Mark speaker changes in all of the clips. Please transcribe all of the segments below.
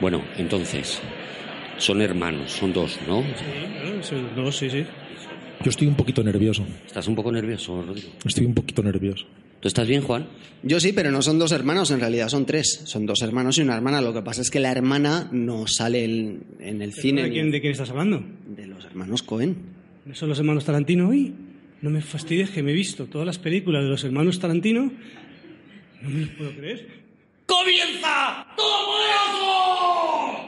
Speaker 1: Bueno, entonces, son hermanos, son dos, ¿no?
Speaker 2: Sí, dos, sí, sí.
Speaker 3: Yo estoy un poquito nervioso.
Speaker 1: ¿Estás un poco nervioso, Rodrigo?
Speaker 3: Estoy un poquito nervioso.
Speaker 1: ¿Tú estás bien, Juan?
Speaker 4: Yo sí, pero no son dos hermanos, en realidad son tres. Son dos hermanos y una hermana. Lo que pasa es que la hermana no sale en, en el cine.
Speaker 2: ¿De quién, ¿De quién estás hablando?
Speaker 4: De los hermanos Cohen.
Speaker 2: ¿No son los hermanos Tarantino hoy? No me fastidies que me he visto todas las películas de los hermanos Tarantino. No me lo puedo creer.
Speaker 5: ¡Comienza Todopoderoso!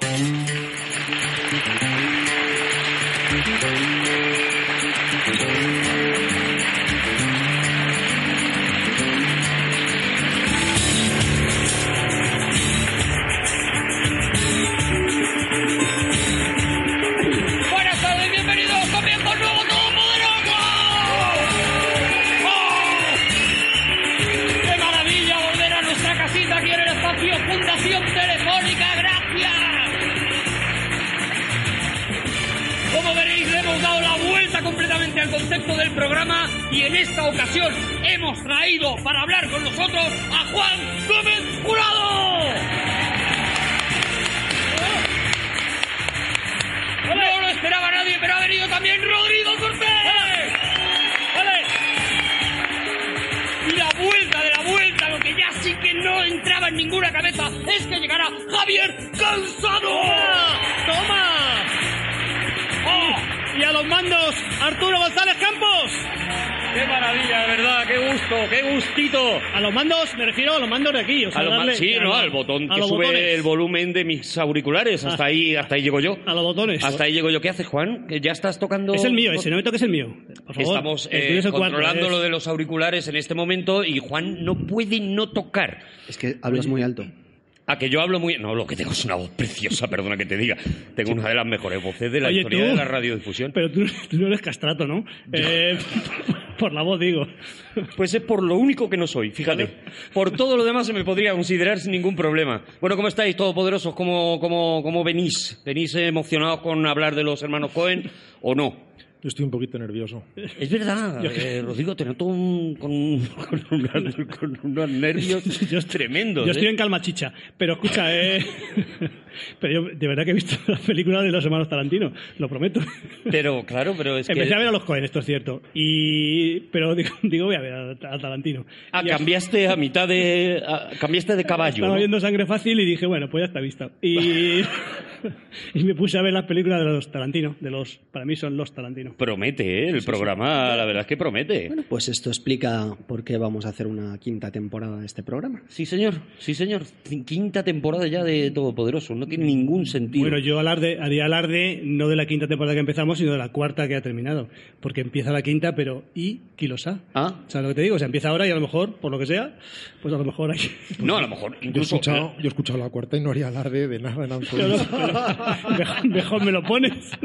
Speaker 5: Completamente al concepto del programa y en esta ocasión hemos traído para hablar con nosotros a Juan Gómez Jurado. No lo esperaba nadie, pero ha venido también Rodrigo Cortés. Y la vuelta de la vuelta, lo que ya sí que no entraba en ninguna cabeza, es que llegará Javier Cansado. ¡Toma!
Speaker 2: Y a los mandos, Arturo González Campos.
Speaker 6: ¡Qué maravilla, de verdad! ¡Qué gusto! ¡Qué gustito!
Speaker 2: A los mandos, me refiero a los mandos de aquí. O sea,
Speaker 6: A
Speaker 2: darle-
Speaker 6: sí,
Speaker 2: a
Speaker 6: ¿no? Al botón que sube
Speaker 2: botones.
Speaker 6: el volumen de mis auriculares. Hasta
Speaker 2: Ah.
Speaker 6: ahí, hasta ahí llego yo.
Speaker 2: A los botones.
Speaker 6: Hasta ahí llego yo. ¿Qué haces, Juan? ¿Que ya estás tocando?
Speaker 2: Es el mío, ese, no me toques el mío. Por favor.
Speaker 6: Estamos eh,
Speaker 2: es
Speaker 6: controlando
Speaker 2: es-
Speaker 6: lo de los auriculares en este momento y Juan no puede no tocar.
Speaker 4: Es que hablas muy alto.
Speaker 6: A que yo hablo muy... No, lo que tengo es una voz preciosa, perdona que te diga. Tengo una de las mejores voces de la
Speaker 2: Oye,
Speaker 6: historia
Speaker 2: tú-
Speaker 6: de la radiodifusión.
Speaker 2: Pero tú, tú no eres castrato, ¿no? Eh, por la voz, digo.
Speaker 6: Pues es por lo único que no soy, fíjate. Por todo lo demás se me podría considerar sin ningún problema. Bueno, ¿cómo estáis, todopoderosos? ¿Cómo, cómo, cómo venís? ¿Venís emocionados con hablar de los hermanos Cohen o no?
Speaker 3: Yo estoy un poquito nervioso.
Speaker 6: Es verdad, eh, Rodrigo, te noto un- con, con, una- con unos nervios tremendos.
Speaker 2: Yo estoy
Speaker 6: ¿eh?
Speaker 2: en calma chicha. Pero escucha, eh... pero yo de verdad que he visto la película de los hermanos Tarantino, lo prometo.
Speaker 6: Pero, claro, pero es que...
Speaker 2: Empecé a ver a los Cohen, esto es cierto. Y... Pero digo, digo, voy a ver a, a Tarantino.
Speaker 6: Ah,
Speaker 2: Y
Speaker 6: cambiaste a mitad de... a- cambiaste de caballo,
Speaker 2: Estaba
Speaker 6: ¿no?
Speaker 2: viendo sangre fácil y dije, bueno, pues ya está vista. Y, y me puse a ver las películas de los Tarantino, de los, para mí son los Tarantino.
Speaker 6: Promete, ¿eh? El programa, la verdad es que promete.
Speaker 4: Bueno, pues esto explica por qué vamos a hacer una quinta temporada de este programa.
Speaker 6: Sí, señor, sí, señor. Quinta temporada ya de Todopoderoso. No tiene ningún sentido.
Speaker 2: Bueno, yo alarde, haría alarde no de la quinta temporada que empezamos, sino de la cuarta que ha terminado. Porque empieza la quinta, pero ¿y Kilosa?
Speaker 6: Ah.
Speaker 2: ¿Sabes lo que te digo? O sea, empieza ahora y a lo mejor, por lo que sea, pues a lo mejor hay...
Speaker 6: No, a lo mejor
Speaker 3: Yo he,
Speaker 6: incluso...
Speaker 3: escuchado, yo he escuchado la cuarta y no haría alarde de nada en absoluto.
Speaker 2: mejor, mejor me lo pones.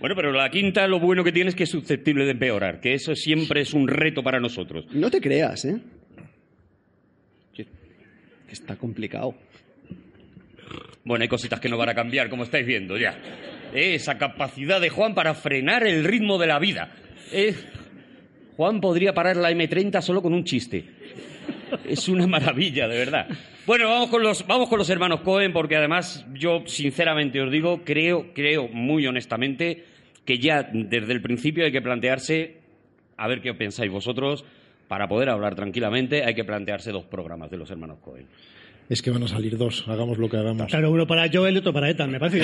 Speaker 6: Bueno, pero la quinta lo bueno que tiene es que es susceptible de empeorar, que eso siempre es un reto para nosotros.
Speaker 4: No te creas, ¿eh? Que está complicado.
Speaker 6: Bueno, hay cositas que no van a cambiar, como estáis viendo ya. Esa capacidad de Juan para frenar el ritmo de la vida. Eh, Juan podría parar la M30 solo con un chiste. Es una maravilla, de verdad. Bueno, vamos con los, vamos con los hermanos Cohen, porque además yo sinceramente os digo, creo, creo muy honestamente que ya desde el principio hay que plantearse, a ver qué pensáis vosotros, para poder hablar tranquilamente hay que plantearse dos programas de los hermanos Cohen.
Speaker 3: Es que van a salir dos, hagamos lo que hagamos.
Speaker 2: Claro, uno para Joel y otro para Ethan, me parece.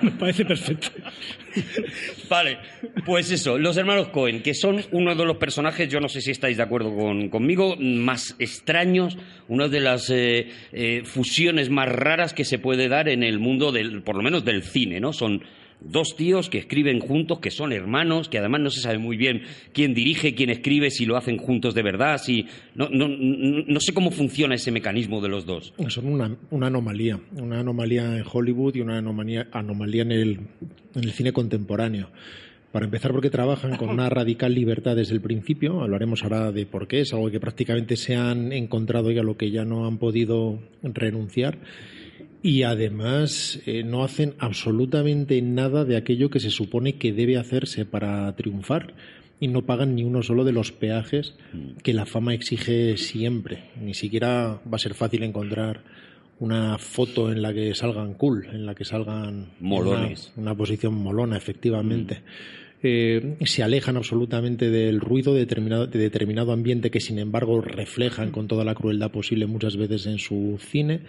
Speaker 2: me parece perfecto.
Speaker 6: Vale, pues eso, los hermanos Cohen, que son uno de los personajes, yo no sé si estáis de acuerdo con- conmigo, más extraños, una de las eh, eh, fusiones más raras que se puede dar en el mundo del, por lo menos del cine, ¿no? Son dos tíos que escriben juntos, que son hermanos, que además no se sabe muy bien quién dirige, quién escribe, si lo hacen juntos de verdad, si no, no, no, sé cómo funciona ese mecanismo de los dos.
Speaker 3: Son una, una anomalía, una anomalía en Hollywood y una anomalía, anomalía en, el, en el cine contemporáneo. Para empezar, porque trabajan con una radical libertad desde el principio. Hablaremos ahora de por qué. Es algo que prácticamente se han encontrado y a lo que ya no han podido renunciar. Y además eh, no hacen absolutamente nada de aquello que se supone que debe hacerse para triunfar. Y no pagan ni uno solo de los peajes que la fama exige siempre. Ni siquiera va a ser fácil encontrar una foto en la que salgan cool, en la que salgan
Speaker 6: Molones.
Speaker 3: Una, una posición molona, efectivamente. Eh, se alejan absolutamente del ruido de determinado, de determinado ambiente que, sin embargo, reflejan con toda la crueldad posible muchas veces en su cine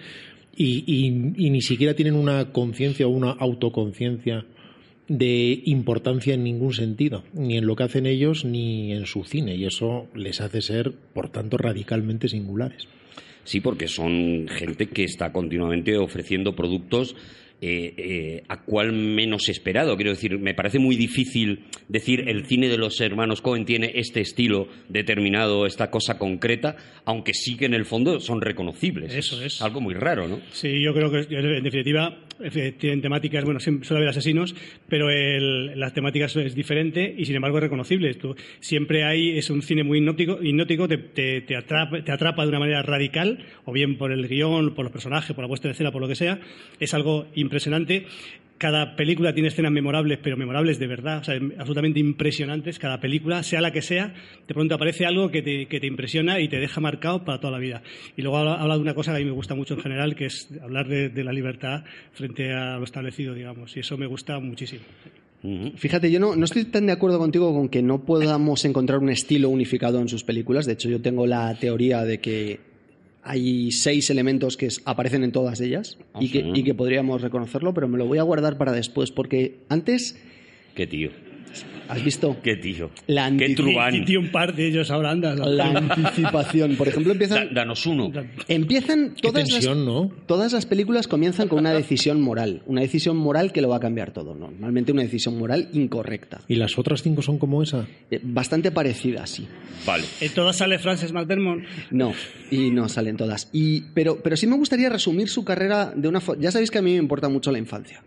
Speaker 3: y, y- y ni siquiera tienen una conciencia o una autoconciencia de importancia en ningún sentido, ni en lo que hacen ellos ni en su cine, y eso les hace ser, por tanto, radicalmente singulares.
Speaker 6: Sí, porque son gente que está continuamente ofreciendo productos eh, eh, a cual menos esperado. Quiero decir, me parece muy difícil decir el cine de los hermanos Cohen tiene este estilo determinado, esta cosa concreta, aunque sí que en el fondo son reconocibles.
Speaker 2: Eso es.
Speaker 6: Algo muy raro, ¿no?
Speaker 2: Sí, yo creo que en definitiva tienen temáticas, bueno, siempre suele haber asesinos, pero el, las temáticas es diferente y sin embargo es reconocible. Tú- siempre hay, es un cine muy hipnótico, hipnótico te, te- te atrapa, te atrapa de una manera radical, o bien por el guion, por los personajes, por la puesta de escena, por lo que sea. Es algo impresionante. Cada película tiene escenas memorables, pero memorables de verdad, o sea, absolutamente impresionantes. Cada película, sea la que sea, de pronto aparece algo que te, que te impresiona y te deja marcado para toda la vida. Y luego habla, habla de una cosa que a mí me gusta mucho en general, que es hablar de, de la libertad frente a lo establecido, digamos. Y eso me gusta muchísimo.
Speaker 4: Fíjate, yo no, no estoy tan de acuerdo contigo con que no podamos encontrar un estilo unificado en sus películas. De hecho, yo tengo la teoría de que hay seis elementos que aparecen en todas ellas y, que,
Speaker 6: sí.
Speaker 4: y que podríamos reconocerlo, pero me lo voy a guardar para después, porque antes,
Speaker 6: Qué tío,
Speaker 4: ¿has visto?
Speaker 6: qué tío.
Speaker 4: La
Speaker 6: qué
Speaker 2: tío, un par de ellos ahora andan.
Speaker 4: La anticipación. Por ejemplo,
Speaker 6: Da-
Speaker 4: empiezan,
Speaker 6: danos uno.
Speaker 4: empiezan
Speaker 3: Qué
Speaker 4: todas las,
Speaker 3: tensión, ¿no?
Speaker 4: todas las películas comienzan con una decisión moral, una decisión moral que lo va a cambiar todo. Normalmente una decisión moral incorrecta,
Speaker 3: ¿Y las otras cinco son como esa?
Speaker 4: Eh, bastante parecida, sí.
Speaker 6: Vale.
Speaker 2: En todas sale Frances McDermott.
Speaker 4: No, y no salen todas. Y, pero, pero sí me gustaría resumir su carrera de una forma. Ya sabéis que a mí me importa mucho la infancia.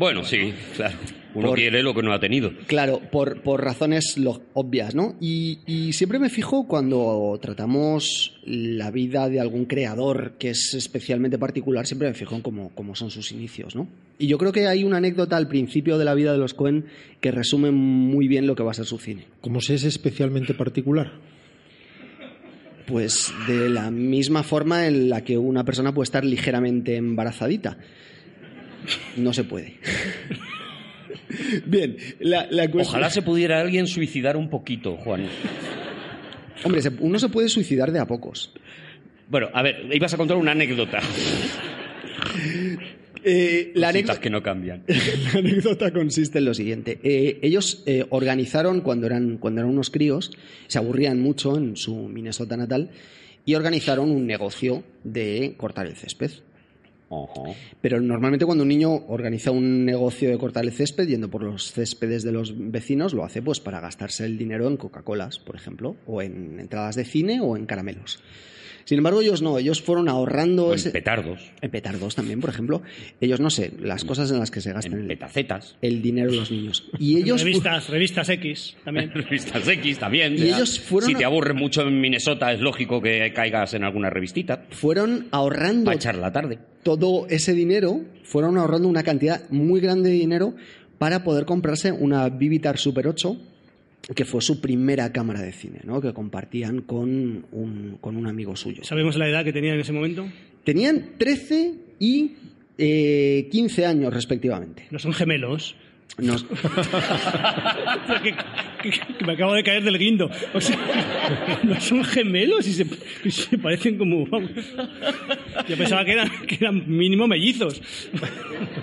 Speaker 6: Bueno, sí, claro. Uno
Speaker 4: Por-
Speaker 6: quiere lo que no ha tenido.
Speaker 4: Claro, por, por razones lo- obvias, ¿no? Y, y siempre me fijo cuando tratamos la vida de algún creador que es especialmente particular, siempre me fijo en cómo, cómo son sus inicios, ¿no? Y yo creo que hay una anécdota al principio de la vida de los Cohen que resume muy bien lo que va a ser su cine.
Speaker 3: ¿Cómo se es especialmente particular?
Speaker 4: Pues de la misma forma en la que una persona puede estar ligeramente embarazadita. No se puede. Bien, la, la cuestión-
Speaker 6: Ojalá se pudiera alguien suicidar un poquito, Juan.
Speaker 4: Hombre, se- uno se puede suicidar de a pocos.
Speaker 6: Bueno, a ver, ibas a contar una anécdota.
Speaker 4: Eh, la, anécdota,
Speaker 6: que no cambian.
Speaker 4: la anécdota consiste en lo siguiente. Eh, ellos eh, organizaron, cuando eran, cuando eran unos críos, se aburrían mucho en su Minnesota natal, y organizaron un negocio de cortar el césped. Pero normalmente cuando un niño organiza un negocio de cortar el césped yendo por los céspedes de los vecinos, lo hace pues para gastarse el dinero en Coca-Colas, por ejemplo, o en entradas de cine o en caramelos. Sin embargo, ellos no, ellos fueron ahorrando
Speaker 6: O en
Speaker 4: ese...
Speaker 6: petardos,
Speaker 4: en petardos también, por ejemplo. Ellos no sé, las cosas en las que se gastan
Speaker 6: en petacetas.
Speaker 4: el dinero de los niños. Y ellos...
Speaker 2: revistas, revistas X también.
Speaker 6: Revistas X también.
Speaker 4: Y
Speaker 6: ya.
Speaker 4: ellos fueron
Speaker 6: Si te aburres mucho en Minnesota, es lógico que caigas en alguna revistita
Speaker 4: fueron ahorrando
Speaker 6: para echar la tarde.
Speaker 4: todo ese dinero, fueron ahorrando una cantidad muy grande de dinero para poder comprarse una Vivitar Super 8, que fue su primera cámara de cine, ¿no? que compartían con un, con un amigo suyo.
Speaker 2: ¿Sabemos la edad que tenían en ese momento?
Speaker 4: Tenían 13 y eh, 15 años respectivamente.
Speaker 2: No son gemelos.
Speaker 4: Nos-
Speaker 2: que, que- que me acabo de caer del guindo. O sea, no son gemelos y se, y se parecen como. Yo pensaba que eran, que eran mínimo mellizos.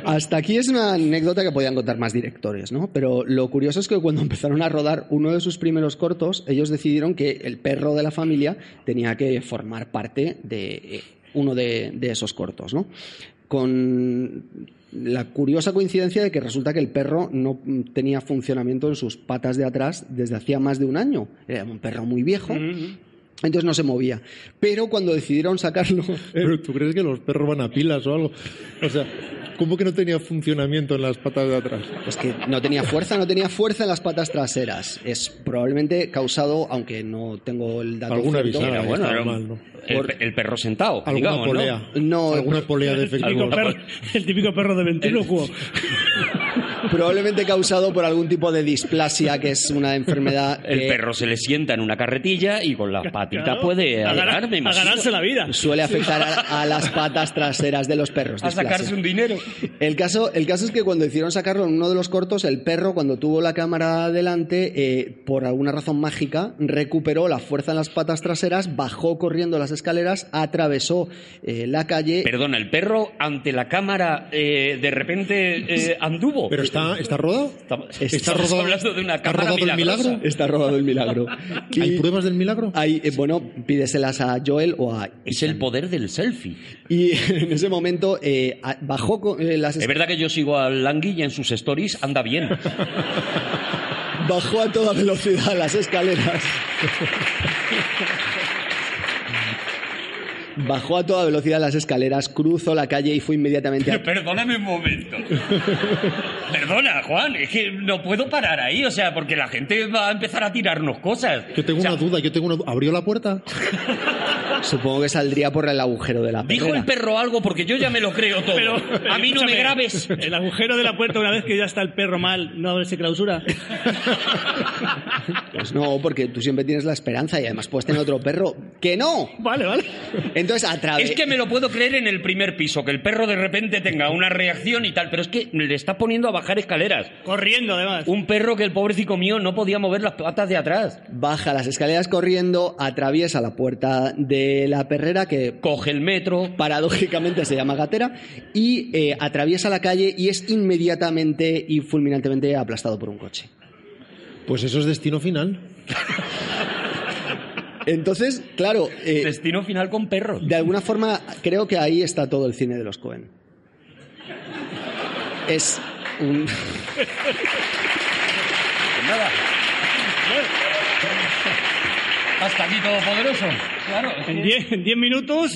Speaker 4: Hasta aquí es una anécdota que podían contar más directores, ¿no? Pero lo curioso es que cuando empezaron a rodar uno de sus primeros cortos, ellos decidieron que el perro de la familia tenía que formar parte de eh, uno de, de esos cortos, ¿no? Con la curiosa coincidencia de que resulta que el perro no tenía funcionamiento en sus patas de atrás desde hacía más de un año. Era un perro muy viejo. Entonces no se movía. Pero cuando decidieron sacarlo
Speaker 3: ¿Pero tú crees que los perros van a pilas o algo? O sea, ¿Cómo que no tenía funcionamiento en las patas de atrás?
Speaker 4: Es que no tenía fuerza, no tenía fuerza en las patas traseras. Es probablemente causado, aunque no tengo el dato
Speaker 3: Alguna bisagra
Speaker 6: bueno, era
Speaker 3: mal, ¿no?
Speaker 6: el, el perro sentado,
Speaker 3: Alguna
Speaker 6: digamos, ¿no?
Speaker 3: polea.
Speaker 4: No.
Speaker 3: Alguna polea
Speaker 2: El típico,
Speaker 3: defectuosa.
Speaker 2: perro, el típico perro de ventrílocuo.
Speaker 4: probablemente causado por algún tipo de displasia, que es una enfermedad
Speaker 6: El
Speaker 4: que
Speaker 6: perro se le sienta en una carretilla y con las patitas
Speaker 2: Claro,
Speaker 6: puede
Speaker 2: a, ganar-
Speaker 6: agarrar, me
Speaker 2: a ganarse la vida.
Speaker 4: suele afectar a, a las patas traseras de los perros.
Speaker 6: a
Speaker 4: displasia.
Speaker 6: sacarse un dinero.
Speaker 4: El caso, el caso es que cuando hicieron sacarlo en uno de los cortos, el perro, cuando tuvo la cámara delante, eh, por alguna razón mágica, recuperó la fuerza en las patas traseras, bajó corriendo las escaleras, atravesó eh, la calle.
Speaker 6: Perdona, el perro ante la cámara eh, de repente eh, anduvo.
Speaker 3: ¿Pero está, está rodado? ¿Está
Speaker 6: estamos
Speaker 3: rodado-
Speaker 6: hablando de una
Speaker 3: está
Speaker 6: cámara
Speaker 3: rodado el milagro?
Speaker 4: Está rodado el milagro.
Speaker 3: ¿Hay
Speaker 4: Y
Speaker 3: pruebas del milagro?
Speaker 4: hay, eh, bueno, pídeselas a Joel o a
Speaker 6: Es el poder del selfie.
Speaker 4: Y en ese momento eh, a- eh, las
Speaker 6: Es verdad que yo sigo al Langui y en sus stories anda bien.
Speaker 4: bajó a toda velocidad las escaleras. Bajó a toda velocidad las escaleras, cruzó la calle y fue inmediatamente a...
Speaker 6: Perdóname un momento. Perdona, Juan, es que no puedo parar ahí, o sea, porque la gente va a empezar a tirarnos cosas.
Speaker 3: Yo tengo
Speaker 6: O sea,
Speaker 3: una duda, yo tengo una ¿Abrió la puerta?
Speaker 4: Supongo que saldría por el agujero de la
Speaker 6: Dijo
Speaker 4: perrera.
Speaker 6: el perro algo porque yo ya me lo creo todo.
Speaker 2: Pero,
Speaker 6: a mí no me grabes.
Speaker 2: El agujero de la puerta, una vez que ya está el perro mal, no se clausura.
Speaker 4: Pues no, porque tú siempre tienes la esperanza y además puedes tener otro perro. ¡Que no!
Speaker 2: Vale, vale.
Speaker 4: Entonces, a través...
Speaker 6: Es que me lo puedo creer en el primer piso, que el perro de repente tenga una reacción y tal, pero es que le está poniendo a bajar escaleras.
Speaker 2: Corriendo, además.
Speaker 6: Un perro que el pobrecito mío no podía mover las patas de atrás.
Speaker 4: Baja las escaleras corriendo, atraviesa la puerta de la perrera que
Speaker 6: Coge el metro.
Speaker 4: paradójicamente se llama gatera y eh, atraviesa la calle y es inmediatamente y fulminantemente aplastado por un coche.
Speaker 3: Pues eso es destino final.
Speaker 4: Entonces, claro, eh,
Speaker 6: Destino final con perros.
Speaker 4: de alguna forma creo que ahí está todo el cine de los Cohen. Es un...
Speaker 6: Pues nada. Hasta aquí todopoderoso. Claro.
Speaker 2: En 10 en 10 minutos.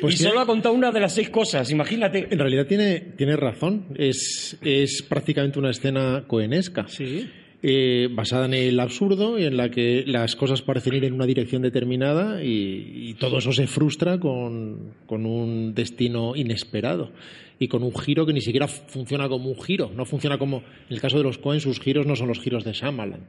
Speaker 3: Pues
Speaker 6: y
Speaker 3: tiene-
Speaker 6: solo ha contado una de las seis cosas, imagínate.
Speaker 3: En realidad tiene, tiene razón. Es, es prácticamente una escena coenesca.
Speaker 2: Sí.
Speaker 3: Eh, basada en el absurdo y en la que las cosas parecen ir en una dirección determinada y, todo eso se frustra con un destino inesperado y con un giro que ni siquiera funciona como un giro, no funciona como, en el caso de los Coen, sus giros no son los giros de Shyamalan,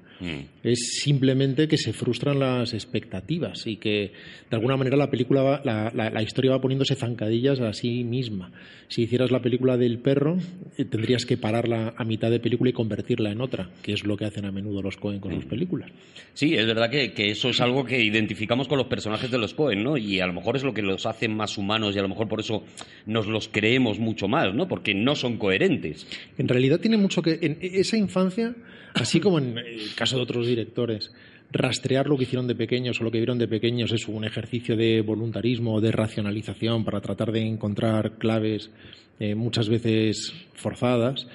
Speaker 3: es simplemente que se frustran las expectativas y que de alguna manera la película, va- la, la- la historia va poniéndose zancadillas a sí misma. Si hicieras la película del perro, eh, tendrías que pararla a mitad de película y convertirla en otra, que es lo que hacen a menudo los Coen con sus películas.
Speaker 6: Sí, es verdad que, que eso es algo que identificamos con los personajes de los Cohen, ¿no? Y a lo mejor es lo que los hace más humanos y a lo mejor por eso nos los creemos mucho más, ¿no? Porque no son coherentes.
Speaker 3: En realidad tiene mucho que. En esa infancia, así como en el caso de otros directores, rastrear lo que hicieron de pequeños o lo que vieron de pequeños es un ejercicio de voluntarismo de racionalización para tratar de encontrar claves eh, muchas veces forzadas.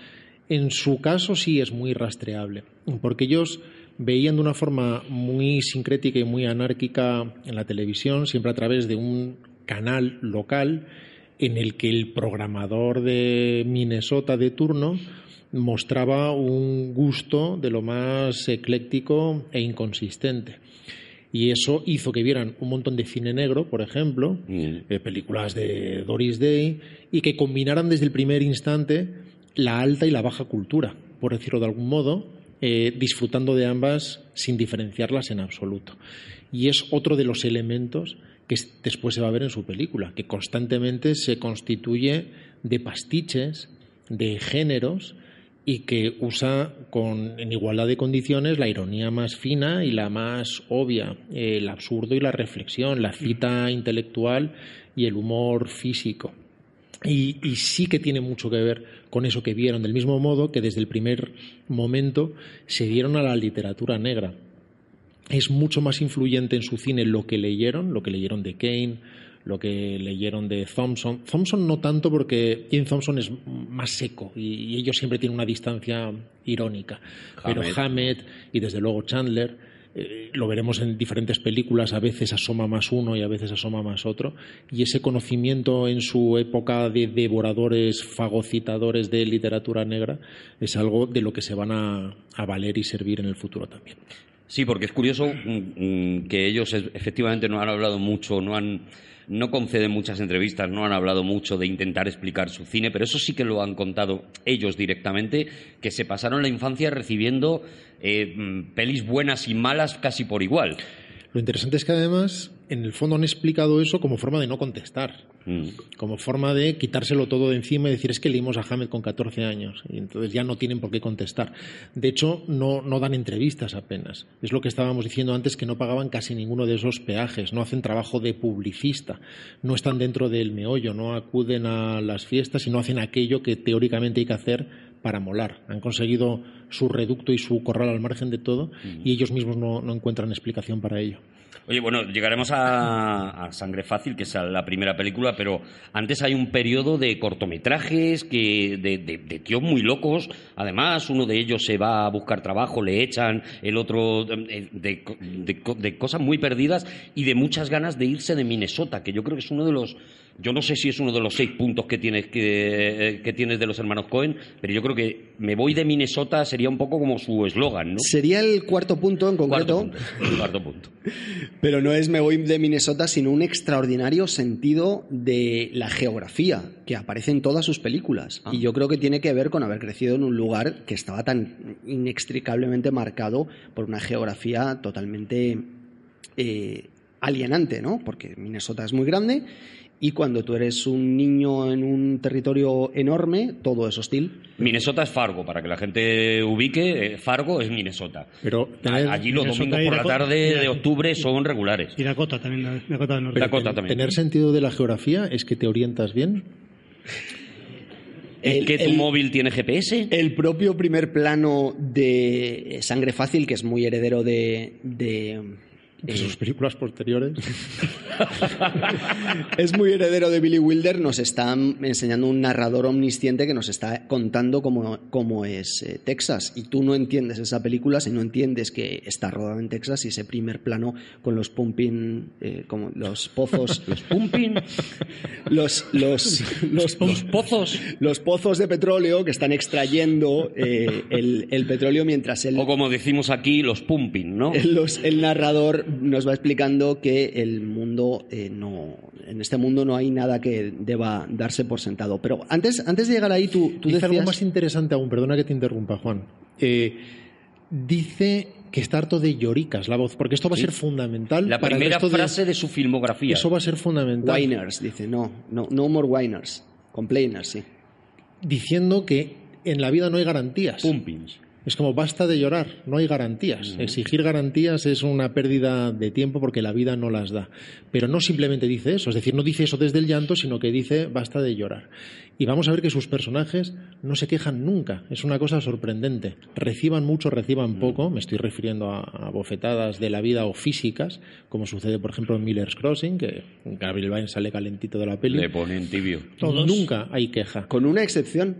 Speaker 3: En su caso sí es muy rastreable, porque ellos veían de una forma muy sincrética y muy anárquica en la televisión, siempre a través de un canal local en el que el programador de Minnesota de turno mostraba un gusto de lo más ecléctico e inconsistente. Y eso hizo que vieran un montón de cine negro, por ejemplo,
Speaker 6: Mm.
Speaker 3: eh, películas de Doris Day, y que combinaran desde el primer instante la alta y la baja cultura, por decirlo de algún modo, eh, disfrutando de ambas sin diferenciarlas en absoluto. Y es otro de los elementos que después se va a ver en su película, que constantemente se constituye de pastiches, de géneros, y que usa con, en igualdad de condiciones la ironía más fina y la más obvia, el absurdo y la reflexión, la cita intelectual y el humor físico. Y, y sí que tiene mucho que ver con eso que vieron, del mismo modo que desde el primer momento se dieron a la literatura negra. Es mucho más influyente en su cine lo que leyeron, lo que leyeron de Kane, lo que leyeron de Thompson. Thompson no tanto porque Jim Thompson es más seco y, ellos siempre tienen una distancia irónica. Pero
Speaker 6: Hammett.
Speaker 3: Hammett y desde luego Chandler eh, lo veremos en diferentes películas, a veces asoma más uno y a veces asoma más otro, y ese conocimiento en su época de devoradores, fagocitadores de literatura negra, es algo de lo que se van a, a valer y servir en el futuro también.
Speaker 6: Sí, porque es curioso mm, mm, que ellos efectivamente no han hablado mucho, no han no conceden muchas entrevistas, no han hablado mucho de intentar explicar su cine, pero eso sí que lo han contado ellos directamente, que se pasaron la infancia recibiendo eh, mm, pelis buenas y malas casi por igual.
Speaker 3: Lo interesante es que además, en el fondo han explicado eso como forma de no contestar.
Speaker 6: Mm.
Speaker 3: como forma de quitárselo todo de encima y decir es que leímos a Hamed con 14 años y entonces ya no tienen por qué contestar. De hecho, no, no dan entrevistas apenas. Es lo que estábamos diciendo antes, que no pagaban casi ninguno de esos peajes, no hacen trabajo de publicista, no están dentro del meollo, no acuden a las fiestas y no hacen aquello que teóricamente hay que hacer para molar. Han conseguido su reducto y su corral al margen de todo y ellos mismos no, no encuentran explicación para ello.
Speaker 6: Oye, bueno, llegaremos a, a Sangre Fácil, que es la primera película, pero antes hay un periodo de cortometrajes, que, de, de- de tíos muy locos. Además, uno de ellos se va a buscar trabajo, le echan, el otro eh, de, de co- de cosas muy perdidas y de muchas ganas de irse de Minnesota, que yo creo que es uno de los... Yo no sé si es uno de los seis puntos que tienes, que, eh, que tienes de los hermanos Cohen, pero yo creo que me voy de Minnesota sería un poco como su eslogan, ¿no?
Speaker 4: Sería el cuarto punto en
Speaker 6: Cuarto
Speaker 4: concreto,
Speaker 6: punto. Cuarto punto.
Speaker 4: pero no es me voy de Minnesota, sino un extraordinario sentido de la geografía que aparece en todas sus películas.
Speaker 6: Ah.
Speaker 4: Y yo creo que tiene que ver con haber crecido en un lugar que estaba tan inextricablemente marcado por una geografía totalmente eh, alienante, ¿no? Porque Minnesota es muy grande y cuando tú eres un niño en un territorio enorme, todo es hostil.
Speaker 6: Minnesota es Fargo, para que la gente ubique, eh, Fargo es Minnesota.
Speaker 3: Pero tener-
Speaker 6: Allí los
Speaker 2: Minnesota
Speaker 6: domingos por la tarde de octubre son regulares.
Speaker 2: Y Dakota también, Dakota del Norte.
Speaker 6: Dakota también.
Speaker 3: Tener sentido de la geografía es que te orientas bien.
Speaker 6: ¿Es
Speaker 4: El-
Speaker 6: que tu
Speaker 4: el-
Speaker 6: móvil tiene GPS?
Speaker 4: El propio primer plano de Sangre Fácil, que es muy heredero de. de,
Speaker 3: de
Speaker 4: eh,
Speaker 3: sus películas posteriores.
Speaker 4: es muy heredero de Billy Wilder, nos está enseñando un narrador omnisciente que nos está contando cómo, cómo es eh, Texas. Y tú no entiendes esa película si no entiendes que está rodada en Texas y ese primer plano con los pumping, eh, como los pozos.
Speaker 6: Los pumping,
Speaker 4: los, los, los,
Speaker 6: los pozos.
Speaker 4: los pozos de petróleo que están extrayendo eh, el, el petróleo mientras el,
Speaker 6: O como decimos aquí, los pumping, ¿no?
Speaker 4: el, los- el narrador nos va explicando que el mundo eh, no en este mundo no hay nada que deba darse por sentado pero antes antes de llegar ahí tú, tú
Speaker 3: Dice
Speaker 4: decías
Speaker 3: algo más interesante aún, perdona que te interrumpa, Juan. Eh, dice que está harto de lloricas la voz, porque esto va a
Speaker 6: Sí.
Speaker 3: ser fundamental.
Speaker 6: La
Speaker 3: para el
Speaker 6: primera
Speaker 3: resto
Speaker 6: frase de su filmografía.
Speaker 3: Eso va a ser fundamental.
Speaker 4: whiners dice no no no more whiners complainers sí
Speaker 3: Diciendo que en la vida no hay garantías.
Speaker 6: Pumpings.
Speaker 3: Es como basta de llorar, no hay garantías. Exigir garantías es una pérdida de tiempo porque la vida no las da. Pero no simplemente dice eso, es decir, no dice eso desde el llanto, sino que dice basta de llorar. Y vamos a ver que sus personajes no se quejan nunca, es una cosa sorprendente. Reciban mucho, reciban poco, me estoy refiriendo a, a bofetadas de la vida o físicas, como sucede por ejemplo en Miller's Crossing, que Gabriel Byrne sale calentito de la peli.
Speaker 6: Le ponen tibio.
Speaker 2: Todos.
Speaker 3: Nunca hay queja.
Speaker 4: con una excepción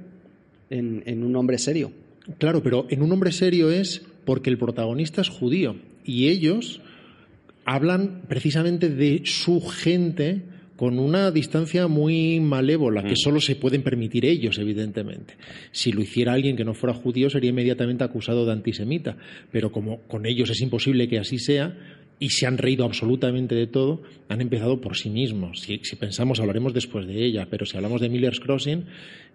Speaker 4: en, en un hombre serio
Speaker 3: Claro, pero en un hombre serio es porque el protagonista es judío y ellos hablan precisamente de su gente con una distancia muy malévola, que solo se pueden permitir ellos, evidentemente. Si lo hiciera alguien que no fuera judío, sería inmediatamente acusado de antisemita. Pero como con ellos es imposible que así sea, y se han reído absolutamente de todo, han empezado por sí mismos. Si, si pensamos, hablaremos después de ella, pero si hablamos de Miller's Crossing,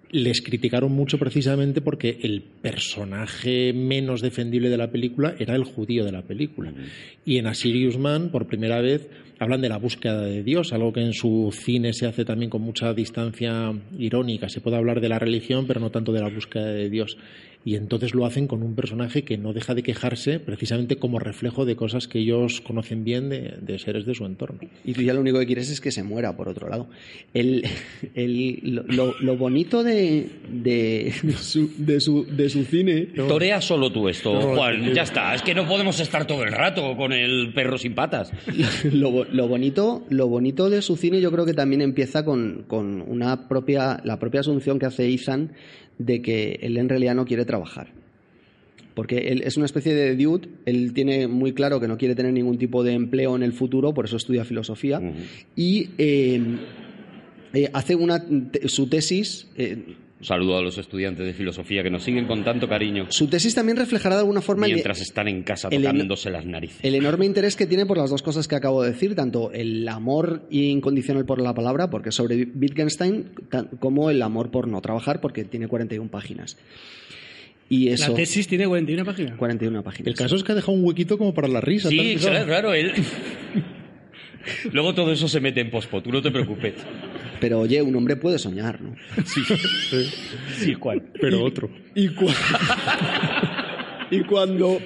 Speaker 3: les criticaron mucho precisamente porque el personaje menos defendible de la película era el judío de la película. Y en A Serious Man, por primera vez, hablan de la búsqueda de Dios, algo que en su cine se hace también con mucha distancia irónica. Se puede hablar de la religión, pero no tanto de la búsqueda de Dios. Y entonces lo hacen con un personaje que no deja de quejarse precisamente como reflejo de cosas que ellos conocen bien de, de seres de su entorno.
Speaker 4: y tú ya lo único que quieres es que se muera por otro lado el, el- lo, lo- bonito de, de, de su, de, su, de su cine
Speaker 6: Torea solo tú esto,
Speaker 3: No,
Speaker 6: Juan.
Speaker 3: no.
Speaker 6: Ya está. Es que no podemos estar todo el rato con el perro sin patas.
Speaker 4: lo, lo bonito, lo bonito de su cine yo creo que también empieza con, con una propia, la propia asunción que hace Ethan de que él en realidad no quiere trabajar. Porque él es una especie de dude, él tiene muy claro que no quiere tener ningún tipo de empleo en el futuro, por eso estudia filosofía, y eh, eh, hace una, su tesis... eh,
Speaker 6: Un saludo a los estudiantes de filosofía que nos siguen con tanto cariño
Speaker 4: su tesis también reflejará de alguna forma el,
Speaker 6: mientras están en casa
Speaker 4: el-
Speaker 6: tocándose las narices.
Speaker 4: el enorme interés que tiene por las dos cosas que acabo de decir, tanto el amor incondicional por la palabra, porque es sobre Wittgenstein, como el amor por no trabajar, porque tiene 41 páginas. Y eso,
Speaker 2: La tesis tiene 41 páginas.
Speaker 4: 41 páginas.
Speaker 3: El caso es que ha dejado un huequito como para la risa. ¿te has
Speaker 6: Sí, claro. Él... Luego todo eso se mete en pospo, tú no te preocupes.
Speaker 4: Pero oye, un hombre puede soñar, ¿no?
Speaker 6: Sí, Juan.
Speaker 3: Pero otro.
Speaker 4: Y, cua- y cuando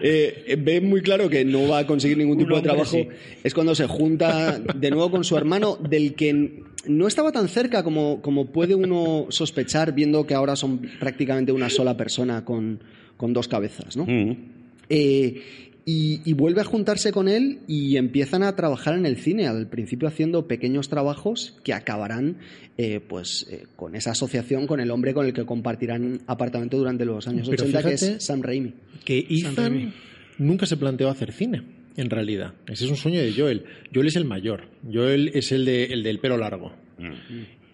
Speaker 4: eh, ve muy claro que no va a conseguir ningún tipo de trabajo,
Speaker 6: sí.
Speaker 4: es cuando se junta de nuevo con su hermano, del que no estaba tan cerca como, como puede uno sospechar, viendo que ahora son prácticamente una sola persona con, con dos cabezas, ¿no?
Speaker 6: Mm.
Speaker 4: Eh, y, y vuelve a juntarse con él y empiezan a trabajar en el cine, al principio haciendo pequeños trabajos que acabarán eh, pues eh, con esa asociación con el hombre con el que compartirán apartamento durante los años
Speaker 3: Pero
Speaker 4: 80, que es Sam Raimi.
Speaker 3: Que
Speaker 2: Raimi.
Speaker 3: Nunca se planteó hacer cine, en realidad. Ese es un sueño de Joel. Joel es el mayor. Joel es el, de, el del pelo largo.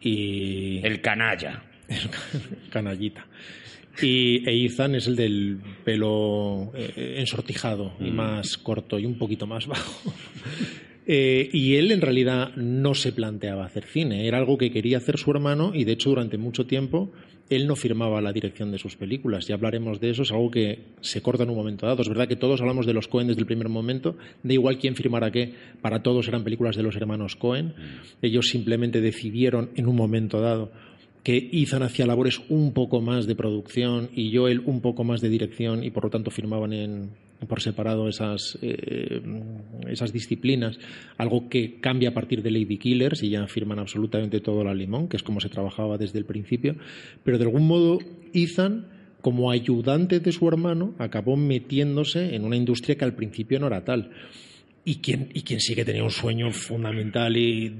Speaker 3: Y...
Speaker 6: El canalla.
Speaker 3: canallita. Y e Ethan es el del pelo eh, ensortijado y más corto y un poquito más bajo. Eh, y él en realidad no se planteaba hacer cine, era algo que quería hacer su hermano y de hecho durante mucho tiempo él no firmaba la dirección de sus películas. Ya hablaremos de eso, es algo que se corta en un momento dado. Es verdad que todos hablamos de los Cohen desde el primer momento, da igual quién firmara qué, para todos eran películas de los hermanos Cohen. Ellos simplemente decidieron en un momento dado que Ethan hacía labores un poco más de producción y Joel un poco más de dirección y por lo tanto firmaban en, por separado esas, eh, esas disciplinas, algo que cambia a partir de Lady Killers y ya firman absolutamente todo la limón, que es como se trabajaba desde el principio, pero de algún modo Ethan como ayudante de su hermano acabó metiéndose en una industria que al principio no era tal. Y quien, y quien sí que tenía un sueño fundamental y,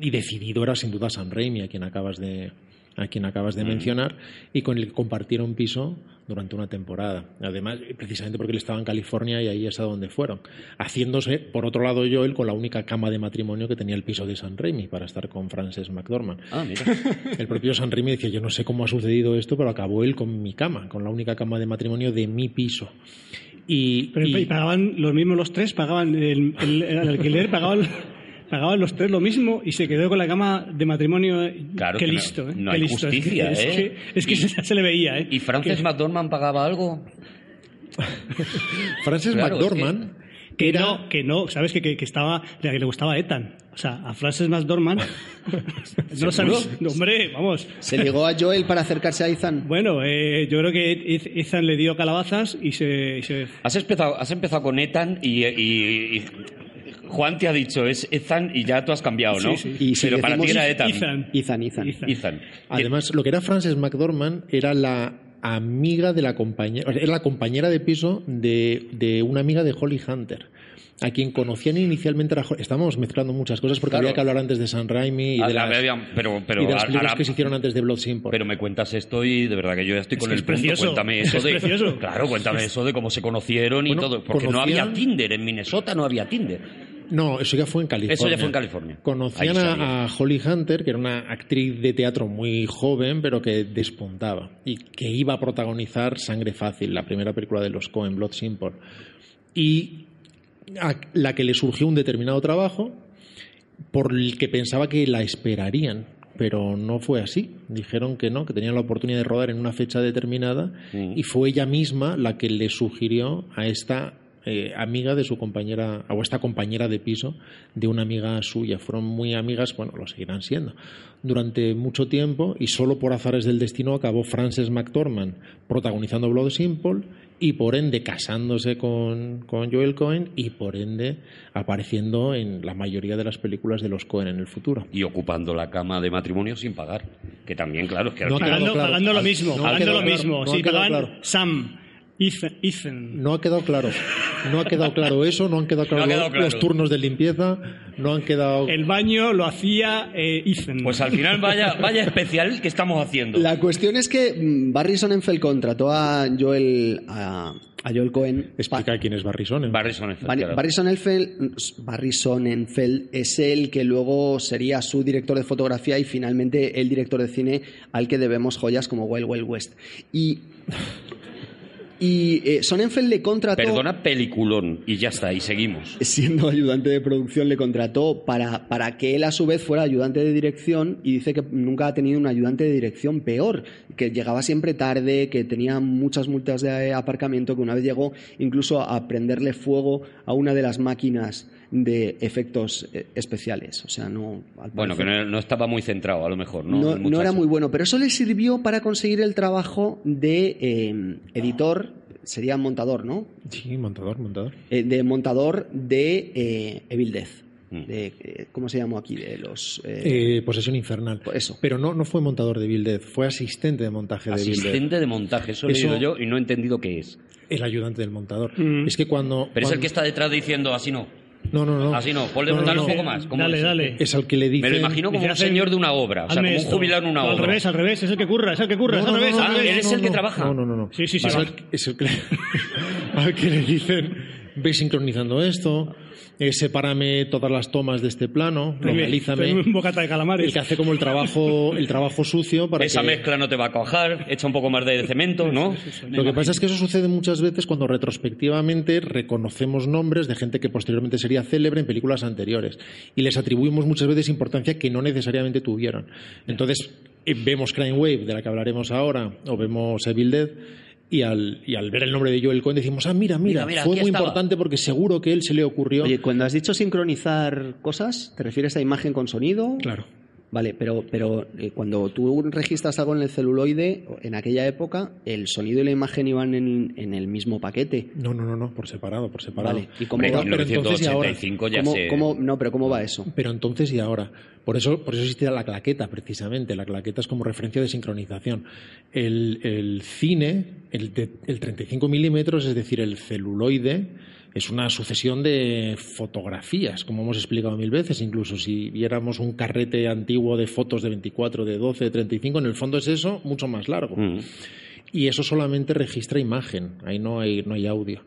Speaker 3: y decidido era sin duda Sam Raimi, a quien acabas de, a quien acabas de mencionar, y con el que compartieron piso durante una temporada. Además, precisamente porque él estaba en California y ahí es a donde fueron. Haciéndose, por otro lado, Joel con la única cama de matrimonio que tenía el piso de San Raimi para estar con Frances McDormand.
Speaker 6: Ah, mira.
Speaker 3: El propio San Raimi decía, yo no sé cómo ha sucedido esto, pero acabó él con mi cama, con la única cama de matrimonio de mi piso. Y,
Speaker 2: Pero
Speaker 3: y-
Speaker 2: y pagaban los mismos los tres, pagaban el, el- el alquiler, pagaban, pagaban los tres lo mismo y se quedó con la cama de matrimonio. eh,
Speaker 6: Claro
Speaker 2: qué
Speaker 6: que no-
Speaker 2: listo, ¿eh?
Speaker 6: no
Speaker 2: Qué
Speaker 6: hay
Speaker 2: listo. Es que-
Speaker 6: justicia,
Speaker 2: es
Speaker 6: ¿eh?
Speaker 2: que, es que
Speaker 6: Y-
Speaker 2: se, le veía, ¿eh?
Speaker 6: ¿Y Frances McDormand pagaba algo?
Speaker 3: Frances
Speaker 6: Claro, es
Speaker 3: McDormand
Speaker 2: Que
Speaker 3: era...
Speaker 2: no, que no, sabes que, que, que estaba, que le gustaba Ethan. O sea, a Frances McDormand. no lo sabes. No, hombre, vamos.
Speaker 4: Se ligó a Joel para acercarse a Ethan.
Speaker 2: Bueno, eh, yo creo que Ethan le dio calabazas y se. y se-
Speaker 6: Has empezado, has empezado con Ethan y, y- y Juan te ha dicho es Ethan y ya tú has cambiado, ¿no?
Speaker 2: Sí, sí.
Speaker 4: Y si
Speaker 6: Pero para ti era Ethan.
Speaker 2: Ethan.
Speaker 4: Ethan, Ethan.
Speaker 2: Ethan.
Speaker 6: Ethan.
Speaker 3: Además, lo que era Frances McDormand era la amiga de la compañera, era la compañera de piso de, de una amiga de Holly Hunter, a quien conocían inicialmente. Era, estamos mezclando muchas cosas porque
Speaker 6: Claro.
Speaker 3: había que hablar antes de San Raimi y
Speaker 6: Ah,
Speaker 3: de las,
Speaker 6: había- pero, pero,
Speaker 3: y de las
Speaker 6: ahora-
Speaker 3: películas que se hicieron antes de Blood Simple.
Speaker 6: pero me cuentas esto y de verdad que yo ya estoy con el
Speaker 2: es
Speaker 6: punto.
Speaker 2: precioso.
Speaker 6: Cuéntame
Speaker 2: Es
Speaker 6: eso de.
Speaker 2: precioso.
Speaker 6: Claro, cuéntame eso de cómo se conocieron y
Speaker 3: Bueno,
Speaker 6: todo. Porque no había Tinder en Minnesota, no había Tinder.
Speaker 3: No, eso ya fue en California.
Speaker 6: Eso ya fue en California.
Speaker 3: Conocían a Holly Hunter, que era una actriz de teatro muy joven, pero que despuntaba y que iba a protagonizar Sangre Fácil, la primera película de los Coen, Blood Simple. Y a la que le surgió un determinado trabajo por el que pensaba que la esperarían. Pero no fue así. Dijeron que no, que tenían la oportunidad de rodar en una fecha determinada
Speaker 6: Mm.
Speaker 3: y fue ella misma la que le sugirió a esta eh, amiga de su compañera, o esta compañera de piso de una amiga suya. Fueron muy amigas, bueno, lo seguirán siendo, durante mucho tiempo y solo por azares del destino acabó Frances McDormand protagonizando Blood Simple y por ende casándose con, con Joel Cohen y por ende apareciendo en la mayoría de las películas de los Cohen en el futuro.
Speaker 6: Y ocupando la cama de matrimonio sin pagar. Que también, claro, es que
Speaker 3: No
Speaker 2: Pagando,
Speaker 3: claro.
Speaker 2: pagando lo mismo,
Speaker 3: no
Speaker 2: pagando lo
Speaker 3: claro,
Speaker 2: mismo.
Speaker 3: no
Speaker 2: sí, pagaban
Speaker 3: claro.
Speaker 2: Sam Ethan. Ethan.
Speaker 3: No ha quedado claro. No ha quedado claro eso, no han quedado claros
Speaker 6: No ha quedado
Speaker 3: los,
Speaker 6: claro.
Speaker 3: los turnos de limpieza, no han quedado...
Speaker 2: El baño lo hacía eh, Ethan.
Speaker 6: Pues al final vaya, vaya especial que estamos haciendo.
Speaker 4: La cuestión es que mm, Barry Sonnenfeld contrató a Joel, a, a Joel Cohen.
Speaker 3: Explica quién es Barry Sonnenfeld.
Speaker 6: Barry Sonnenfeld,
Speaker 4: Barry,
Speaker 6: claro.
Speaker 4: Barry Sonnenfeld, Barry Sonnenfeld es el que luego sería su director de fotografía y finalmente el director de cine al que debemos joyas como Wild Wild West. Y, y eh, Sonnenfeld le contrató...
Speaker 6: Perdona, peliculón. Y ya está, y seguimos.
Speaker 4: siendo ayudante de producción, le contrató para, para que él a su vez fuera ayudante de dirección y dice que nunca ha tenido un ayudante de dirección peor, que llegaba siempre tarde, que tenía muchas multas de aparcamiento, que una vez llegó incluso a prenderle fuego a una de las máquinas de efectos eh, especiales. O sea, no... al
Speaker 6: Bueno, que no, no estaba muy centrado, a lo mejor, ¿no?
Speaker 4: no, era muy bueno, pero eso le sirvió para conseguir el trabajo de eh, editor, sería montador, ¿no?
Speaker 3: Sí, montador, montador.
Speaker 4: Eh, de montador de eh, Evil Death.
Speaker 6: Mm.
Speaker 4: De, ¿Cómo se llamó aquí? De los. eh,
Speaker 3: Eh, posesión infernal.
Speaker 4: Pues eso.
Speaker 3: Pero no, no fue montador de Bill Dead, fue asistente de montaje de.
Speaker 6: Asistente de montaje, eso,
Speaker 3: Eso-
Speaker 6: he leído yo y no he entendido qué es.
Speaker 3: El ayudante del montador.
Speaker 2: Mm.
Speaker 3: Es que cuando...
Speaker 6: Pero es el que está detrás diciendo así no,
Speaker 3: No, no, no.
Speaker 6: así no, ponle
Speaker 3: No, no,
Speaker 6: dale
Speaker 3: no.
Speaker 6: un poco más. ¿cómo
Speaker 2: Dale,
Speaker 6: es?
Speaker 2: dale.
Speaker 3: Es al que le dice...
Speaker 6: Me lo imagino como un señor de una obra, o sea, como un jubilado en una
Speaker 2: No,
Speaker 6: obra.
Speaker 2: Al revés, al revés, es el que curra, es el que curra, es al revés, al
Speaker 6: él es el que trabaja.
Speaker 3: No, no, no. no.
Speaker 2: Sí, sí, sí.
Speaker 3: Es, el, es el que, al que le dicen, ve sincronizando esto, eh, sepárame todas las tomas de este plano, localízame.
Speaker 2: Un bocata de calamares.
Speaker 3: El que hace como el trabajo, el trabajo sucio para
Speaker 6: Esa
Speaker 3: que...
Speaker 6: mezcla no te va a cojar, echa un poco más de cemento, ¿no?
Speaker 3: Lo que pasa es que eso sucede muchas veces cuando retrospectivamente reconocemos nombres de gente que posteriormente sería célebre en películas anteriores y les atribuimos muchas veces importancia que no necesariamente tuvieron. Entonces, eh, vemos Crime Wave, de la que hablaremos ahora, o vemos Evil Dead, y al, y al ver el nombre de Joel Cohen decimos, ah, mira, mira,
Speaker 6: Mira, mira,
Speaker 3: fue muy
Speaker 6: estaba".
Speaker 3: importante porque seguro que él se le ocurrió.
Speaker 4: Oye, cuando has dicho sincronizar cosas, ¿te refieres a imagen con sonido?
Speaker 3: Claro.
Speaker 4: Vale, pero, pero eh, cuando tú registras algo en el celuloide, en aquella época, el sonido y la imagen iban en, en el mismo paquete.
Speaker 3: No, no, no, no, por separado, por separado.
Speaker 4: Vale, ¿y cómo va?
Speaker 3: Pero entonces y ahora,
Speaker 6: 1985 ya
Speaker 4: ¿Cómo-
Speaker 6: se...
Speaker 4: cómo- no, pero ¿cómo va eso?
Speaker 3: Pero entonces y ahora. Por eso, por eso existe la claqueta, precisamente. La claqueta es como referencia de sincronización. El, el cine, el, de- el 35 milímetros, es decir, el celuloide, es una sucesión de fotografías, como hemos explicado mil veces. Incluso si viéramos un carrete antiguo de fotos de 24, de 12, de 35, en el fondo es eso, mucho más largo.
Speaker 6: Mm.
Speaker 3: Y eso solamente registra imagen, ahí no hay, no hay audio.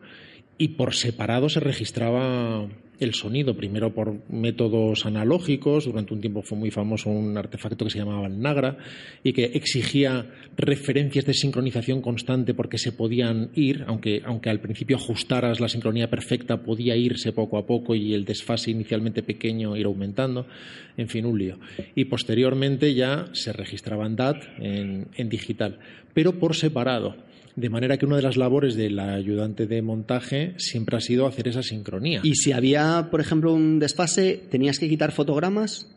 Speaker 3: Y por separado se registraba el sonido, primero por métodos analógicos, durante un tiempo fue muy famoso un artefacto que se llamaba el Nagra y que exigía referencias de sincronización constante porque se podían ir, aunque, aunque al principio ajustaras la sincronía perfecta, podía irse poco a poco y el desfase inicialmente pequeño ir aumentando, en fin, un lío. Y posteriormente ya se registraba en DAT, en, en digital, pero por separado. De manera que una de las labores del ayudante de montaje siempre ha sido hacer esa sincronía.
Speaker 4: Y si había, por ejemplo, un desfase, ¿tenías que quitar fotogramas?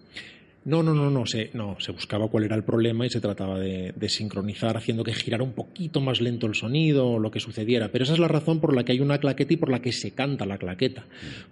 Speaker 3: No, no, no, no se, no, se buscaba cuál era el problema y se trataba de, de sincronizar haciendo que girara un poquito más lento el sonido o lo que sucediera. Pero esa es la razón por la que hay una claqueta y por la que se canta la claqueta.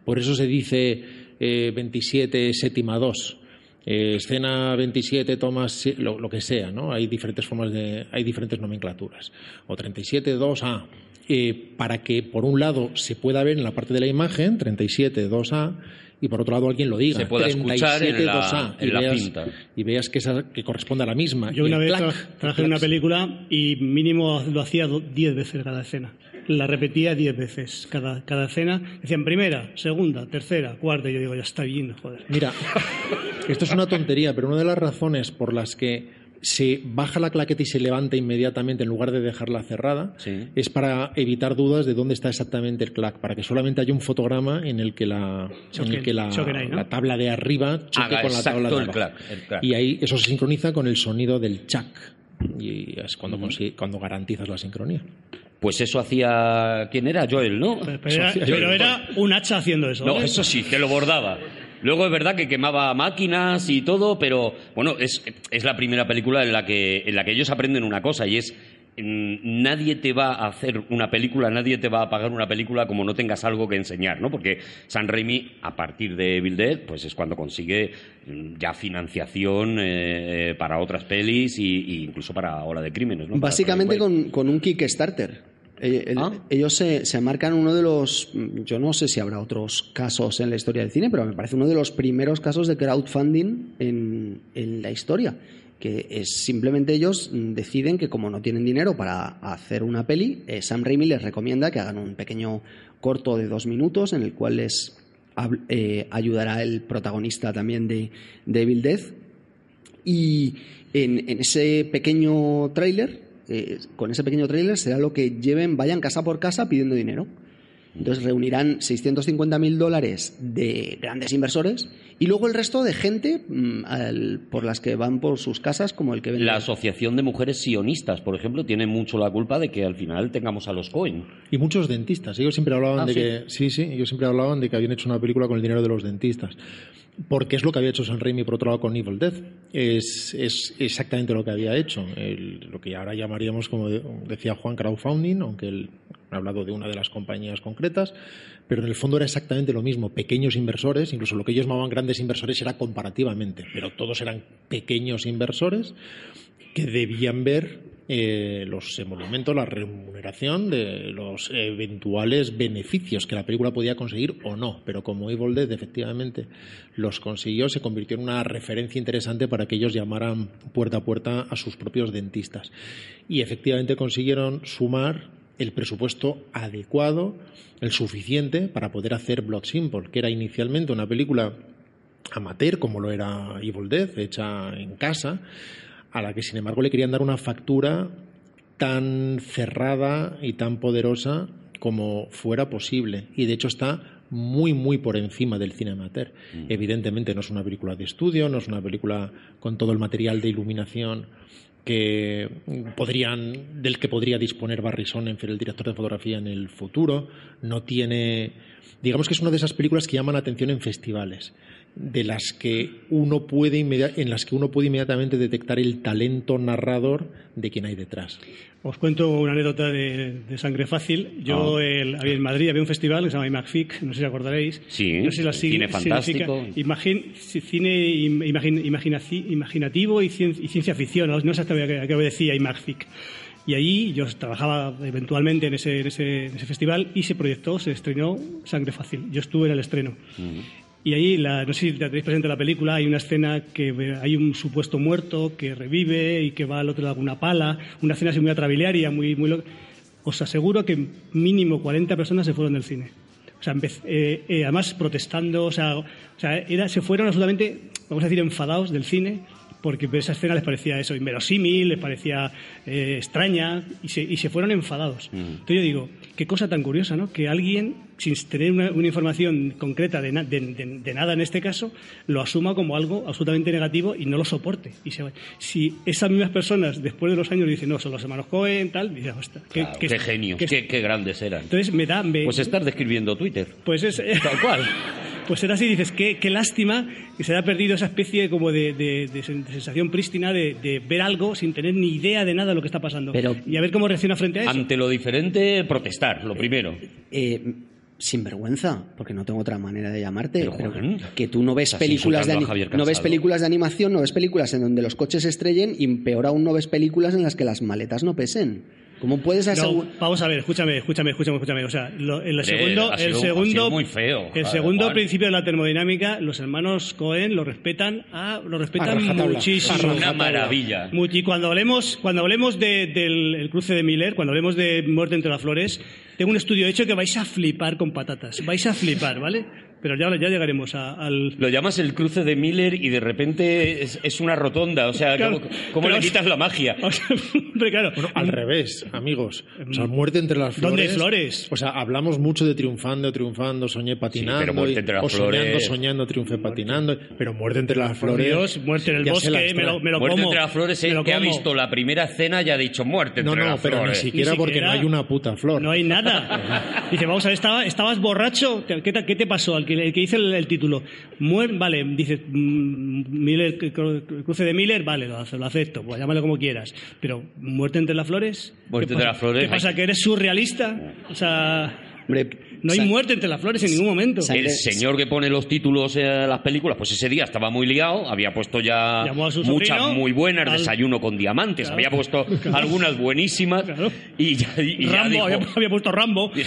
Speaker 3: Por eso se dice eh, 27 séptima 2. Eh, escena 27 tomas lo, lo que sea, ¿no? Hay diferentes formas de hay diferentes nomenclaturas. O 37 2A eh, para que por un lado se pueda ver en la parte de la imagen 37 2A y por otro lado alguien lo diga.
Speaker 6: Se pueda escuchar en
Speaker 3: 37,
Speaker 6: la-
Speaker 3: 2A, y
Speaker 6: en la
Speaker 3: veas-
Speaker 6: cinta.
Speaker 3: y veas que, esa, que corresponde a la misma.
Speaker 2: Yo
Speaker 3: Y
Speaker 2: una vez
Speaker 3: clac,
Speaker 2: tra-
Speaker 3: el
Speaker 2: trabajé en una película y mínimo lo hacía diez veces cada escena. La repetía diez veces cada, cada escena. Decían primera, segunda, tercera, cuarta. Y yo digo, ya está bien, joder.
Speaker 3: Mira, esto es una tontería, pero una de las razones por las que se baja la claqueta y se levanta inmediatamente en lugar de dejarla cerrada
Speaker 6: Sí.
Speaker 3: es para evitar dudas de dónde está exactamente el clac, para que solamente haya un fotograma en el que la, en el que la,
Speaker 2: choquen ahí, ¿no?
Speaker 3: la tabla de arriba choque
Speaker 6: Haga
Speaker 3: con la tabla de
Speaker 6: el
Speaker 3: abajo.
Speaker 6: clac, el clac.
Speaker 3: Y ahí eso se sincroniza con el sonido del chac. Y es cuando, cuando garantizas la sincronía.
Speaker 6: Pues eso hacía... ¿Quién era? Joel, ¿no?
Speaker 2: Pero, era,
Speaker 3: Socia-
Speaker 2: pero era un hacha haciendo eso.
Speaker 6: No,
Speaker 2: ¿vale?
Speaker 6: eso sí, te lo bordaba. Luego es verdad que quemaba máquinas y todo, pero bueno, es, es la primera película en la, que, en la que ellos aprenden una cosa y es mm, nadie te va a hacer una película, nadie te va a pagar una película como no tengas algo que enseñar, ¿no? Porque San Raimi, a partir de Evil Dead, pues es cuando consigue mm, ya financiación eh, para otras pelis y, y incluso para Ola de Crímenes, ¿no?
Speaker 4: Básicamente con, con un Kickstarter. Eh, el-
Speaker 6: Ah.
Speaker 4: Ellos se, se marcan uno de los. Yo no sé si habrá otros casos en la historia del cine, pero me parece uno de los primeros casos de crowdfunding en, en la historia. Que es simplemente ellos deciden que, como no tienen dinero para hacer una peli, eh, Sam Raimi les recomienda que hagan un pequeño corto de dos minutos en el cual les eh, ayudará el protagonista también de, de Evil Death. Y en, en ese pequeño tráiler, eh, con ese pequeño tráiler será lo que lleven, vayan casa por casa pidiendo dinero. Entonces reunirán 650.000 dólares de grandes inversores y luego el resto de gente mm, al- por las que van por sus casas, como el que vende.
Speaker 6: La Asociación de Mujeres Sionistas, por ejemplo, tiene mucho la culpa de que al final tengamos a los Cohen.
Speaker 3: Y muchos dentistas. Ellos siempre hablaban
Speaker 6: Ah,
Speaker 3: de
Speaker 6: ¿sí?
Speaker 3: que. Sí, sí, ellos siempre hablaban de que habían hecho una película con el dinero de los dentistas. Porque es lo que había hecho San Raimi, por otro lado, con Evil Death. Es, es exactamente lo que había hecho. Lo que ahora llamaríamos, como de- decía Juan, crowdfunding, aunque él ha hablado de una de las compañías concretas. Pero en el fondo era exactamente lo mismo. Pequeños inversores, incluso lo que ellos llamaban grandes inversores era comparativamente. Pero todos eran pequeños inversores que debían ver eh, los emolumentos, la remuneración de los eventuales beneficios que la película podía conseguir o no. Pero como Evil Dead efectivamente los consiguió, se convirtió en una referencia interesante para que ellos llamaran puerta a puerta a sus propios dentistas. Y efectivamente consiguieron sumar el presupuesto adecuado, el suficiente para poder hacer Blood Simple, que era inicialmente una película amateur, como lo era Evil Dead, hecha en casa, a la que sin embargo le querían dar una factura tan cerrada y tan poderosa como fuera posible. Y de hecho está muy, muy por encima del cine amateur. Evidentemente no es una película de estudio, no es una película con todo el material de iluminación que podrían, del que podría disponer Barry Sonnenfeld, el director de fotografía, en el futuro. No tiene. Digamos que es una de esas películas que llaman atención en festivales, de las que uno puede en las que uno puede inmediatamente detectar el talento narrador de quien hay detrás.
Speaker 2: Os cuento una anécdota de, de sangre fácil. Yo
Speaker 6: Ah.
Speaker 2: el- había en Madrid había un festival que se llama IMAGFIC, no sé si acordaréis.
Speaker 6: Sí,
Speaker 2: no sé si la
Speaker 6: cine fantástico.
Speaker 2: Imagin- cine im- imagin- imaginaci- imaginativo y, cien- y ciencia ficción. No, no sé hasta qué, qué obedecía IMAGFIC. Y allí yo trabajaba eventualmente en ese, en, ese, en ese festival y se proyectó, se estrenó Sangre Fácil. Yo estuve en el estreno. Y ahí, la, no sé si te tenéis presente la película, hay una escena que hay un supuesto muerto que revive y que va al otro lado con una pala, una escena así muy atrabiliaria, muy, muy lo- Os aseguro que mínimo 40 personas se fueron del cine. O sea, eh, eh, además protestando, o sea, o sea era, se fueron absolutamente, vamos a decir, enfadados del cine porque esa escena les parecía eso, inverosímil, les parecía eh, extraña y se, y se fueron enfadados. Entonces yo digo, qué cosa tan curiosa, ¿no? Que alguien, sin tener una, una información concreta de, na- de- de- de nada en este caso, lo asuma como algo absolutamente negativo y no lo soporte. Y se. Si esas mismas personas, después de los años, dicen, no, son los hermanos Cohen, tal, dices, "Hostia, qué,
Speaker 6: Claro,
Speaker 2: qué-
Speaker 6: qué genios,
Speaker 2: qué-
Speaker 6: qué, qué grandes eran.
Speaker 2: Entonces me da... me-
Speaker 6: Pues estás describiendo Twitter.
Speaker 2: pues es...
Speaker 6: Tal cual.
Speaker 2: Pues era así, dices, qué, qué lástima que se haya perdido esa especie como de, de- de sen- de sensación prístina de, de ver algo sin tener ni idea de nada de lo que está pasando.
Speaker 4: Pero-
Speaker 2: y a ver cómo reacciona frente a eso.
Speaker 6: Ante lo diferente, protestar, lo primero.
Speaker 4: Eh, sin vergüenza, porque no tengo otra manera de llamarte.
Speaker 6: Pero, Juan,
Speaker 4: que tú no ves películas de no ves películas de animación, no ves películas en donde los coches se estrellen y peor aún no ves películas en las que las maletas no pesen. ¿Cómo puedes
Speaker 2: No,
Speaker 4: asegurar?
Speaker 2: vamos a ver, escúchame, escúchame, escúchame, escúchame. O sea, lo- el segundo,
Speaker 6: sido-
Speaker 2: el segundo,
Speaker 6: sido muy feo,
Speaker 2: el
Speaker 6: joder,
Speaker 2: segundo
Speaker 6: Juan.
Speaker 2: principio de la termodinámica, los hermanos Cohen lo respetan, a, lo respetan
Speaker 3: A
Speaker 2: muchísimo.
Speaker 3: A
Speaker 6: Una maravilla.
Speaker 2: Y cuando hablemos, cuando hablemos de- del el cruce de Miller, cuando hablemos de Muerte entre las flores, tengo un estudio hecho que vais a flipar con patatas. Vais a flipar, ¿vale? Pero ya, ya llegaremos a- al.
Speaker 6: Lo llamas el cruce de Miller y de repente es, es una rotonda. O sea,
Speaker 2: Claro,
Speaker 6: ¿cómo, cómo
Speaker 2: pero-
Speaker 6: le quitas la magia?
Speaker 2: O sea, hombre, claro.
Speaker 3: Al revés, amigos. O sea, muerte entre las flores.
Speaker 2: ¿Dónde flores?
Speaker 3: O sea, hablamos mucho de triunfando, triunfando, soñé patinando.
Speaker 6: pero muerte
Speaker 3: y-
Speaker 6: entre las
Speaker 3: o soñando,
Speaker 6: flores.
Speaker 3: soñando, triunfé patinando. Pero muerte entre las flores.
Speaker 2: Dios, muerte en el
Speaker 3: se las
Speaker 2: bosque, me lo,
Speaker 3: trae.
Speaker 2: me lo
Speaker 6: Muerte
Speaker 2: como.
Speaker 6: entre las flores es
Speaker 2: lo
Speaker 6: que ha visto la primera escena y ha dicho muerte
Speaker 3: No,
Speaker 6: entre
Speaker 3: no,
Speaker 6: las
Speaker 3: pero ni
Speaker 6: flores.
Speaker 3: siquiera,
Speaker 2: Ni
Speaker 3: porque
Speaker 2: siquiera.
Speaker 3: no hay una puta flor.
Speaker 2: No hay nada. Dice, vamos a ver, ¿estaba- ¿estabas borracho? ¿Qué te, qué te pasó? Al que, el que dice el, el título. Muer, vale, dice, mm, Miller, cru- cruce de Miller, vale, lo, lo acepto, pues llámalo como quieras. Pero, ¿muerte entre las flores?
Speaker 6: Muerte
Speaker 2: ¿Qué
Speaker 6: entre
Speaker 2: pasa?
Speaker 6: las flores,
Speaker 2: ¿Qué pasa,
Speaker 6: hay-
Speaker 2: que eres surrealista? O sea...
Speaker 4: Hombre,
Speaker 2: No hay
Speaker 4: sa-
Speaker 2: muerte entre las flores en ningún momento.
Speaker 4: sa-
Speaker 6: El
Speaker 4: Sangre-
Speaker 6: señor que pone los títulos a las películas, pues ese día estaba muy liado, había puesto ya muchas
Speaker 2: sobrino,
Speaker 6: muy buenas,
Speaker 2: al-
Speaker 6: desayuno con diamantes,
Speaker 2: Claro.
Speaker 6: había puesto algunas buenísimas
Speaker 2: Claro.
Speaker 6: y ya, y ya
Speaker 2: Rambo,
Speaker 6: dijo,
Speaker 2: había, había puesto Rambo.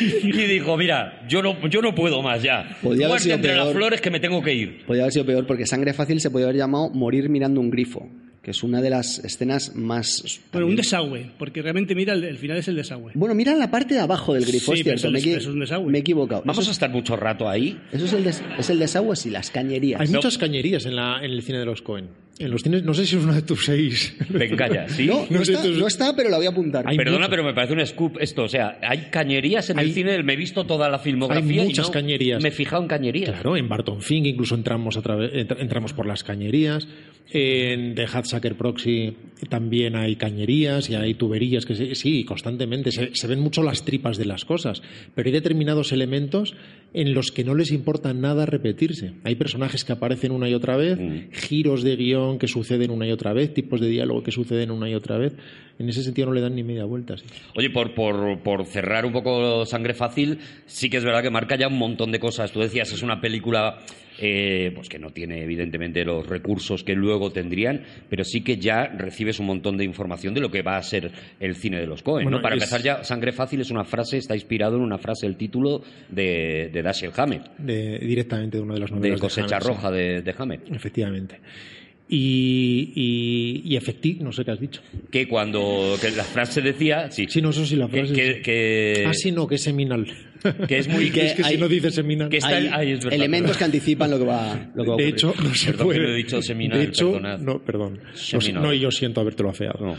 Speaker 6: y dijo, mira, yo no, yo no puedo más ya.
Speaker 4: Podía haber sido
Speaker 6: entre las
Speaker 4: peor.
Speaker 6: flores que me tengo que ir.
Speaker 4: Podría haber sido peor porque Sangre Fácil se podría haber llamado Morir mirando un grifo, que es una de las escenas más...
Speaker 2: Bueno, un desagüe, porque realmente mira, el, el final es el desagüe.
Speaker 4: Bueno, mira la parte de abajo del grifo,
Speaker 2: Sí,
Speaker 4: es
Speaker 2: pero
Speaker 4: cierto, me,
Speaker 2: es- es un desagüe.
Speaker 4: me he equivocado.
Speaker 6: Vamos
Speaker 4: eso,
Speaker 6: a estar mucho rato ahí.
Speaker 4: eso es, el des- es el desagüe, sí, las cañerías.
Speaker 3: Hay muchas cañerías en, la, en el cine de los Cohen. En los cines, no sé si es una de tus seis.
Speaker 6: Venga ya, ¿sí?
Speaker 4: No, no,
Speaker 3: No sé,
Speaker 4: está,
Speaker 3: entonces-
Speaker 4: no está, pero la voy a apuntar.
Speaker 3: Hay
Speaker 6: Perdona, pero me parece un scoop esto. O sea, hay cañerías en el cine, me he visto toda la filmografía.
Speaker 3: Hay
Speaker 6: y
Speaker 3: muchas
Speaker 6: no
Speaker 3: cañerías.
Speaker 6: Me he fijado en cañerías.
Speaker 3: Claro, en Barton Fink incluso entramos, a través- entra- entramos por las cañerías. En The Hatsucker Proxy también hay cañerías y hay tuberías que se- sí, constantemente se, se ven mucho las tripas de las cosas, pero hay determinados elementos en los que no les importa nada repetirse. Hay personajes que aparecen una y otra vez,
Speaker 6: Mm.
Speaker 3: giros de guion que suceden una y otra vez, tipos de diálogo que suceden una y otra vez. En ese sentido no le dan ni media vuelta. sí.
Speaker 6: Oye, por, por, por cerrar un poco Sangre Fácil, sí que es verdad que marca ya un montón de cosas. Tú decías, es una película eh, pues que no tiene evidentemente los recursos que luego tendrían, pero sí que ya recibes un montón de información de lo que va a ser el cine de los Cohen.
Speaker 3: Bueno,
Speaker 6: ¿no? Para
Speaker 3: es-
Speaker 6: empezar ya, Sangre Fácil es una frase, está inspirado en una frase, el título de, de Dashiell Hammett,
Speaker 3: De- directamente de una de las
Speaker 6: de
Speaker 3: novelas
Speaker 6: Cosecha
Speaker 3: Hammett, sí.
Speaker 6: Roja de, de Hammett.
Speaker 3: Efectivamente. Y, y, no sé qué has dicho.
Speaker 6: Que cuando que la frase decía, sí,
Speaker 3: Sí, no, eso sí, la frase.
Speaker 6: que-
Speaker 3: Ah, sí, no, que es seminal.
Speaker 6: Que es muy...
Speaker 4: que
Speaker 3: es que
Speaker 4: hay-
Speaker 3: si no dices seminal.
Speaker 6: que está
Speaker 4: Hay
Speaker 6: el- ay, es verdad,
Speaker 4: elementos que anticipan lo que va, lo que va a
Speaker 3: de hecho, no se
Speaker 6: Perdón que
Speaker 3: puede.
Speaker 6: he dicho seminal,
Speaker 3: de hecho,
Speaker 6: perdonad.
Speaker 3: no, perdón.
Speaker 6: Seminal.
Speaker 3: no, y yo siento habértelo afeado.
Speaker 6: No.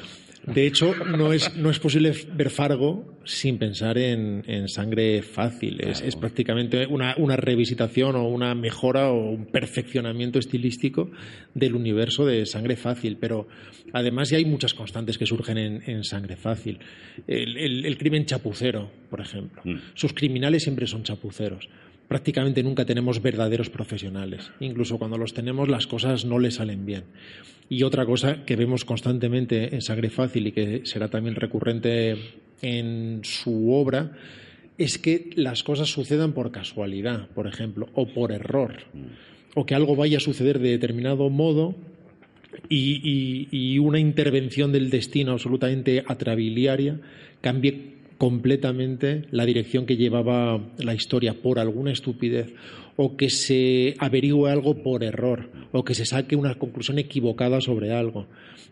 Speaker 3: De hecho, no es, no es posible ver Fargo sin pensar en, en sangre fácil. Es, es prácticamente una, una revisitación o una mejora o un perfeccionamiento estilístico del universo de sangre fácil. Pero además ya hay muchas constantes que surgen en, en sangre fácil. El, el- el crimen chapucero, por ejemplo.
Speaker 6: Mm.
Speaker 3: Sus criminales siempre son chapuceros. Prácticamente nunca tenemos verdaderos profesionales. Incluso cuando los tenemos las cosas no les salen bien. Y otra cosa que vemos constantemente en Sangre Fácil y que será también recurrente en su obra es que las cosas sucedan por casualidad, por ejemplo, o por error, o que algo vaya a suceder de determinado modo y, y- y una intervención del destino absolutamente atrabiliaria cambie completamente la dirección que llevaba la historia por alguna estupidez o que se averigüe algo por error o que se saque una conclusión equivocada sobre algo.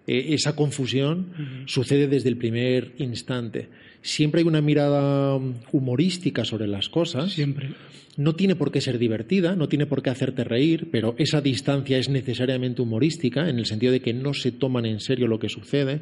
Speaker 3: Eh, esa confusión sucede desde el primer instante. Siempre hay una mirada humorística sobre las cosas.
Speaker 2: Siempre.
Speaker 3: No tiene por qué ser divertida, no tiene por qué hacerte reír, pero esa distancia es necesariamente humorística, en el sentido de que no se toman en serio lo que sucede.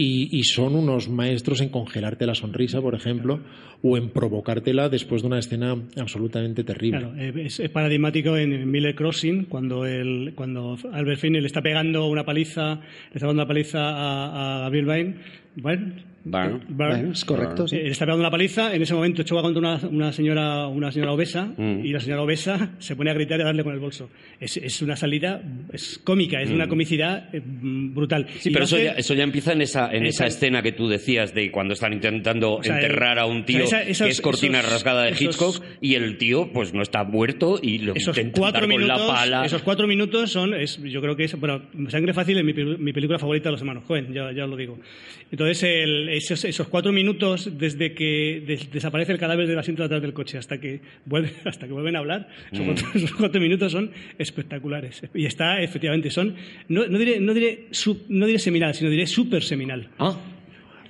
Speaker 3: Y, y son unos maestros en congelarte la sonrisa, por ejemplo, o en provocártela después de una escena absolutamente terrible.
Speaker 2: Claro, eh, es, paradigmático en Miller Crossing cuando el, cuando Albert Finney le está pegando una paliza, le está dando una paliza a, a Bill Byrne. Byrne,
Speaker 6: Byrne.
Speaker 2: Byrne.
Speaker 4: Bueno, es correcto, sí.
Speaker 2: Eh, está pegando una paliza, en ese momento choca contra una, una señora una señora obesa
Speaker 6: Mm.
Speaker 2: y la señora obesa se pone a gritar y a darle con el bolso. Es, es una salida es cómica, es una comicidad eh, mm, brutal.
Speaker 6: Sí,
Speaker 2: Y
Speaker 6: pero eso
Speaker 2: hace-
Speaker 6: ya, eso ya empieza en esa, en esa
Speaker 2: Esa-
Speaker 6: escena que tú decías de cuando están intentando
Speaker 2: O sea,
Speaker 6: enterrar a un tío
Speaker 2: o sea, esa- esos-
Speaker 6: que es cortina
Speaker 2: esos-
Speaker 6: rasgada de
Speaker 2: esos-
Speaker 6: Hitchcock y el tío pues no está muerto y lo
Speaker 2: esos
Speaker 6: intentan
Speaker 2: cuatro
Speaker 6: dar con
Speaker 2: minutos,
Speaker 6: la pala.
Speaker 2: esos cuatro minutos son, es, yo creo que es, bueno, Sangre Fácil es mi, mi película favorita de los hermanos Cohen, ya, ya os lo digo. Entonces, el- esos, esos cuatro minutos desde que des- desaparece el cadáver del asiento de atrás del coche hasta que vuelve, hasta que vuelven a hablar, esos,
Speaker 6: Mm.
Speaker 2: cuatro, esos cuatro minutos son espectaculares. Y está, efectivamente, son, no, no diré, no diré, sub- no diré seminal, sino diré super seminal.
Speaker 6: Ah,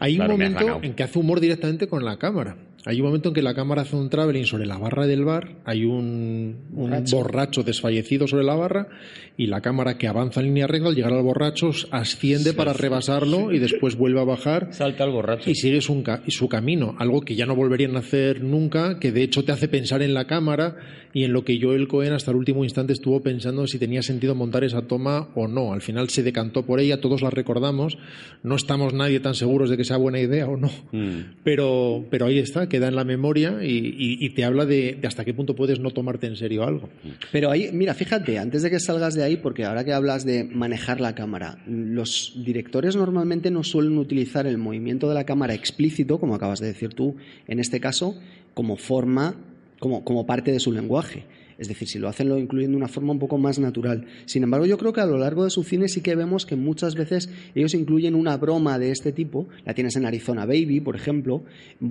Speaker 3: Hay
Speaker 6: Claro,
Speaker 3: un momento en que hace humor directamente con la cámara. Hay un momento en que la cámara hace un traveling sobre la barra del bar, hay un, un borracho. desfallecido sobre la barra y la cámara que avanza en línea recta al llegar al borracho asciende para rebasarlo y después vuelve a bajar
Speaker 6: salta el borracho.
Speaker 3: y sigue su, ca- su camino, algo que ya no volverían a hacer nunca, que de hecho te hace pensar en la cámara y en lo que Joel Cohen hasta el último instante estuvo pensando si tenía sentido montar esa toma o no. Al final se decantó por ella, todos la recordamos, no estamos nadie tan seguros de que sea buena idea o no,
Speaker 6: Mm.
Speaker 3: pero, pero ahí está, queda queda en la memoria y, te habla de, de hasta qué punto puedes no tomarte en serio algo.
Speaker 4: Pero ahí, mira, fíjate, antes de que salgas de ahí, porque ahora que hablas de manejar la cámara, los directores normalmente no suelen utilizar el movimiento de la cámara explícito, como acabas de decir tú, en este caso, como forma, como, como parte de su lenguaje. Es decir, si lo hacen lo incluyen de una forma un poco más natural. Sin embargo, yo creo que a lo largo de su cine sí que vemos que muchas veces ellos incluyen una broma de este tipo. La tienes en Arizona Baby, por ejemplo.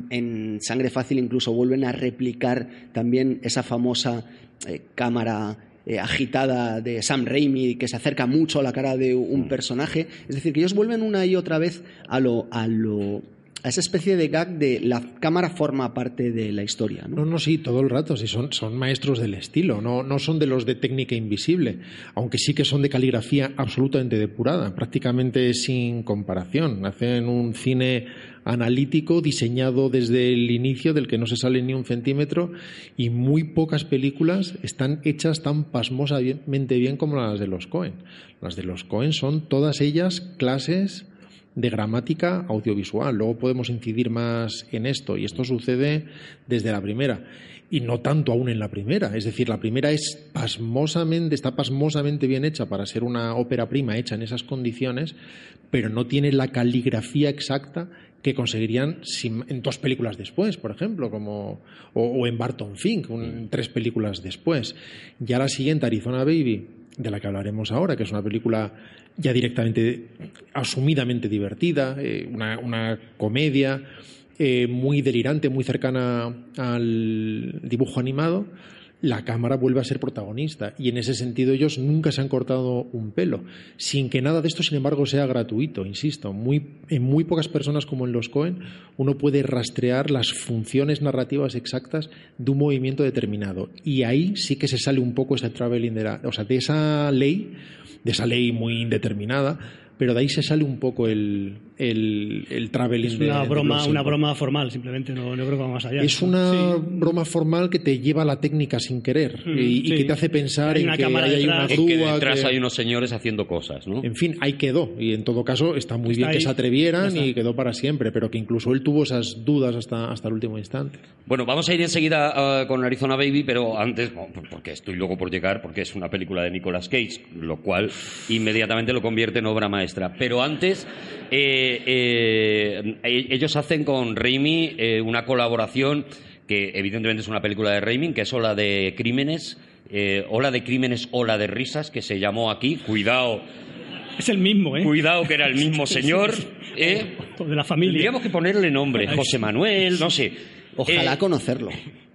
Speaker 4: En Sangre Fácil incluso vuelven a replicar también esa famosa eh, cámara eh, agitada de Sam Raimi que se acerca mucho a la cara de un personaje. Es decir, que ellos vuelven una y otra vez a lo, a lo a esa especie de gag de la cámara forma parte de la historia. ¿no?
Speaker 3: No, no, sí, todo el rato. Sí, son, son maestros del estilo, no, no son de los de técnica invisible, aunque sí que son de caligrafía absolutamente depurada, prácticamente sin comparación. Hacen un cine analítico diseñado desde el inicio del que no se sale ni un centímetro y muy pocas películas están hechas tan pasmosamente bien como las de los Cohen. Las de los Cohen son todas ellas clases de gramática audiovisual. Luego podemos incidir más en esto y esto sucede desde la primera y no tanto aún en la primera. Es decir, la primera es pasmosamente, está pasmosamente bien hecha para ser una ópera prima hecha en esas condiciones, pero no tiene la caligrafía exacta que conseguirían en dos películas después, por ejemplo, como o, o en Barton Fink, un- tres películas después. Ya la siguiente, Arizona Baby, de la que hablaremos ahora, que es una película ya directamente asumidamente divertida, eh, una, una comedia eh, muy delirante, muy cercana al dibujo animado, la cámara vuelve a ser protagonista. Y en ese sentido ellos nunca se han cortado un pelo, sin que nada de esto, sin embargo, sea gratuito, insisto. Muy, en muy pocas personas como en los Cohen uno puede rastrear las funciones narrativas exactas de un movimiento determinado. Y ahí sí que se sale un poco ese traveling de la, o sea, de esa ley, de esa ley muy indeterminada, pero de ahí se sale un poco el, el, el traveling
Speaker 2: Es
Speaker 3: de-
Speaker 2: una
Speaker 3: de
Speaker 2: broma,
Speaker 3: los
Speaker 2: una broma formal, simplemente, no, no creo que va más allá.
Speaker 3: Es una
Speaker 2: Sí.
Speaker 3: broma formal que te lleva a la técnica sin querer
Speaker 2: Mm,
Speaker 3: y, y
Speaker 2: sí.
Speaker 3: que te hace pensar
Speaker 2: Hay
Speaker 3: en que ahí hay una
Speaker 2: detrás.
Speaker 3: grúa.
Speaker 6: que detrás
Speaker 3: que-
Speaker 6: hay unos señores haciendo cosas, ¿no?
Speaker 3: En fin, ahí quedó. Y en todo caso está muy
Speaker 2: Está
Speaker 3: bien que
Speaker 2: ahí,
Speaker 3: se atrevieran y quedó para siempre, pero que incluso él tuvo esas dudas hasta, hasta el último instante.
Speaker 6: Bueno, vamos a ir enseguida ah, con Arizona Baby, pero antes, porque estoy luego por llegar, porque es una película de Nicolas Cage, lo cual inmediatamente lo convierte en obra maestra. Pero antes, eh, eh, e- ellos hacen con Raimi eh, una colaboración que evidentemente es una película de Raimi, que es Ola de Crímenes, eh, Ola de Crímenes, Ola de Risas, que se llamó aquí. Cuidado,
Speaker 2: Es el mismo, ¿eh?
Speaker 6: cuidado que era el mismo señor. ¿eh?
Speaker 2: O de la familia.
Speaker 6: Tendríamos que ponerle nombre, José Manuel, no sé.
Speaker 4: Ojalá
Speaker 6: Eh,
Speaker 4: conocerlo.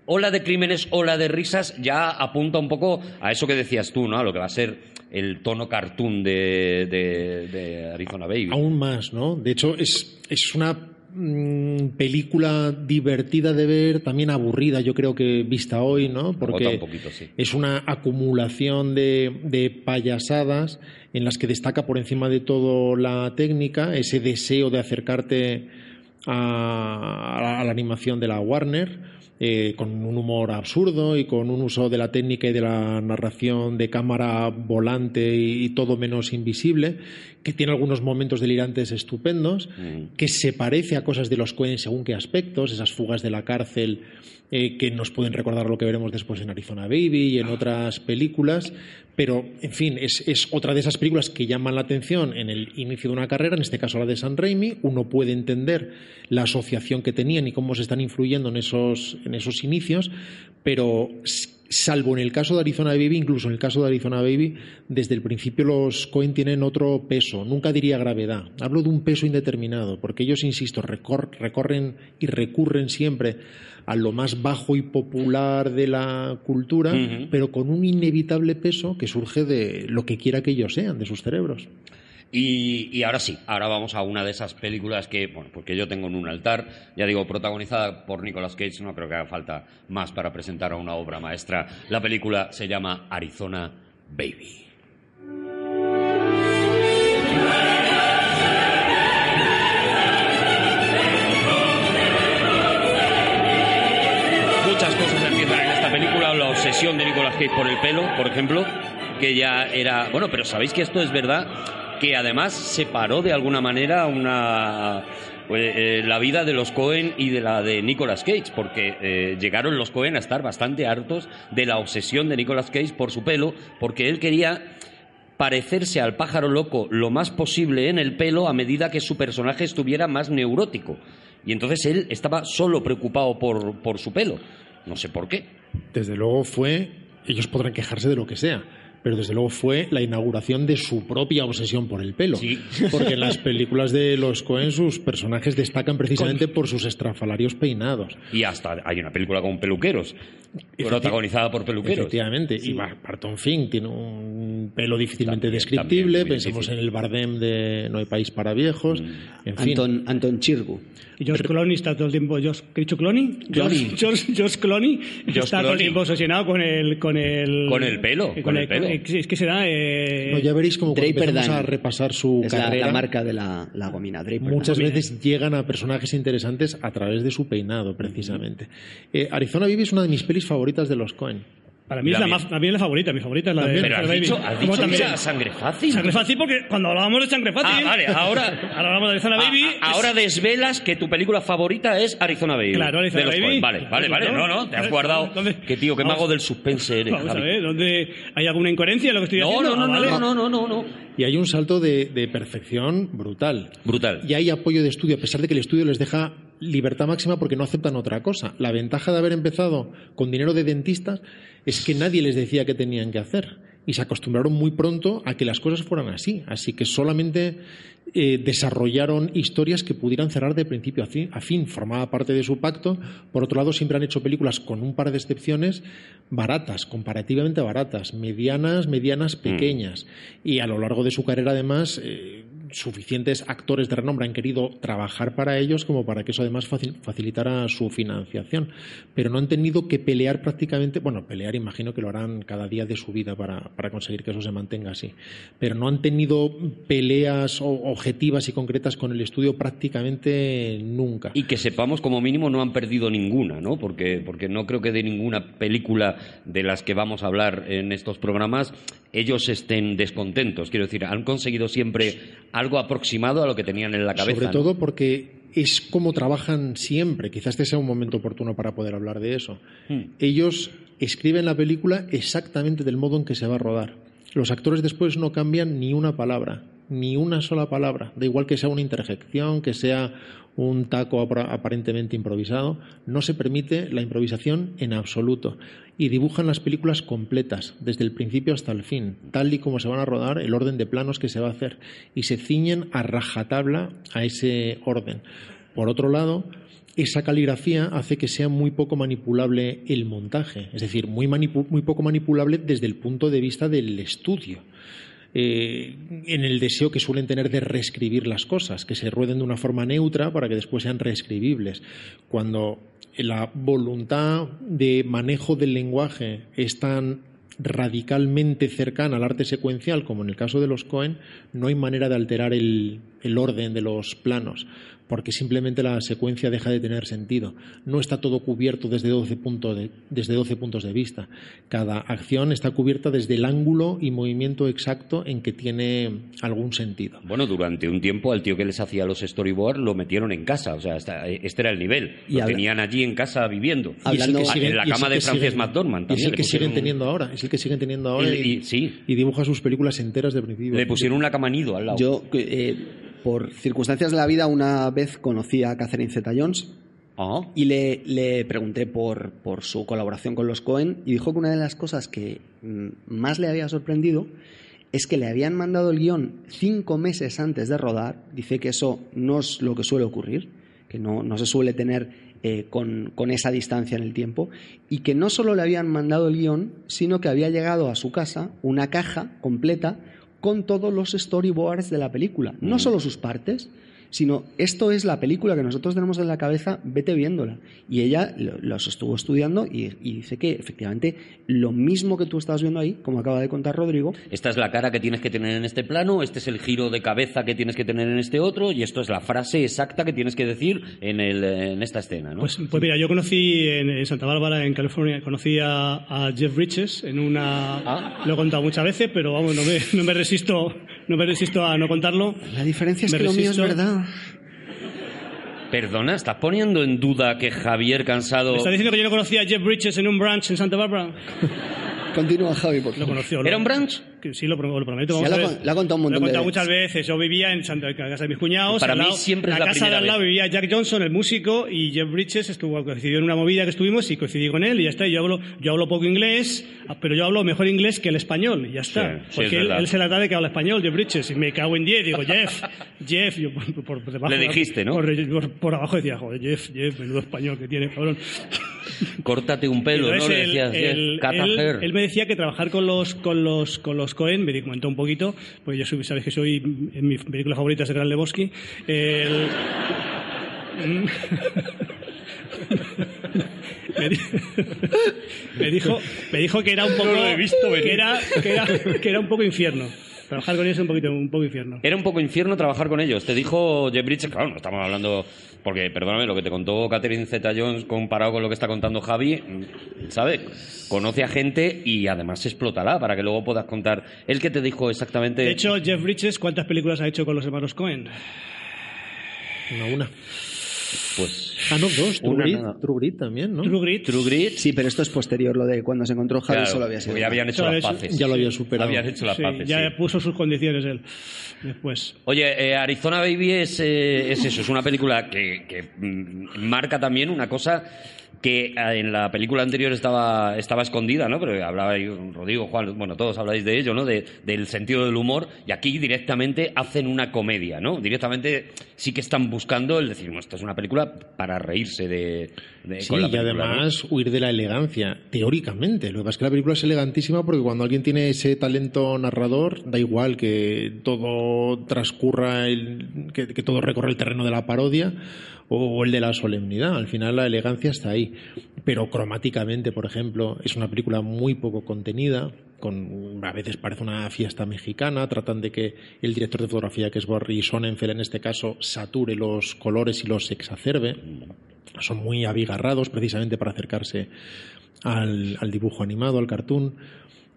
Speaker 6: Ola de crímenes, ola de risas, ya apunta un poco a eso que decías tú, ¿no? A lo que va a ser el tono cartoon de, de- de Arizona Baby.
Speaker 3: Aún más, ¿no? De hecho, es, es una mm, película divertida de ver, también aburrida, yo creo que vista hoy, ¿no? Porque
Speaker 6: un poquito, sí.
Speaker 3: es una acumulación de, de payasadas en las que destaca por encima de todo la técnica, ese deseo de acercarte a la animación de la Warner. Eh, con un humor absurdo y con un uso de la técnica y de la narración de cámara volante y, y todo menos invisible, que tiene algunos momentos delirantes estupendos,
Speaker 6: Mm.
Speaker 3: que se parece a cosas de los Coen según qué aspectos, esas fugas de la cárcel eh, que nos pueden recordar lo que veremos después en Arizona Baby y en otras películas, pero en fin, es, es otra de esas películas que llaman la atención en el inicio de una carrera, en este caso la de San Raimi, uno puede entender la asociación que tenían y cómo se están influyendo en esos, en esos inicios, pero salvo en el caso de Arizona Baby, incluso en el caso de Arizona Baby, desde el principio los Cohen tienen otro peso, nunca diría gravedad, hablo de un peso indeterminado, porque ellos, insisto, recor- recorren y recurren siempre a lo más bajo y popular de la cultura, pero con un inevitable peso que surge de lo que quiera que ellos sean, de sus cerebros.
Speaker 6: Y, ahora sí, ahora vamos a una de esas películas que, bueno, porque yo tengo en un altar, ya digo, protagonizada por Nicolas Cage, no creo que haga falta más para presentar a una obra maestra. La película se llama Arizona Baby. Muchas cosas empiezan en esta película, la obsesión de Nicolas Cage por el pelo, por ejemplo, que ya era... Bueno, pero ¿sabéis que esto es verdad? Que además separó de alguna manera pues, eh, la vida de los Cohen y de la de Nicolas Cage, porque eh, llegaron los Cohen a estar bastante hartos de la obsesión de Nicolas Cage por su pelo, porque él quería parecerse al pájaro loco lo más posible en el pelo a medida que su personaje estuviera más neurótico. Y entonces él estaba solo preocupado por, por su pelo. No sé por qué.
Speaker 3: Desde luego fue, ellos podrán quejarse de lo que sea, pero desde luego fue la inauguración de su propia obsesión por el pelo.
Speaker 6: Sí.
Speaker 3: Porque en las películas de los Cohen sus personajes destacan precisamente por sus estrafalarios peinados.
Speaker 6: Y hasta hay una película con peluqueros, protagonizada por peluqueros.
Speaker 3: Efectivamente. Y Bar- Barton Fink tiene un pelo difícilmente
Speaker 6: También,
Speaker 3: descriptible.
Speaker 6: también
Speaker 3: Pensemos
Speaker 6: difícil. Mm.
Speaker 3: en el Bardem de No hay país para viejos. En fin.
Speaker 4: Anton, Anton Chirgu.
Speaker 2: Y George Clooney está todo el tiempo. George, ¿Qué he dicho Clooney?
Speaker 6: Clooney.
Speaker 2: George, George, George Clooney
Speaker 6: George
Speaker 2: está todo el tiempo obsesionado con el. Con el,
Speaker 6: Con el pelo, con el pelo.
Speaker 2: Es que será. Eh,
Speaker 3: No, ya veréis como cuando
Speaker 4: Draper
Speaker 3: a repasar su
Speaker 4: Es
Speaker 3: carrera.
Speaker 4: la marca de la, la gomina. Draper
Speaker 3: Muchas
Speaker 4: Dan.
Speaker 3: veces llegan a personajes interesantes a través de su peinado, precisamente. Eh, Arizona Baby es una de mis pelis favoritas de los Cohen.
Speaker 2: Para mí,
Speaker 6: La
Speaker 2: es la más, para mí es la favorita. Mi favorita es la de.
Speaker 6: Pero has
Speaker 2: Baby.
Speaker 6: dicho, has
Speaker 2: ¿Cómo
Speaker 6: dicho
Speaker 2: también?
Speaker 6: esa sangre fácil.
Speaker 2: Sangre fácil porque cuando hablábamos de sangre fácil.
Speaker 6: Ah, vale, ahora-
Speaker 2: Ahora hablamos de Arizona Baby.
Speaker 6: A- a- ahora desvelas que tu película favorita es Arizona Baby.
Speaker 2: Claro, Arizona
Speaker 6: de los
Speaker 2: Baby.
Speaker 6: Vale, vale, vale. No, no, te has
Speaker 2: ¿Dónde-
Speaker 6: guardado.
Speaker 2: dónde-
Speaker 6: Que tío, qué
Speaker 2: Vamos-
Speaker 6: mago del suspense eres.
Speaker 2: Vamos a
Speaker 6: Javi.
Speaker 2: ver, ¿dónde hay alguna incoherencia en lo que estoy
Speaker 6: No,
Speaker 2: haciendo?
Speaker 6: no, no,
Speaker 2: Ah, vale.
Speaker 6: no, no, no, no, no.
Speaker 3: Y hay un salto de, de perfección brutal.
Speaker 6: Brutal.
Speaker 3: Y hay apoyo de estudio, a pesar de que el estudio les deja libertad máxima porque no aceptan otra cosa. La ventaja de haber empezado con dinero de dentistas es que nadie les decía qué tenían que hacer. Y se acostumbraron muy pronto a que las cosas fueran así. Así que solamente eh, desarrollaron historias que pudieran cerrar de principio a fin, a fin. Formaba parte de su pacto. Por otro lado, siempre han hecho películas con un par de excepciones baratas, comparativamente baratas, medianas, medianas, pequeñas. Y a lo largo de su carrera, además, eh, suficientes actores de renombre han querido trabajar para ellos como para que eso además facil- facilitara su financiación. Pero no han tenido que pelear prácticamente, bueno, pelear imagino que lo harán cada día de su vida para, para conseguir que eso se mantenga así. Pero no han tenido peleas objetivas y concretas con el estudio prácticamente nunca.
Speaker 6: Y que sepamos, como mínimo, no han perdido ninguna, ¿no? Porque, porque no creo que de ninguna película de las que vamos a hablar en estos programas ellos estén descontentos. Quiero decir, han conseguido siempre aproximado a lo que tenían en la cabeza.
Speaker 3: Sobre
Speaker 6: ¿no?
Speaker 3: todo porque es como trabajan siempre. Quizás este sea un momento oportuno para poder hablar de eso.
Speaker 6: Hmm.
Speaker 3: Ellos escriben la película exactamente del modo en que se va a rodar. Los actores después no cambian ni una palabra, ni una sola palabra. Da igual que sea una interjección, que sea un taco aparentemente improvisado, no se permite la improvisación en absoluto. Y dibujan las películas completas, desde el principio hasta el fin, tal y como se van a rodar, el orden de planos que se va a hacer. Y se ciñen a rajatabla a ese orden. Por otro lado, esa caligrafía hace que sea muy poco manipulable el montaje, es decir, muy, muy poco manipulable desde el punto de vista del estudio. Eh, en el deseo que suelen tener de reescribir las cosas, que se rueden de una forma neutra para que después sean reescribibles. Cuando la voluntad de manejo del lenguaje es tan radicalmente cercana al arte secuencial, como en el caso de los Cohen, no hay manera de alterar el, el orden de los planos, porque simplemente la secuencia deja de tener sentido. No está todo cubierto desde 12, punto de- desde 12 puntos de vista. Cada acción está cubierta desde el ángulo y movimiento exacto en que tiene algún sentido.
Speaker 6: Bueno, durante un tiempo al tío que les hacía los storyboards lo metieron en casa. O sea, esta- este era el nivel.
Speaker 4: Y
Speaker 6: Lo
Speaker 4: habla-
Speaker 6: tenían allí en casa viviendo.
Speaker 3: Y es el
Speaker 4: Hablando-
Speaker 3: que siguen-
Speaker 6: en la cama de Frances
Speaker 3: siguen-
Speaker 6: McDormand
Speaker 3: es
Speaker 6: también
Speaker 3: el que siguen teniendo ahora, es el que siguen teniendo ahora
Speaker 6: Y-
Speaker 3: y,
Speaker 6: y- sí.
Speaker 3: y dibuja sus películas enteras de principio.
Speaker 6: Le pusieron una cama nido al lado.
Speaker 4: Yo, eh, por circunstancias de la vida, una vez conocí a Catherine Zeta-Jones
Speaker 6: Ah,
Speaker 4: y le, le pregunté por, por su colaboración con los Cohen y dijo que una de las cosas que mm, más le había sorprendido es que le habían mandado el guion cinco meses antes de rodar. Dice que eso no es lo que suele ocurrir, que no, no se suele tener eh, con, con esa distancia en el tiempo, y que no solo le habían mandado el guion, sino que había llegado a su casa una caja completa con todos los storyboards de la película, no solo sus partes, sino esto es la película que nosotros tenemos en la cabeza, vete viéndola. Y ella lo- los estuvo estudiando y, y dice que efectivamente lo mismo que tú estás viendo ahí, como acaba de contar Rodrigo,
Speaker 6: esta es la cara que tienes que tener en este plano, este es el giro de cabeza que tienes que tener en este otro, y esto es la frase exacta que tienes que decir en, el, en esta escena, ¿no?
Speaker 2: Pues, pues mira, yo conocí en, en Santa Bárbara, en California, conocí a, a Jeff Bridges en una...
Speaker 6: Ah.
Speaker 2: Lo he contado muchas veces, pero vamos, no me, no me resisto no me resisto a no contarlo.
Speaker 4: la diferencia es
Speaker 2: Me
Speaker 4: que lo mío es
Speaker 2: resisto.
Speaker 4: verdad.
Speaker 6: Perdona, ¿estás poniendo en duda que Javier Cansado
Speaker 2: ¿Me ¿Estás diciendo que yo no conocía a Jeff Bridges en un brunch en Santa Bárbara?
Speaker 4: Continúa, Javi, por
Speaker 2: Lo
Speaker 4: favor.
Speaker 2: conoció.
Speaker 6: ¿Era
Speaker 2: lo-
Speaker 6: un brunch?
Speaker 2: Sí, lo, pro- lo prometo. A
Speaker 4: lo lo ha contado un montón
Speaker 2: Lo he contado muchas veces. Yo vivía en, Santa, casa de mis cuñados.
Speaker 6: Para mí
Speaker 2: lado-
Speaker 6: siempre es la
Speaker 2: casa de al lado
Speaker 6: vez.
Speaker 2: vivía Jack Johnson, el músico, y Jeff Bridges estuvo, coincidió en una movida que estuvimos y coincidí con él y ya está. Yo hablo, yo hablo poco inglés, pero yo hablo mejor inglés que el español y ya está.
Speaker 6: Sí, sí,
Speaker 2: Porque
Speaker 6: es
Speaker 2: él, se la da de que habla español, Jeff Bridges, y me cago en 10. Digo, Jeff, Jeff, yo por, por- por debajo.
Speaker 6: Le dijiste, ¿no?
Speaker 2: Por, abajo decía, joder, Jeff, Jeff, menudo español que tiene, cabrón.
Speaker 6: Córtate un pelo, ¿no? Le decías,
Speaker 2: él-
Speaker 6: "Jeff, cut a
Speaker 2: él-
Speaker 6: hair".
Speaker 2: él me decía que trabajar con los con los con los Cohen me comentó un poquito porque yo soy, sabes que soy en mi película favorita es el Gran Lebowski el- me, di- me dijo me dijo que era un poco
Speaker 6: No lo he visto
Speaker 2: que era, que era que era un poco infierno trabajar con ellos es un poquito un poco infierno
Speaker 6: Era un poco infierno trabajar con ellos. Te dijo Jeff Bridges, claro, no estamos hablando, porque perdóname, lo que te contó Catherine Zeta-Jones comparado con lo que está contando Javi, ¿sabes? Conoce a gente y además explotará para que luego puedas contar. ¿El que te dijo exactamente?
Speaker 2: de hecho Jeff Bridges ¿cuántas películas ha hecho con los hermanos Cohen?
Speaker 3: Una, una.
Speaker 6: pues
Speaker 3: Ah, no, dos. True
Speaker 6: Una
Speaker 3: Grit. True Grit también, ¿no?
Speaker 2: True Grit
Speaker 6: True Grit.
Speaker 4: Sí, pero esto es posterior, lo de cuando se encontró Javi
Speaker 6: claro,
Speaker 4: solo había sido.
Speaker 6: ya habían hecho las paces.
Speaker 3: Ya lo había superado.
Speaker 6: Habían hecho las
Speaker 2: Sí,
Speaker 6: paces.
Speaker 2: ya
Speaker 6: sí.
Speaker 2: puso sus condiciones él después
Speaker 6: Oye, eh, Arizona Baby es, eh, es eso, es una película que, que, mm, marca también una cosa que eh, en la película anterior estaba, estaba escondida, ¿no? Pero hablaba Rodrigo, Juan, bueno, todos habláis de ello, ¿no? De- del sentido del humor, y aquí directamente hacen una comedia, ¿no? Directamente sí que están buscando el decir, bueno, esto es una película para reírse de, de-
Speaker 3: Sí, y además huir de la elegancia, teóricamente. Lo que pasa es que la película es elegantísima porque cuando alguien tiene ese talento narrador, da igual que todo transcurra, el, que, que todo recorre el terreno de la parodia o el de la solemnidad. Al final la elegancia está ahí. Pero cromáticamente, por ejemplo, es una película muy poco contenida. Con, a veces parece una fiesta mexicana, tratan de que el director de fotografía, que es Barry Sonnenfeld en este caso, sature los colores y los exacerbe son muy abigarrados precisamente para acercarse al, dibujo animado, al cartoon.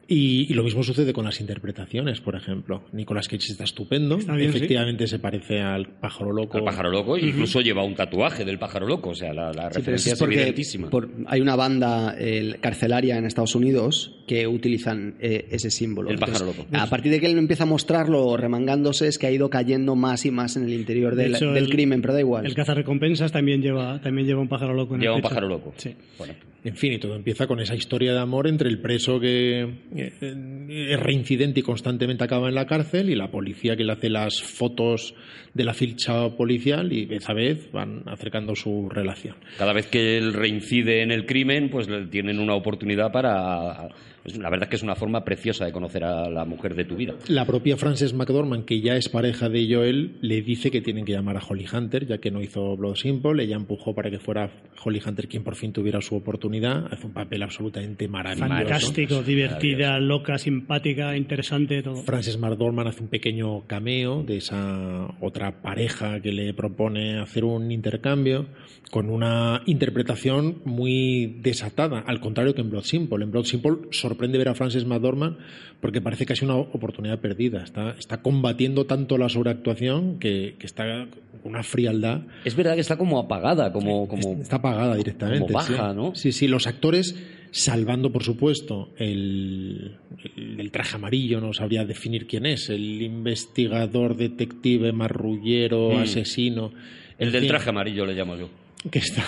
Speaker 3: Y, y lo mismo sucede con las interpretaciones, por ejemplo. Nicolas Cage está estupendo,
Speaker 2: Está bien, sí.
Speaker 3: efectivamente se parece al pájaro loco.
Speaker 6: Al pájaro loco, incluso lleva un tatuaje del pájaro loco, o sea, la,
Speaker 4: Sí,
Speaker 6: referencia
Speaker 4: es
Speaker 6: es
Speaker 4: porque
Speaker 6: evidentísima.
Speaker 4: por- hay una banda el, carcelaria en Estados Unidos que utilizan eh, ese símbolo.
Speaker 6: El pájaro
Speaker 4: Entonces,
Speaker 6: loco.
Speaker 4: A partir de que él empieza a mostrarlo remangándose, es que ha ido cayendo más y más en el interior
Speaker 2: De
Speaker 4: del,
Speaker 2: hecho,
Speaker 4: del
Speaker 2: el-
Speaker 4: crimen, pero da igual.
Speaker 2: El cazarrecompensas también lleva, también lleva un pájaro loco en
Speaker 6: Lleva
Speaker 2: el
Speaker 6: un
Speaker 2: pecho.
Speaker 6: pájaro loco.
Speaker 2: Sí.
Speaker 6: Bueno,
Speaker 3: En fin, y todo empieza con esa historia de amor entre el preso que eh, es reincidente y constantemente acaba en la cárcel y la policía que le hace las fotos de la ficha policial y vez a vez van acercando su relación.
Speaker 6: Cada vez que él reincide en el crimen, pues tienen una oportunidad para... pues, la verdad es que es una forma preciosa de conocer a la mujer de tu vida.
Speaker 3: La propia Frances McDormand, que ya es pareja de Joel, le dice que tienen que llamar a Holly Hunter, ya que no hizo Blood Simple. Ella empujó para que fuera Holly Hunter quien por fin tuviera su oportunidad. Hace un papel absolutamente maravilloso.
Speaker 2: Fantástico, divertida, loca, simpática, interesante, todo.
Speaker 3: Frances McDormand hace un pequeño cameo de esa otra pareja que le propone hacer un intercambio con una interpretación muy desatada, al contrario que en Blood Simple. En Blood Simple sorprende ver a Frances McDormand porque parece casi una oportunidad perdida. Está, está combatiendo tanto la sobreactuación que, que está con una frialdad
Speaker 6: Es verdad que está como apagada, como... como
Speaker 3: Está apagada directamente.
Speaker 6: como baja,
Speaker 3: sí.
Speaker 6: ¿no?
Speaker 3: Sí, sí, los actores, salvando por supuesto el, el- el traje amarillo, no sabría definir quién es, el investigador, detective, marrullero,
Speaker 6: Mm.
Speaker 3: asesino.
Speaker 6: El del
Speaker 3: fin,
Speaker 6: traje amarillo le llamo yo.
Speaker 3: Que está,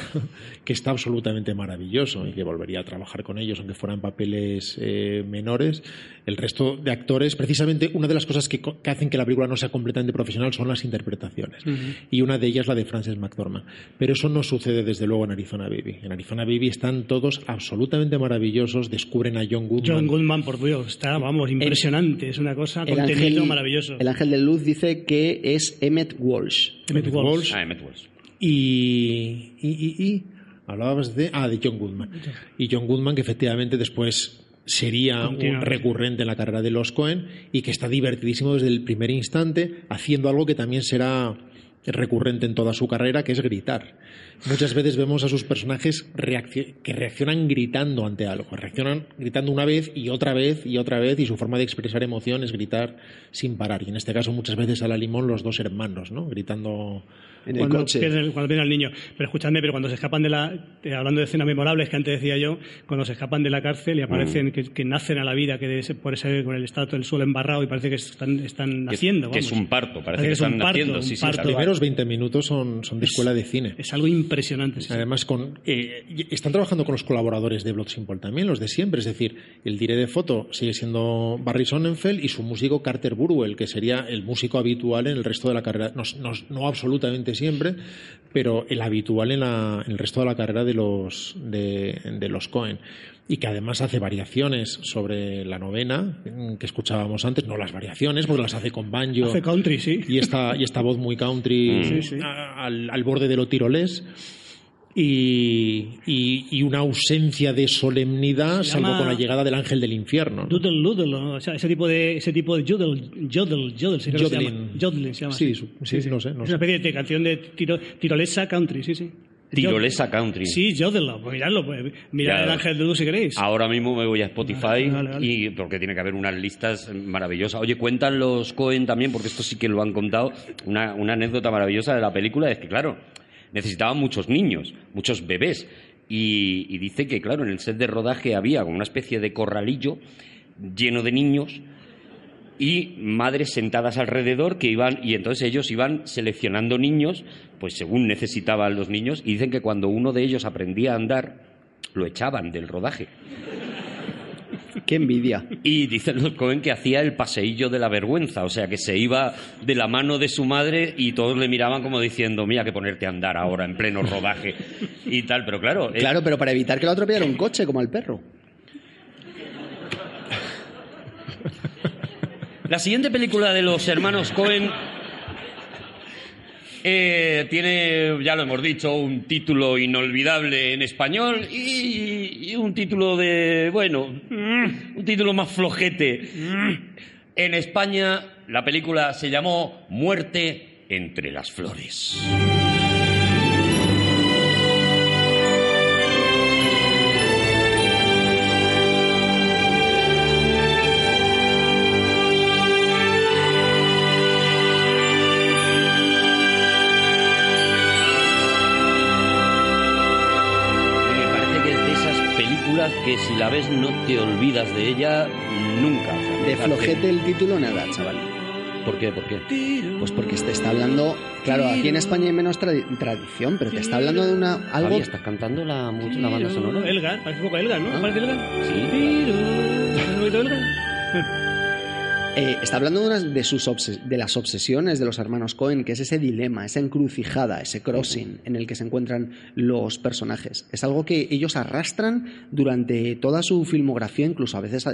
Speaker 3: que está absolutamente maravilloso y que volvería a trabajar con ellos, aunque fueran papeles eh, menores. El resto de actores, precisamente una de las cosas que, que hacen que la película no sea completamente profesional son las interpretaciones. Y una de ellas la de Frances McDormand. Pero eso no sucede desde luego en Arizona Baby. En Arizona Baby están todos absolutamente maravillosos, descubren a John Goodman.
Speaker 2: John Goodman, por Dios, está, vamos, impresionante. Es una cosa,
Speaker 4: el,
Speaker 2: contenido
Speaker 4: ángel,
Speaker 2: maravilloso.
Speaker 4: el ángel de luz dice que es Emmett Walsh.
Speaker 2: Emmett Walsh.
Speaker 3: Walsh.
Speaker 6: Ah, Emmett Walsh.
Speaker 3: Y, y, y, y- hablabas de ah de John Goodman y John Goodman que efectivamente después sería un recurrente en la carrera de los Cohen y que está divertidísimo desde el primer instante haciendo algo que también será recurrente en toda su carrera, que es gritar. Muchas veces vemos a sus personajes que reaccionan gritando ante algo, reaccionan gritando una vez y otra vez y otra vez, y su forma de expresar emoción es gritar sin parar. Y en este caso, muchas veces a la limón los dos hermanos, ¿no? Gritando.
Speaker 4: En el
Speaker 2: cuando,
Speaker 4: coche.
Speaker 2: pierden- cuando viene al niño. Pero escuchadme, pero cuando se escapan de la. eh, hablando de escenas memorables que antes decía yo, cuando se escapan de la cárcel y
Speaker 6: Mm.
Speaker 2: aparecen que, que nacen a la vida, que ese- por ese, con el estado del suelo embarrado y parece que están, están
Speaker 6: Que-
Speaker 2: naciendo.
Speaker 6: que es un parto, parece que
Speaker 2: es un
Speaker 6: están
Speaker 2: parto,
Speaker 6: naciendo, sí, sí.
Speaker 3: Los primeros 20 minutos son, son de escuela de cine.
Speaker 2: Es algo impresionante. sí.
Speaker 3: Además, con, eh, están trabajando con los colaboradores de Blood Simple también, los de siempre. Es decir, el diré de foto sigue siendo Barry Sonnenfeld y su músico Carter Burwell, que sería el músico habitual en el resto de la carrera. No, no- no absolutamente siempre, pero el habitual en, la- en el resto de la carrera de los, de, de los Cohen. Y que además hace variaciones sobre la novena mm, que escuchábamos antes, no las variaciones, porque las hace con banjo
Speaker 2: Hace country, sí.
Speaker 3: y esta, y esta voz muy country
Speaker 2: Sí, sí.
Speaker 3: a- Al, al borde de lo tirolés y, y- y una ausencia de solemnidad
Speaker 2: Se
Speaker 3: salvo
Speaker 2: llama-
Speaker 3: con la llegada del ángel del infierno ¿no?
Speaker 2: Doodle Doodle, ¿no? o sea, ese tipo de ese tipo de jodel, jodel, jodel, sí, se llama. Yodeling se llama.
Speaker 3: Sí,
Speaker 2: así.
Speaker 3: su- sí, no sé, no
Speaker 2: es una especie de canción de tiro- tirolesa country, sí, sí.
Speaker 6: Tirolesa country.
Speaker 2: Sí, jodel, pues miradlo, pues, mirad el ángel de Dudu si queréis.
Speaker 6: Ahora mismo me voy a Spotify
Speaker 2: Vale, vale, vale.
Speaker 6: y porque tiene que haber unas listas maravillosas. Oye, cuentan los Cohen también, porque esto sí que lo han contado, una, una anécdota maravillosa de la película es que, claro, necesitaban muchos niños, muchos bebés. Y, dice que, claro, en el set de rodaje había una especie de corralillo lleno de niños y madres sentadas alrededor que iban y entonces ellos iban seleccionando niños pues según necesitaban los niños y dicen que cuando uno de ellos aprendía a andar lo echaban del rodaje
Speaker 4: Qué envidia.
Speaker 6: y dicen los Cohen que hacía el paseillo de la vergüenza, o sea, que se iba de la mano de su madre y todos le miraban como diciendo, mira que ponerte a andar ahora en pleno rodaje y tal, pero claro, eh,
Speaker 4: Claro, pero para evitar que lo atropellara un coche como al perro.
Speaker 6: La siguiente película de los hermanos Cohen eh, tiene, ya lo hemos dicho, un título inolvidable en español y, y un título de, bueno, mm, un título más flojete. Mm. En España la película se llamó Muerte entre las flores. Que si la ves no te olvidas de ella nunca. O sea,
Speaker 4: De flojete el título, nada, chaval.
Speaker 6: ¿Por qué? ¿Por qué?
Speaker 4: Pues porque te está hablando. Claro, aquí en España hay menos tradi- tradición, pero te está hablando de una algo.
Speaker 6: Javi, ¿estás cantando la, mu- la banda sonora?
Speaker 2: Elgar, parece un poco Elgar, ¿no?
Speaker 6: Ah.
Speaker 2: ¿Parece Elgar?
Speaker 6: Sí.
Speaker 2: Tiro, ¿es un poquito Elgar?
Speaker 4: Eh, está hablando de, de, sus obses- de las obsesiones de los hermanos Cohen, que es ese dilema, esa encrucijada, ese crossing en el que se encuentran los personajes. Es algo que ellos arrastran durante toda su filmografía, incluso a veces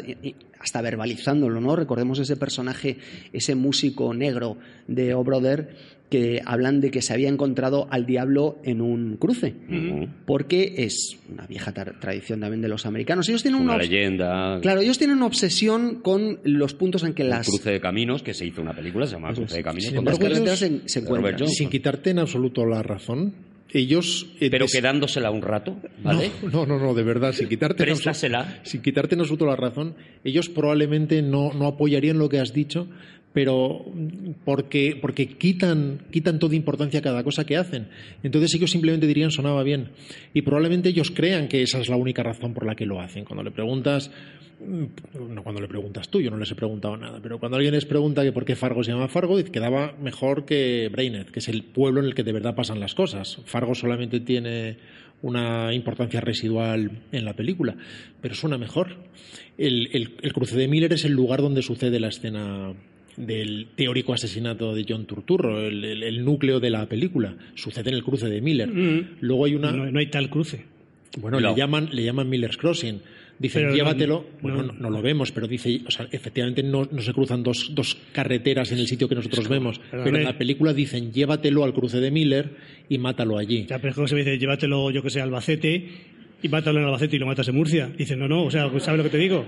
Speaker 4: hasta verbalizándolo, ¿no? Recordemos ese personaje, ese músico negro de O Brother, que hablan de que se había encontrado al diablo en un cruce. Porque es una vieja tradición también de los americanos. Ellos tienen
Speaker 6: Una leyenda.
Speaker 4: Claro, ellos tienen una obsesión con los puntos en que las,
Speaker 6: cruce de caminos, que se hizo una película, se llama Cruce de. Caminos.
Speaker 3: Sin embargo, ellos-
Speaker 4: se, encuentran.
Speaker 3: Sin quitarte en absoluto la razón ellos eh,
Speaker 6: Pero
Speaker 3: des-
Speaker 6: quedándosela un rato, ¿vale?
Speaker 3: No, no, no, de verdad, sin quitarte, en absoluto-
Speaker 6: Préstasela.
Speaker 3: sin quitarte en absoluto la razón, ellos probablemente no, no apoyarían lo que has dicho, pero porque, quitan, quitan toda importancia a cada cosa que hacen. Entonces ellos simplemente dirían sonaba bien. Y probablemente ellos crean que esa es la única razón por la que lo hacen. Cuando le preguntas, mm, no cuando le preguntas tú, yo no les he preguntado nada, pero cuando alguien les pregunta que por qué Fargo se llama Fargo, dice, quedaba mejor que Brainerd, que es el pueblo en el que de verdad pasan las cosas. Fargo solamente tiene una importancia residual en la película, pero suena mejor. El- el cruce de Miller es el lugar donde sucede la escena del teórico asesinato de John Turturro, el, el- el núcleo de la película. Sucede en el cruce de Miller.
Speaker 2: Mm.
Speaker 3: Luego hay una...
Speaker 2: No, no hay tal cruce.
Speaker 3: Bueno,
Speaker 6: No.
Speaker 3: le llaman, le llaman Miller's Crossing. Dicen,
Speaker 2: Pero
Speaker 3: llévatelo.
Speaker 2: no-
Speaker 3: bueno, no, no lo vemos, pero dice, o sea, efectivamente no, no se cruzan dos, dos carreteras en el sitio que nosotros vemos.
Speaker 2: pero
Speaker 3: Pero en
Speaker 2: hombre.
Speaker 3: la película dicen, llévatelo al cruce de Miller y mátalo allí.
Speaker 2: Ya, pero es como se dice, llévatelo, yo que sé, a Albacete y mátalo en Albacete y lo matas en Murcia. Dice, no, no, o sea, ¿sabes lo que te digo?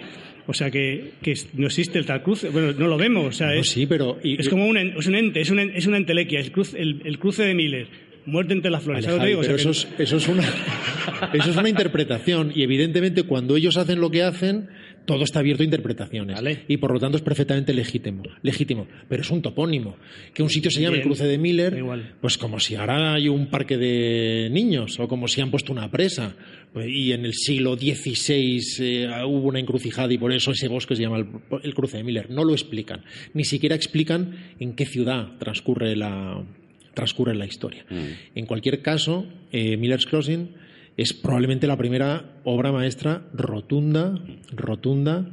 Speaker 2: O sea, que, que no existe el tal cruce. Bueno, no lo vemos. O sea,
Speaker 3: No,
Speaker 2: es,
Speaker 3: sí, pero... y-
Speaker 2: es como un, es un ente, es, un, es una entelequia, el cruce, el, el cruce de Miller. Muerte entre las flores.
Speaker 3: Vale,
Speaker 2: ¿sabes lo que
Speaker 3: Javi,
Speaker 2: digo? O
Speaker 3: pero
Speaker 2: sea,
Speaker 3: eso,
Speaker 2: que-
Speaker 3: es, eso, es una, eso es una interpretación y evidentemente cuando ellos hacen lo que hacen, todo está abierto a interpretaciones
Speaker 2: Vale.
Speaker 3: y por lo tanto es perfectamente legítimo, legítimo. Pero es un topónimo. Que un sitio se llame el
Speaker 2: Bien,
Speaker 3: cruce de Miller,
Speaker 2: igual.
Speaker 3: pues como si ahora hay un parque de niños o como si han puesto una presa. Pues, Y en el siglo XVI eh, hubo una encrucijada y por eso ese bosque se llama el, el cruce de Miller. No lo explican. Ni siquiera explican en qué ciudad transcurre la, transcurre la historia. En cualquier caso, eh, Miller's Crossing es probablemente la primera obra maestra rotunda, rotunda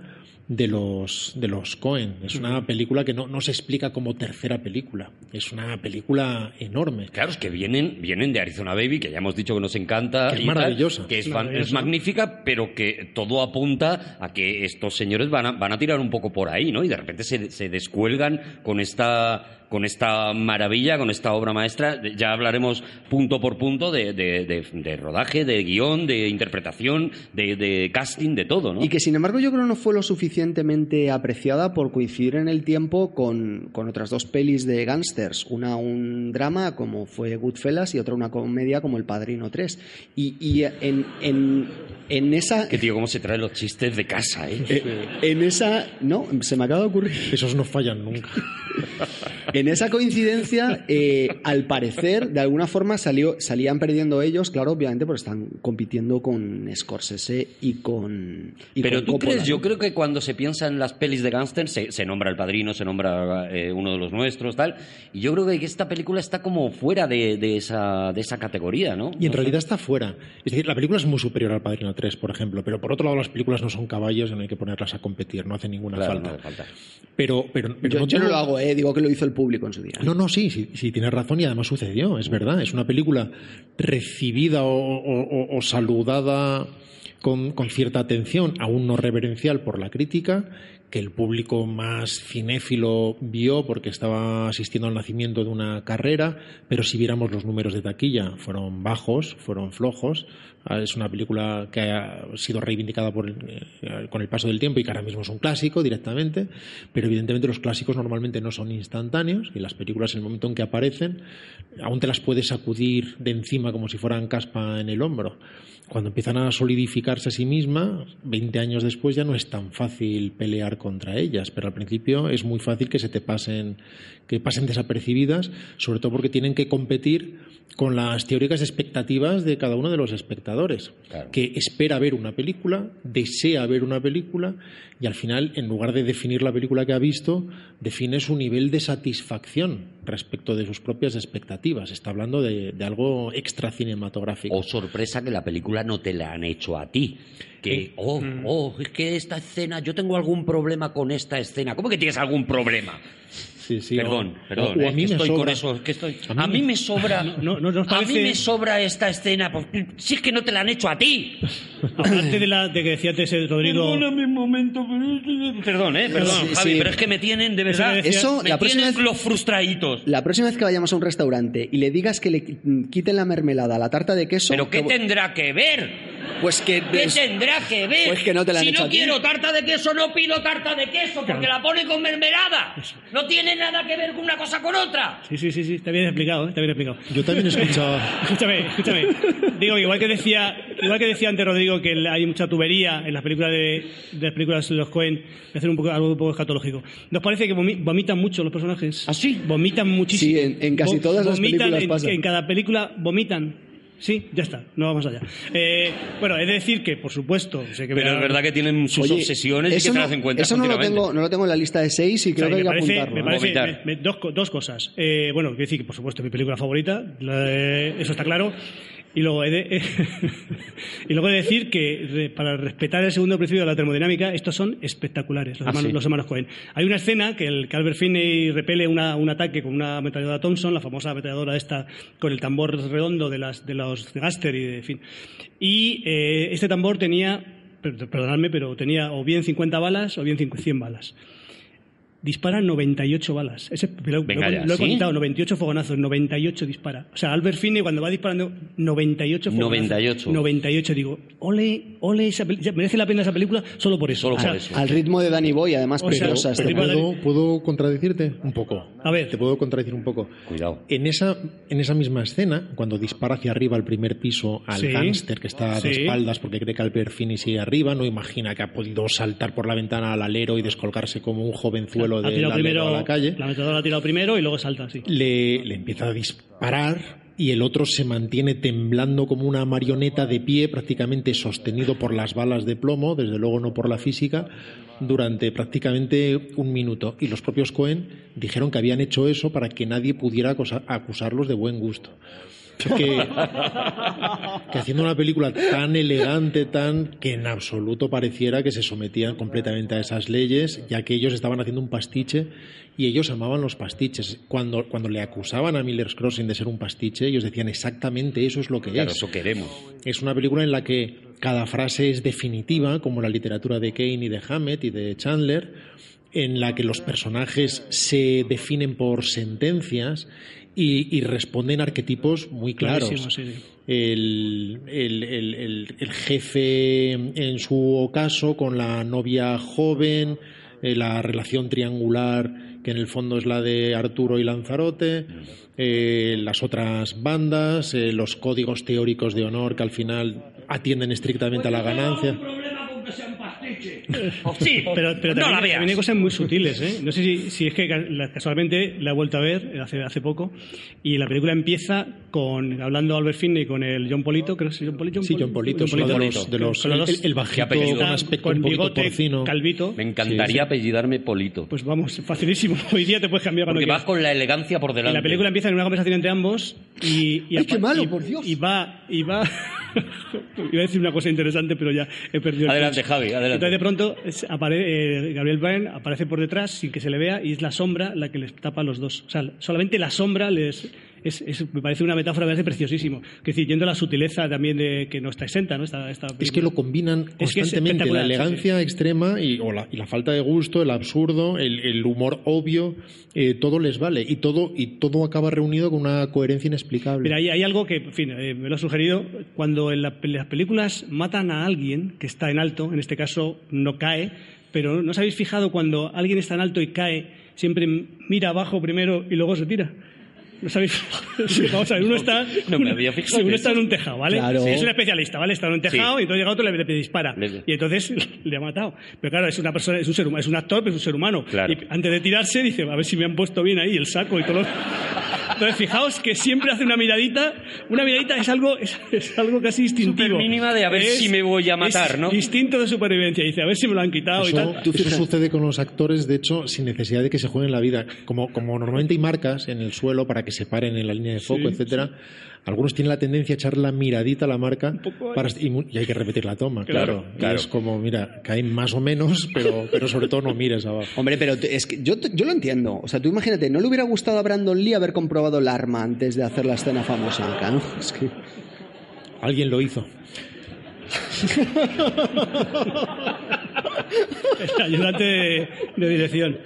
Speaker 3: de los de los Cohen. Es una película que no, no se explica como tercera película. Es una película enorme.
Speaker 6: Claro, es que vienen, vienen de Arizona Baby, que ya hemos dicho que nos encanta.
Speaker 3: Que es
Speaker 6: tal,
Speaker 3: maravillosa.
Speaker 6: que es, fan-
Speaker 2: Maravillosa.
Speaker 6: es magnífica, pero que todo apunta a que estos señores van a, van a tirar un poco por ahí, ¿no? Y de repente se, se descuelgan con esta, con esta maravilla, con esta obra maestra. Ya hablaremos punto por punto de, de- de- de rodaje, de guion, de interpretación, de, de casting, de todo, ¿no?
Speaker 4: Y que sin embargo yo creo no fue lo suficientemente apreciada por coincidir en el tiempo con, con otras dos pelis de gángsters. Una un drama como fue Goodfellas y otra una comedia como El Padrino 3. Y, y en, en, en esa...
Speaker 6: Que tío, cómo se traen los chistes de casa, ¿eh?
Speaker 4: eh, En esa... No, se me acaba de ocurrir.
Speaker 3: Esos no fallan nunca.
Speaker 4: En esa coincidencia, eh, al parecer, de alguna forma salió, salían perdiendo ellos, claro, obviamente, porque están compitiendo con Scorsese y con. y
Speaker 6: Pero
Speaker 4: con
Speaker 6: tú
Speaker 4: Coppola,
Speaker 6: crees, yo creo que cuando se piensa en las pelis de gángster se, se nombra el padrino, se nombra eh, uno de los nuestros, tal. Y yo creo que esta película está como fuera de, de esa, de esa categoría, ¿no?
Speaker 3: Y en realidad está fuera. Es decir, la película es muy superior al Padrino 3, por ejemplo, pero por otro lado las películas no son caballos y no hay que ponerlas a competir, no hace ninguna
Speaker 6: Claro,
Speaker 3: falta.
Speaker 6: no hace falta.
Speaker 3: Pero, pero, pero
Speaker 4: Yo,
Speaker 3: no
Speaker 4: yo no lo hago, eh, digo que lo hizo el público día.
Speaker 3: No, no, sí, sí, sí, tienes razón y además sucedió, es verdad. Es una película recibida o- o saludada con, con cierta atención, aún no reverencial por la crítica, que el público más cinéfilo vio porque estaba asistiendo al nacimiento de una carrera, pero si viéramos los números de taquilla, fueron bajos, fueron flojos. Ah, Es una película que ha sido reivindicada por, eh, con el paso del tiempo y que ahora mismo es un clásico directamente, pero evidentemente los clásicos normalmente no son instantáneos y las películas en el momento en que aparecen aún te las puedes sacudir de encima como si fueran caspa en el hombro. Cuando empiezan a solidificarse a sí mismas, 20 años después ya no es tan fácil pelear contra ellas, pero al principio es muy fácil que se te pasen, que pasen desapercibidas, sobre todo porque tienen que competir con las teóricas expectativas de cada uno de los espectadores,
Speaker 6: Claro.
Speaker 3: que espera ver una película, desea ver una película y al final, en lugar de definir la película que ha visto, define su nivel de satisfacción respecto de sus propias expectativas. Está hablando de, de algo extra cinematográfico.
Speaker 6: O sorpresa que la película no te la han hecho a ti. Que, oh,
Speaker 3: Mm.
Speaker 6: oh, es que esta escena, yo tengo algún problema con esta escena. ¿Cómo que tienes algún problema?
Speaker 3: Sí, sí,
Speaker 6: perdón,
Speaker 3: o-
Speaker 6: perdón.
Speaker 3: o- o
Speaker 6: eh,
Speaker 3: a mí
Speaker 6: que
Speaker 3: me
Speaker 6: estoy con
Speaker 3: sobra.
Speaker 6: eso, que estoy.
Speaker 3: A mí
Speaker 6: A
Speaker 3: me-
Speaker 6: sobra.
Speaker 2: No, no, ¿no os
Speaker 6: A mí me sobra esta escena. pues, si es que no te la han hecho a ti.
Speaker 2: Aparte de la de que decía el Rodrigo.
Speaker 6: Perdóname un momento, pero... Perdón, eh, perdón,
Speaker 4: Sí,
Speaker 6: Javi,
Speaker 4: sí.
Speaker 6: pero es que me tienen, de verdad,
Speaker 2: Eso
Speaker 4: Eso,
Speaker 6: me
Speaker 4: la próxima vez-
Speaker 6: los frustraditos.
Speaker 4: La próxima vez que vayamos a un restaurante y le digas que le qui- quiten la mermelada a la tarta de queso.
Speaker 6: ¿Pero qué
Speaker 4: que-
Speaker 6: tendrá que ver?
Speaker 4: Pues que.
Speaker 6: ¿Qué
Speaker 4: des-
Speaker 6: tendrá que ver?
Speaker 4: Pues que no te la han
Speaker 6: si
Speaker 4: hecho
Speaker 6: no
Speaker 4: a ti.
Speaker 6: quiero tarta de queso, no pido tarta de queso, porque la pone con mermelada. No tiene nada que ver con una cosa con otra.
Speaker 2: Sí, sí, sí, sí, está bien explicado, ¿eh? está bien explicado.
Speaker 3: Yo también he escuchado.
Speaker 2: Escúchame, escúchame. Digo, igual que decía, igual que decía antes Rodrigo que hay mucha tubería en las películas de, de las películas de los Cohen, de hacer un poco algo un poco escatológico. ¿Nos parece que vomi- vomitan mucho los personajes?
Speaker 6: ¿Ah, sí?
Speaker 2: Vomitan muchísimo.
Speaker 4: Sí, en- en casi todas las películas
Speaker 2: en,
Speaker 4: pasa.
Speaker 2: En cada película vomitan. Sí, ya está, no vamos allá. Eh, bueno, he de decir que, por supuesto, sé que
Speaker 6: Pero es verdad que tienen sus
Speaker 4: Oye,
Speaker 6: obsesiones y
Speaker 4: eso
Speaker 6: que te
Speaker 4: no-
Speaker 6: las encuentras
Speaker 4: Eso no lo, tengo, no lo tengo en la lista de seis y
Speaker 2: O sea,
Speaker 4: creo que hay que apuntarlo.
Speaker 2: me parece-
Speaker 6: Vomitar.
Speaker 2: me- me- dos, co- dos cosas. Eh, bueno, quiero decir que por supuesto mi película favorita, la eso está claro. Y luego, he de, y luego he de decir que para respetar el segundo principio de la termodinámica, estos son espectaculares, los,
Speaker 6: Ah,
Speaker 2: hermanos,
Speaker 6: sí.
Speaker 2: los hermanos Cohen. Hay una escena que el Calvert Finney repele una- un ataque con una ametralladora Thompson, la famosa ametralladora esta con el tambor redondo de, las, de los Gaster y de en fin. Y eh, este tambor tenía, per- perdonadme, pero tenía o bien 50 balas o bien 100 balas. Dispara 98 balas. Ese, lo,
Speaker 6: Venga
Speaker 2: lo-
Speaker 6: ya,
Speaker 2: lo he
Speaker 6: ¿sí?
Speaker 2: contado, 98 fogonazos, 98 dispara. O sea, Albert Finney cuando va disparando 98 fogonazos.
Speaker 6: 98.
Speaker 2: 98, digo, ole, ole, esa merece la pena esa película solo por eso.
Speaker 6: Solo
Speaker 2: O sea,
Speaker 6: por eso.
Speaker 4: Al ritmo de Danny Boy, además,
Speaker 2: O sea,
Speaker 4: preciosa
Speaker 2: el
Speaker 4: este
Speaker 2: de-
Speaker 3: ¿Puedo, ¿Puedo contradecirte? Un poco.
Speaker 2: A ver.
Speaker 3: Te puedo contradecir un poco.
Speaker 6: Cuidado.
Speaker 3: En esa, en esa misma escena, cuando dispara hacia arriba al primer piso al
Speaker 2: Sí.
Speaker 3: gángster que está de
Speaker 2: Sí.
Speaker 3: espaldas porque cree que Albert Finney sigue arriba, no imagina que ha podido saltar por la ventana al alero y descolgarse como un jovenzuelo
Speaker 2: ha
Speaker 3: del
Speaker 2: tirado
Speaker 3: alero
Speaker 2: primero,
Speaker 3: a la calle.
Speaker 2: la metadora ha tirado primero y luego salta, sí.
Speaker 3: le, le empieza a disparar y el otro se mantiene temblando como una marioneta de pie, prácticamente sostenido por las balas de plomo, desde luego no por la física, durante prácticamente un minuto. Y los propios Cohen dijeron que habían hecho eso para que nadie pudiera acusarlos de buen gusto. Que, que haciendo una película tan elegante, tan que en absoluto pareciera que se sometían completamente a esas leyes, ya que ellos estaban haciendo un pastiche y ellos amaban los pastiches. Cuando, cuando le acusaban a Miller's Crossing de ser un pastiche, ellos decían exactamente eso es lo que
Speaker 6: Claro,
Speaker 3: es.
Speaker 6: eso queremos.
Speaker 3: Es una película en la que cada frase es definitiva, como la literatura de Kane y de Hammett y de Chandler, en la que los personajes se definen por sentencias y, y responden arquetipos muy claros.
Speaker 2: Clarísimo, sí, sí.
Speaker 3: El, el- el- el- el jefe, en su caso, con la novia joven, eh, la relación triangular, que en el fondo es la de Arturo y Lanzarote, eh, las otras bandas, eh, los códigos teóricos de honor que al final atienden estrictamente a la ganancia.
Speaker 5: problema con que sean
Speaker 6: Sí,
Speaker 2: Pero, pero
Speaker 6: no
Speaker 2: también,
Speaker 6: la veas.
Speaker 2: también hay cosas muy sutiles, ¿eh? No sé si, si es que casualmente la he vuelto a ver hace, hace poco y la película empieza con hablando Albert Finney con el John Polito, creo que es John Polito.
Speaker 3: Sí, John Polito, es uno de los, de los- el, el bajito con aspecto
Speaker 2: con
Speaker 3: un
Speaker 2: bigote,
Speaker 3: porcino.
Speaker 2: calvito.
Speaker 6: Me encantaría apellidarme Polito.
Speaker 2: Pues vamos, facilísimo. Hoy día te puedes cambiar cuando
Speaker 6: porque
Speaker 2: quieras.
Speaker 6: vas con la elegancia por
Speaker 2: Y
Speaker 6: delante.
Speaker 2: la película empieza en una conversación entre ambos y... y
Speaker 4: ¡Ay, qué malo,
Speaker 2: y-
Speaker 4: por Dios!
Speaker 2: Y va... Y va Iba a decir una cosa interesante, pero ya he perdido el
Speaker 6: Adelante. Javi, adelante.
Speaker 2: Entonces, de pronto, es- apare- eh, Gabriel Byrne aparece por detrás sin que se le vea y es la sombra la que les tapa a los dos. O sea, solamente la sombra les... Es, es- me parece una metáfora, me parece preciosísimo. Es decir, yendo a la sutileza también de que no está exenta, ¿no? Esta, esta
Speaker 3: Es que lo combinan
Speaker 2: Es que es
Speaker 3: constantemente, la
Speaker 2: espectacular, sí,
Speaker 3: elegancia extrema y, o la, y la falta de gusto, el absurdo, el, el humor obvio, eh, todo les vale y todo, y todo acaba reunido con una coherencia inexplicable.
Speaker 2: Mira, hay, hay algo que, en fin, eh, me lo ha sugerido. Cuando en la- en las películas matan a alguien que está en alto, en este caso no cae, pero ¿no os habéis fijado cuando alguien está en alto y cae, siempre mira abajo primero y luego se tira? ¿No sabéis? Vamos a ver, uno está,
Speaker 6: No me
Speaker 2: uno-
Speaker 6: había fijado
Speaker 2: sí,
Speaker 6: en
Speaker 2: uno
Speaker 6: eso.
Speaker 2: está en un tejado, ¿vale?
Speaker 4: Claro.
Speaker 2: Sí, es un especialista, ¿vale? Está en un tejado
Speaker 6: Sí.
Speaker 2: y entonces llega otro y le, le dispara.
Speaker 6: Le-
Speaker 2: Y entonces le ha matado. Pero claro, es una persona, es un ser humano, es un actor, pero es un ser humano.
Speaker 6: Claro.
Speaker 2: Y antes de tirarse dice, a ver si me han puesto bien ahí el saco y todo lo... Entonces, fijaos que siempre hace una miradita. Una miradita es algo, es, es algo casi instintivo.
Speaker 6: Supermínima de a ver
Speaker 2: Es-
Speaker 6: si me voy a matar,
Speaker 2: es
Speaker 6: ¿no?
Speaker 2: Instinto de supervivencia. Dice, a ver si me lo han quitado y
Speaker 3: Eso,
Speaker 2: tal.
Speaker 3: eso sucede con los actores, de hecho, sin necesidad de que se jueguen la vida. Como, como normalmente hay marcas en el suelo para que se paren en la línea de foco, etcétera, algunos tienen la tendencia a echar la miradita a la marca para, y, hay que repetir la toma,
Speaker 2: Claro,
Speaker 3: claro. Es como, mira, caen más o menos, pero, pero sobre todo no mires abajo.
Speaker 4: Hombre, pero es que yo, yo lo entiendo. O sea, tú imagínate, ¿no le hubiera gustado a Brandon Lee haber comprobado el arma antes de hacer la escena famosítica, no? Es que...
Speaker 3: Alguien lo hizo.
Speaker 2: El ayudante de, de dirección.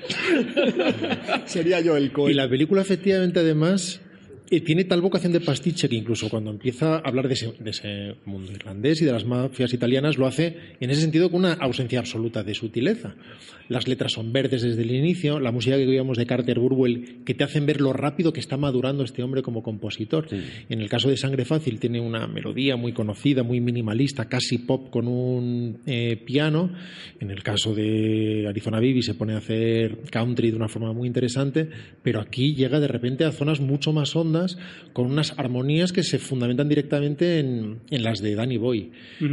Speaker 4: Sería yo el
Speaker 3: Y la película, efectivamente, además, eh, tiene tal vocación de pastiche que incluso cuando empieza a hablar de ese, de ese mundo irlandés y de las mafias italianas, lo hace en ese sentido con una ausencia absoluta de sutileza. Las letras son verdes desde el inicio, la música que oíamos de Carter Burwell, que te hacen ver lo rápido que está madurando este hombre como compositor. En el caso de Sangre Fácil, tiene una melodía muy conocida, muy minimalista, casi pop con un eh, piano. En el caso de Arizona Bibi se pone a hacer country de una forma muy interesante, pero aquí llega de repente a zonas mucho más hondas, con unas armonías que se fundamentan directamente en, en las de Danny Boy.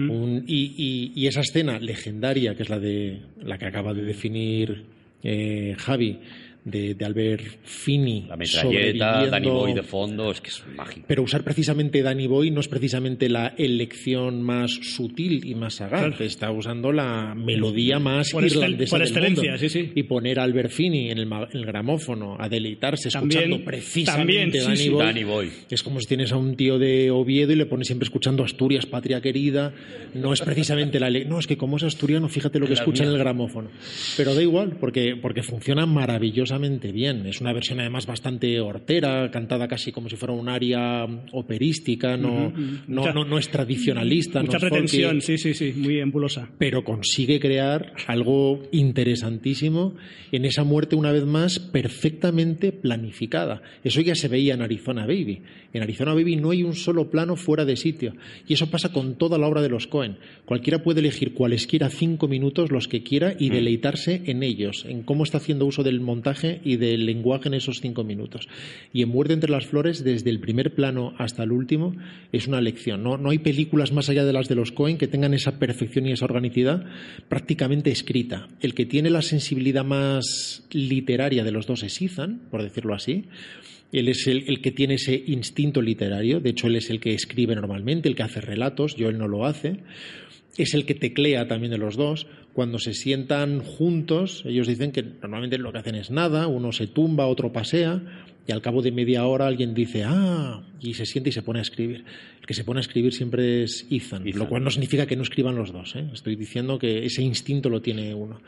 Speaker 3: Un- y, y- y esa escena legendaria, que es la de la que acaba de definir eh, Javi, de, de Albert Finney.
Speaker 6: La metralleta, Danny Boy de fondo, es que es mágico.
Speaker 3: Pero usar precisamente Danny Boy no es precisamente la elección más sutil y más sagaz.
Speaker 2: Claro.
Speaker 3: Está usando la melodía más
Speaker 2: Por
Speaker 3: irlandesa
Speaker 2: por
Speaker 3: del mundo.
Speaker 2: sí, sí.
Speaker 3: Y poner a Albert Finney en el, gramófono a deleitarse
Speaker 2: También-
Speaker 3: escuchando precisamente
Speaker 2: también, sí,
Speaker 3: Danny. Boy.
Speaker 6: Danny Boy.
Speaker 3: Es como si tienes a un tío de Oviedo y le pones siempre escuchando Asturias, patria querida. No es precisamente la No, es que como es asturiano, fíjate lo que
Speaker 6: La
Speaker 3: escucha en el gramófono. Pero da igual, porque, porque funciona maravillosamente bien. Es una versión además bastante hortera, cantada casi como si fuera un aria operística, no, no,
Speaker 2: Mucha-
Speaker 3: no, no es tradicionalista. no
Speaker 2: Mucha
Speaker 3: es folky
Speaker 2: pretensión, sí, sí, sí, muy embulosa.
Speaker 3: pero consigue crear algo interesantísimo en esa muerte una vez más perfectamente planificada. Eso ya se veía en Arizona Baby. En Arizona Baby no hay un solo plano fuera de sitio y eso pasa con toda la obra de los Cohen. Cualquiera puede elegir cualesquiera cinco minutos, los que quiera, y deleitarse en ellos, en cómo está haciendo uso del montaje y del lenguaje en esos cinco minutos. Y en Muerte entre las Flores, desde el primer plano hasta el último, es una lección. No, no hay películas más allá de las de los Cohen que tengan esa perfección y esa organicidad prácticamente escrita. El que tiene la sensibilidad más literaria de los dos es Ethan, por decirlo así. Él es el, el que tiene ese instinto literario, de hecho él es el que escribe normalmente, el que hace relatos, yo él no lo hace. Es el que teclea también de los dos. Cuando se sientan juntos, ellos dicen que normalmente lo que hacen es nada, uno se tumba, otro pasea, y al cabo de media hora alguien dice, ah, y se siente y se pone a escribir. El que se pone a escribir siempre es Ethan,
Speaker 6: Ethan.
Speaker 3: lo cual no significa que no escriban los dos. ¿eh? Estoy diciendo que ese instinto lo tiene uno.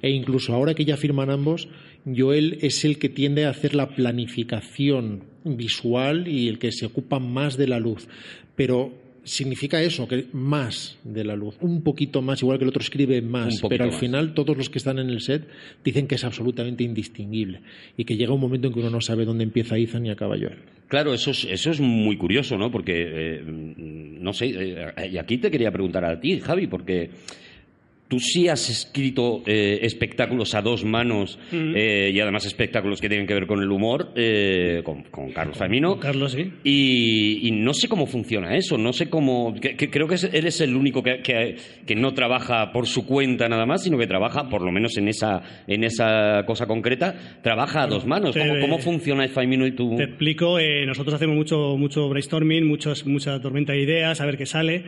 Speaker 3: E incluso ahora que ya firman ambos, Joel es el que tiende a hacer la planificación visual y el que se ocupa más de la luz. Pero significa eso, que más de la luz, un poquito más, igual que el otro escribe más, pero al
Speaker 6: más.
Speaker 3: final todos los que están en el set dicen que es absolutamente indistinguible y que llega un momento en que uno no sabe dónde empieza Ethan y acaba Joel.
Speaker 6: Claro, eso es, eso es muy curioso, ¿no? Porque, eh, no sé, eh, y aquí te quería preguntar a ti, Javi, porque tú sí has escrito eh, espectáculos a dos manos eh, y además espectáculos que tienen que ver con el humor, eh, con, con Carlos Famino.
Speaker 2: Carlos, sí.
Speaker 6: Y, y no sé cómo funciona eso, no sé cómo. que- que creo que es- eres el único que, que- que no trabaja por su cuenta nada más, sino que trabaja, por lo menos en esa, en esa cosa concreta, trabaja a dos manos. ¿Cómo, funciona y tú?
Speaker 2: Te explico, eh, nosotros hacemos mucho, mucho brainstorming, muchos, mucha tormenta de ideas, a ver qué sale.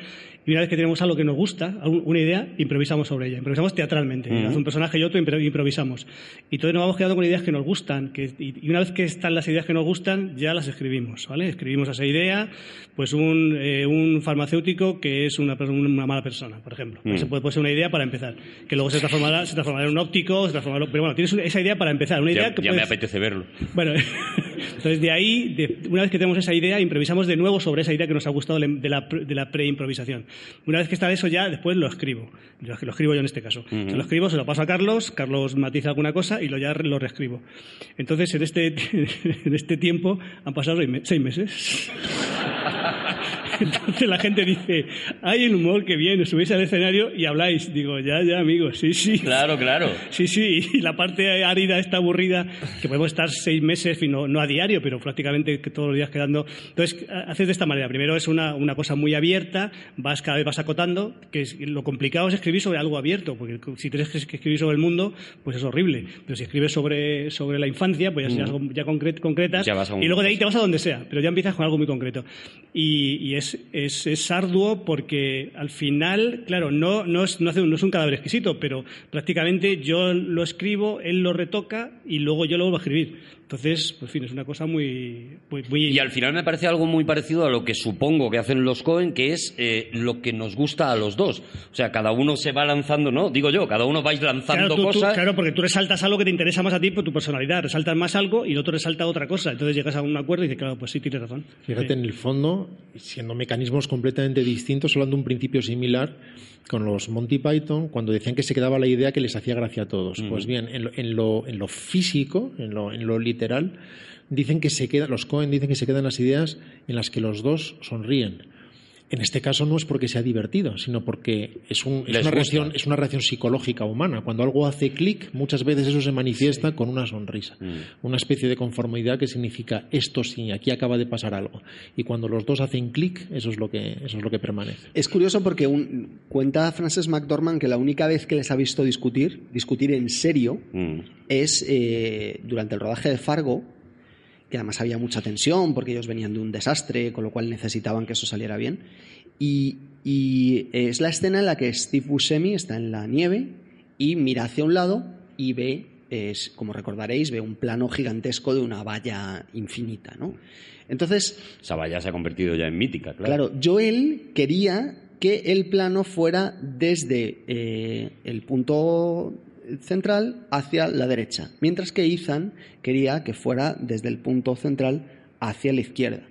Speaker 2: Y una vez que tenemos algo que nos gusta, una idea, improvisamos sobre ella. Improvisamos teatralmente.
Speaker 6: Ujú.
Speaker 2: Hace un personaje y otro impro- improvisamos. Y entonces nos vamos quedando con ideas que nos gustan. Que, y, una vez que están las ideas que nos gustan, ya las escribimos. ¿vale? Escribimos esa idea, pues un, eh, un farmacéutico que es una, una mala persona, por ejemplo.
Speaker 6: Mm.
Speaker 2: Esa puede, puede ser una idea para empezar. Que luego se transformará, se transformará en un óptico, se transformará, pero bueno, tienes esa idea para empezar. Una idea
Speaker 6: ya
Speaker 2: que
Speaker 6: ya me
Speaker 2: puedes-
Speaker 6: apetece verlo.
Speaker 2: bueno, entonces de ahí, de- una vez que tenemos esa idea, improvisamos de nuevo sobre esa idea que nos ha gustado de la, de la preimprovisación. Una vez que está eso ya, después lo escribo. Lo, lo escribo yo en este caso. Se lo escribo, se lo paso a Carlos, Carlos matiza alguna cosa y lo ya lo reescribo. Entonces, en este, en este tiempo han pasado seis meses. Entonces la gente dice, hay el humor que viene, subís al escenario y habláis. Digo, ya, ya, amigos, sí, sí.
Speaker 6: Claro, claro.
Speaker 2: Sí, sí, y la parte árida está aburrida, que podemos estar seis meses, no, no a diario, pero prácticamente todos los días quedando. Entonces, ha- haces de esta manera. Primero es una, una cosa muy abierta, vas cada vez vas acotando, que es- lo complicado es escribir sobre algo abierto, porque si tienes que escribir sobre el mundo, pues es horrible. Pero si escribes sobre, sobre la infancia, pues ya, ya, ya concret- concretas,
Speaker 6: Ya vas a un-
Speaker 2: y luego de ahí te vas a donde sea, pero ya empiezas con algo muy concreto. Y, y es, es, es arduo porque al final, claro, no, no, es, no, hace no es un cadáver exquisito, pero prácticamente yo lo escribo, él lo retoca y luego yo lo vuelvo a escribir. Entonces, pues, en fin, es una cosa muy... muy, muy-
Speaker 6: Y al final me parece algo muy parecido a lo que supongo que hacen los Cohen, que es eh, lo que nos gusta a los dos. O sea, cada uno se va lanzando, ¿no? Digo yo, cada uno vais lanzando
Speaker 2: Claro, tú- tú-
Speaker 6: cosas.
Speaker 2: claro, porque tú resaltas algo que te interesa más a ti por tu personalidad, resaltas más algo y el otro resalta otra cosa. Entonces llegas a un acuerdo y dices, claro, pues sí, tienes razón.
Speaker 3: Fíjate,
Speaker 2: Sí.
Speaker 3: en el fondo, siendo mecanismos completamente distintos, hablando de un principio similar con los Monty Python, cuando decían que se quedaba la idea que les hacía gracia a todos. Pues bien, en lo, en lo, en lo físico, en lo, en lo literal, dicen que se quedan, los Cohen dicen que se quedan las ideas en las que los dos sonríen. En este caso no es porque sea divertido, sino porque es, un- es
Speaker 6: Les
Speaker 3: una, reacción, es una reacción psicológica humana. Cuando algo hace clic, muchas veces eso se manifiesta con una sonrisa,
Speaker 6: Mm.
Speaker 3: una especie de conformidad que significa esto sí, aquí acaba de pasar algo. Y cuando los dos hacen clic, eso es lo que eso es lo que permanece.
Speaker 4: Es curioso porque un- cuenta Frances McDormand que la única vez que les ha visto discutir, discutir en serio,
Speaker 6: Mm.
Speaker 4: es eh, durante el rodaje de Fargo, que además había mucha tensión porque ellos venían de un desastre, con lo cual necesitaban que eso saliera bien. Y, y es la escena en la que Steve Buscemi está en la nieve y mira hacia un lado y ve, es, como recordaréis, ve un plano gigantesco de una valla infinita. ¿no? Entonces,
Speaker 6: Esa valla se ha convertido ya en mítica, claro.
Speaker 4: Claro, Joel quería que el plano fuera desde eh, el punto central hacia la derecha, mientras que Ethan quería que fuera desde el punto central hacia la izquierda.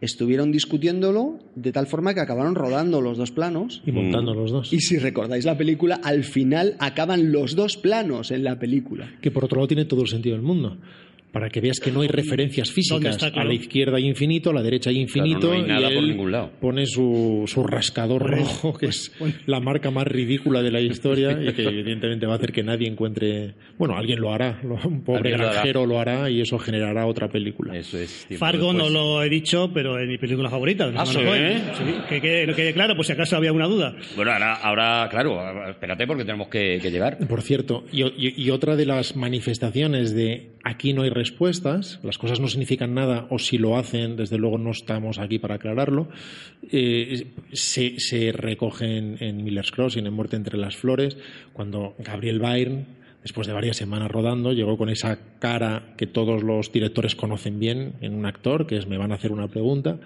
Speaker 4: Estuvieron discutiéndolo de tal forma que acabaron rodando los dos planos.
Speaker 3: Y montando los dos.
Speaker 4: Y si recordáis la película, al final acaban los dos planos en la película.
Speaker 3: Que por otro lado tiene todo el sentido del mundo. Para que veas que no hay referencias físicas.
Speaker 2: está, claro?
Speaker 3: A la izquierda hay infinito, a la derecha hay infinito.
Speaker 6: Claro, no hay nada
Speaker 3: y
Speaker 6: por
Speaker 3: él
Speaker 6: ningún lado.
Speaker 3: Pone su, su rascador rojo, que es la marca más ridícula de la historia y que evidentemente va a hacer que nadie encuentre. Bueno, alguien lo hará. Un pobre
Speaker 6: Alguien lo hará.
Speaker 3: granjero lo hará y eso generará otra película.
Speaker 6: Eso es.
Speaker 2: Fargo no
Speaker 6: después.
Speaker 2: lo he dicho, pero es mi película favorita. de
Speaker 6: Ah, ¿sí?
Speaker 2: Coen. Sí, que quede, no quede claro, por si acaso había una duda.
Speaker 6: Bueno, ahora, ahora, claro, espérate porque tenemos que, que llegar.
Speaker 3: Por cierto, y, y- y otra de las manifestaciones de aquí no hay respuestas, las cosas no significan nada, o si lo hacen, desde luego no estamos aquí para aclararlo, eh, se, recogen en Miller's Crossing, en Muerte entre las Flores, cuando Gabriel Byrne, después de varias semanas rodando, llegó con esa cara que todos los directores conocen bien en un actor, que es me van a hacer una pregunta,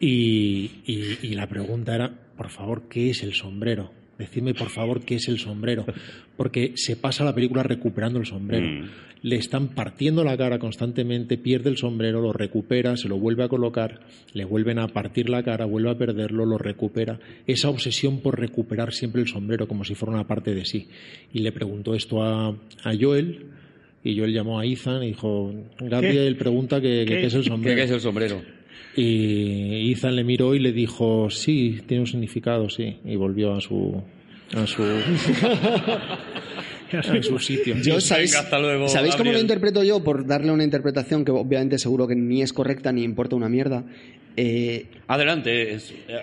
Speaker 3: y- y la pregunta era, por favor, ¿qué es el sombrero? Decidme, por favor, qué es el sombrero. Porque se pasa la película recuperando el sombrero.
Speaker 6: Mm.
Speaker 3: Le están partiendo la cara constantemente, pierde el sombrero, lo recupera, se lo vuelve a colocar, le vuelven a partir la cara, vuelve a perderlo, lo recupera. Esa obsesión por recuperar siempre el sombrero como si fuera una parte de sí. Y le preguntó esto a, a Joel, y Joel llamó a Ethan y dijo, Gabriel pregunta que, que
Speaker 2: ¿Qué?
Speaker 3: qué es el
Speaker 6: ¿Qué,
Speaker 3: sombrero.
Speaker 6: qué es el sombrero?
Speaker 3: Y Ethan le miró y le dijo, sí, tiene un significado, sí. Y volvió a su a su a su sitio.
Speaker 4: Yo, ¿sabéis,
Speaker 6: hasta luego,
Speaker 4: ¿sabéis cómo lo interpreto yo? Por darle una interpretación que obviamente seguro que ni es correcta ni importa una mierda. Eh,
Speaker 6: Adelante. es- eh,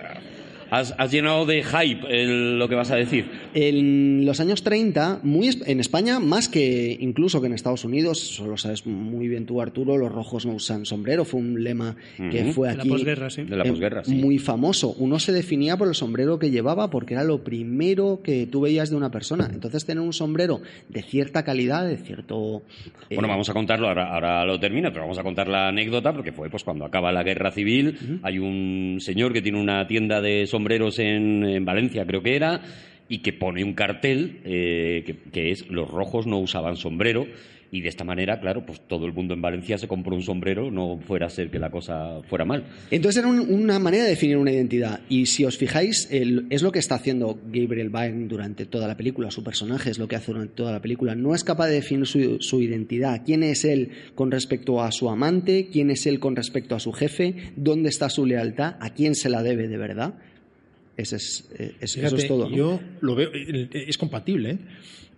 Speaker 6: has, has llenado de hype el- lo que vas a decir.
Speaker 4: En los años 30, muy en España, más que incluso que en Estados Unidos, eso lo sabes muy bien tú, Arturo, los rojos no usan sombrero, fue un lema que fue
Speaker 2: De la
Speaker 4: aquí
Speaker 2: posguerra, sí.
Speaker 6: De la
Speaker 4: eh,
Speaker 6: posguerra, sí.
Speaker 4: muy famoso. Uno se definía por el sombrero que llevaba porque era lo primero que tú veías de una persona. Entonces, tener un sombrero de cierta calidad, de cierto... eh,
Speaker 6: Bueno, vamos a contarlo, ahora, ahora lo termino, pero vamos a contar la anécdota porque fue pues cuando acaba la guerra civil, hay un señor que tiene una tienda de sombreros en, en Valencia, creo que era, y que pone un cartel eh, que, que es los rojos no usaban sombrero. Y de esta manera, claro, pues todo el mundo en Valencia se compró un sombrero, no fuera a ser que la cosa fuera mal.
Speaker 4: Entonces era un- una manera de definir una identidad. Y si os fijáis, el- es lo que está haciendo Gabriel Byrne durante toda la película. Su personaje es lo que hace durante toda la película. No es capaz de definir su, su identidad. ¿Quién es él con respecto a su amante? ¿Quién es él con respecto a su jefe? ¿Dónde está su lealtad? ¿A quién se la debe de verdad? Ese es, eh, es- eso es todo. ¿no?
Speaker 3: Yo lo veo, es compatible, ¿eh?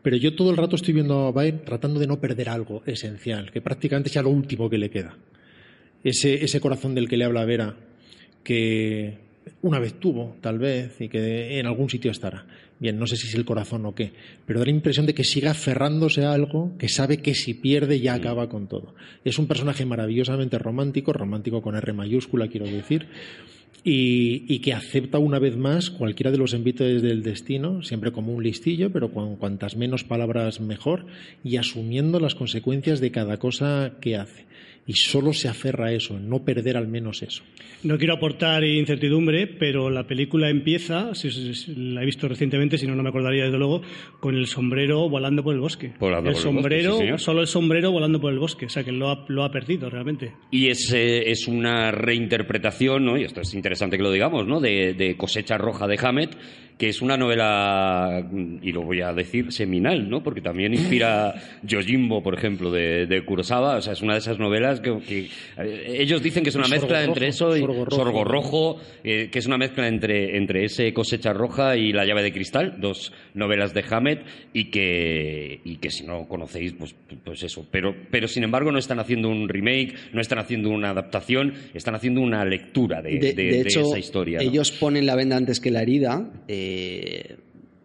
Speaker 3: pero yo todo el rato estoy viendo a Byrne tratando de no perder algo esencial, que prácticamente sea lo último que le queda. Ese, ese corazón del que le habla Vera, que una vez tuvo, tal vez, y que en algún sitio estará. Bien, no sé si es el corazón o qué, pero da la impresión de que siga aferrándose a algo que sabe que si pierde ya acaba con todo. Es un personaje maravillosamente romántico, romántico con R mayúscula, quiero decir, y, y que acepta una vez más cualquiera de los envites del destino, siempre como un listillo, pero con cuantas menos palabras mejor, y asumiendo las consecuencias de cada cosa que hace. Y solo se aferra a eso, no perder al menos eso.
Speaker 2: No quiero aportar incertidumbre, pero la película empieza, si, si- si- la he visto recientemente, si no, no me acordaría desde luego, con el sombrero volando por el bosque.
Speaker 6: Volando
Speaker 2: el
Speaker 6: por el
Speaker 2: sombrero,
Speaker 6: bosque, sí, señor.
Speaker 2: solo el sombrero volando por el bosque, o sea que lo ha, lo ha perdido realmente.
Speaker 6: Y es, eh, es una reinterpretación, ¿no? y esto es interesante que lo digamos, ¿no? de, de Cosecha Roja de Hammett, que es una novela, y lo voy a decir, seminal, ¿no? Porque también inspira Yojimbo, por ejemplo, de, de Kurosawa. O sea, es una de esas novelas que, que, ellos dicen que es una
Speaker 3: Sorgo
Speaker 6: mezcla
Speaker 3: rojo,
Speaker 6: entre eso y
Speaker 3: sorgo rojo.
Speaker 6: Sorgo Rojo, eh, que es una mezcla entre, entre ese Cosecha Roja y La llave de cristal, dos novelas de Hammett, y que, y que si no conocéis, pues, pues eso. Pero, pero sin embargo no están haciendo un remake, no están haciendo una adaptación, están haciendo una lectura de, de- de
Speaker 4: hecho,
Speaker 6: esa historia. ¿no?
Speaker 4: ellos ponen la venda antes que la herida, eh,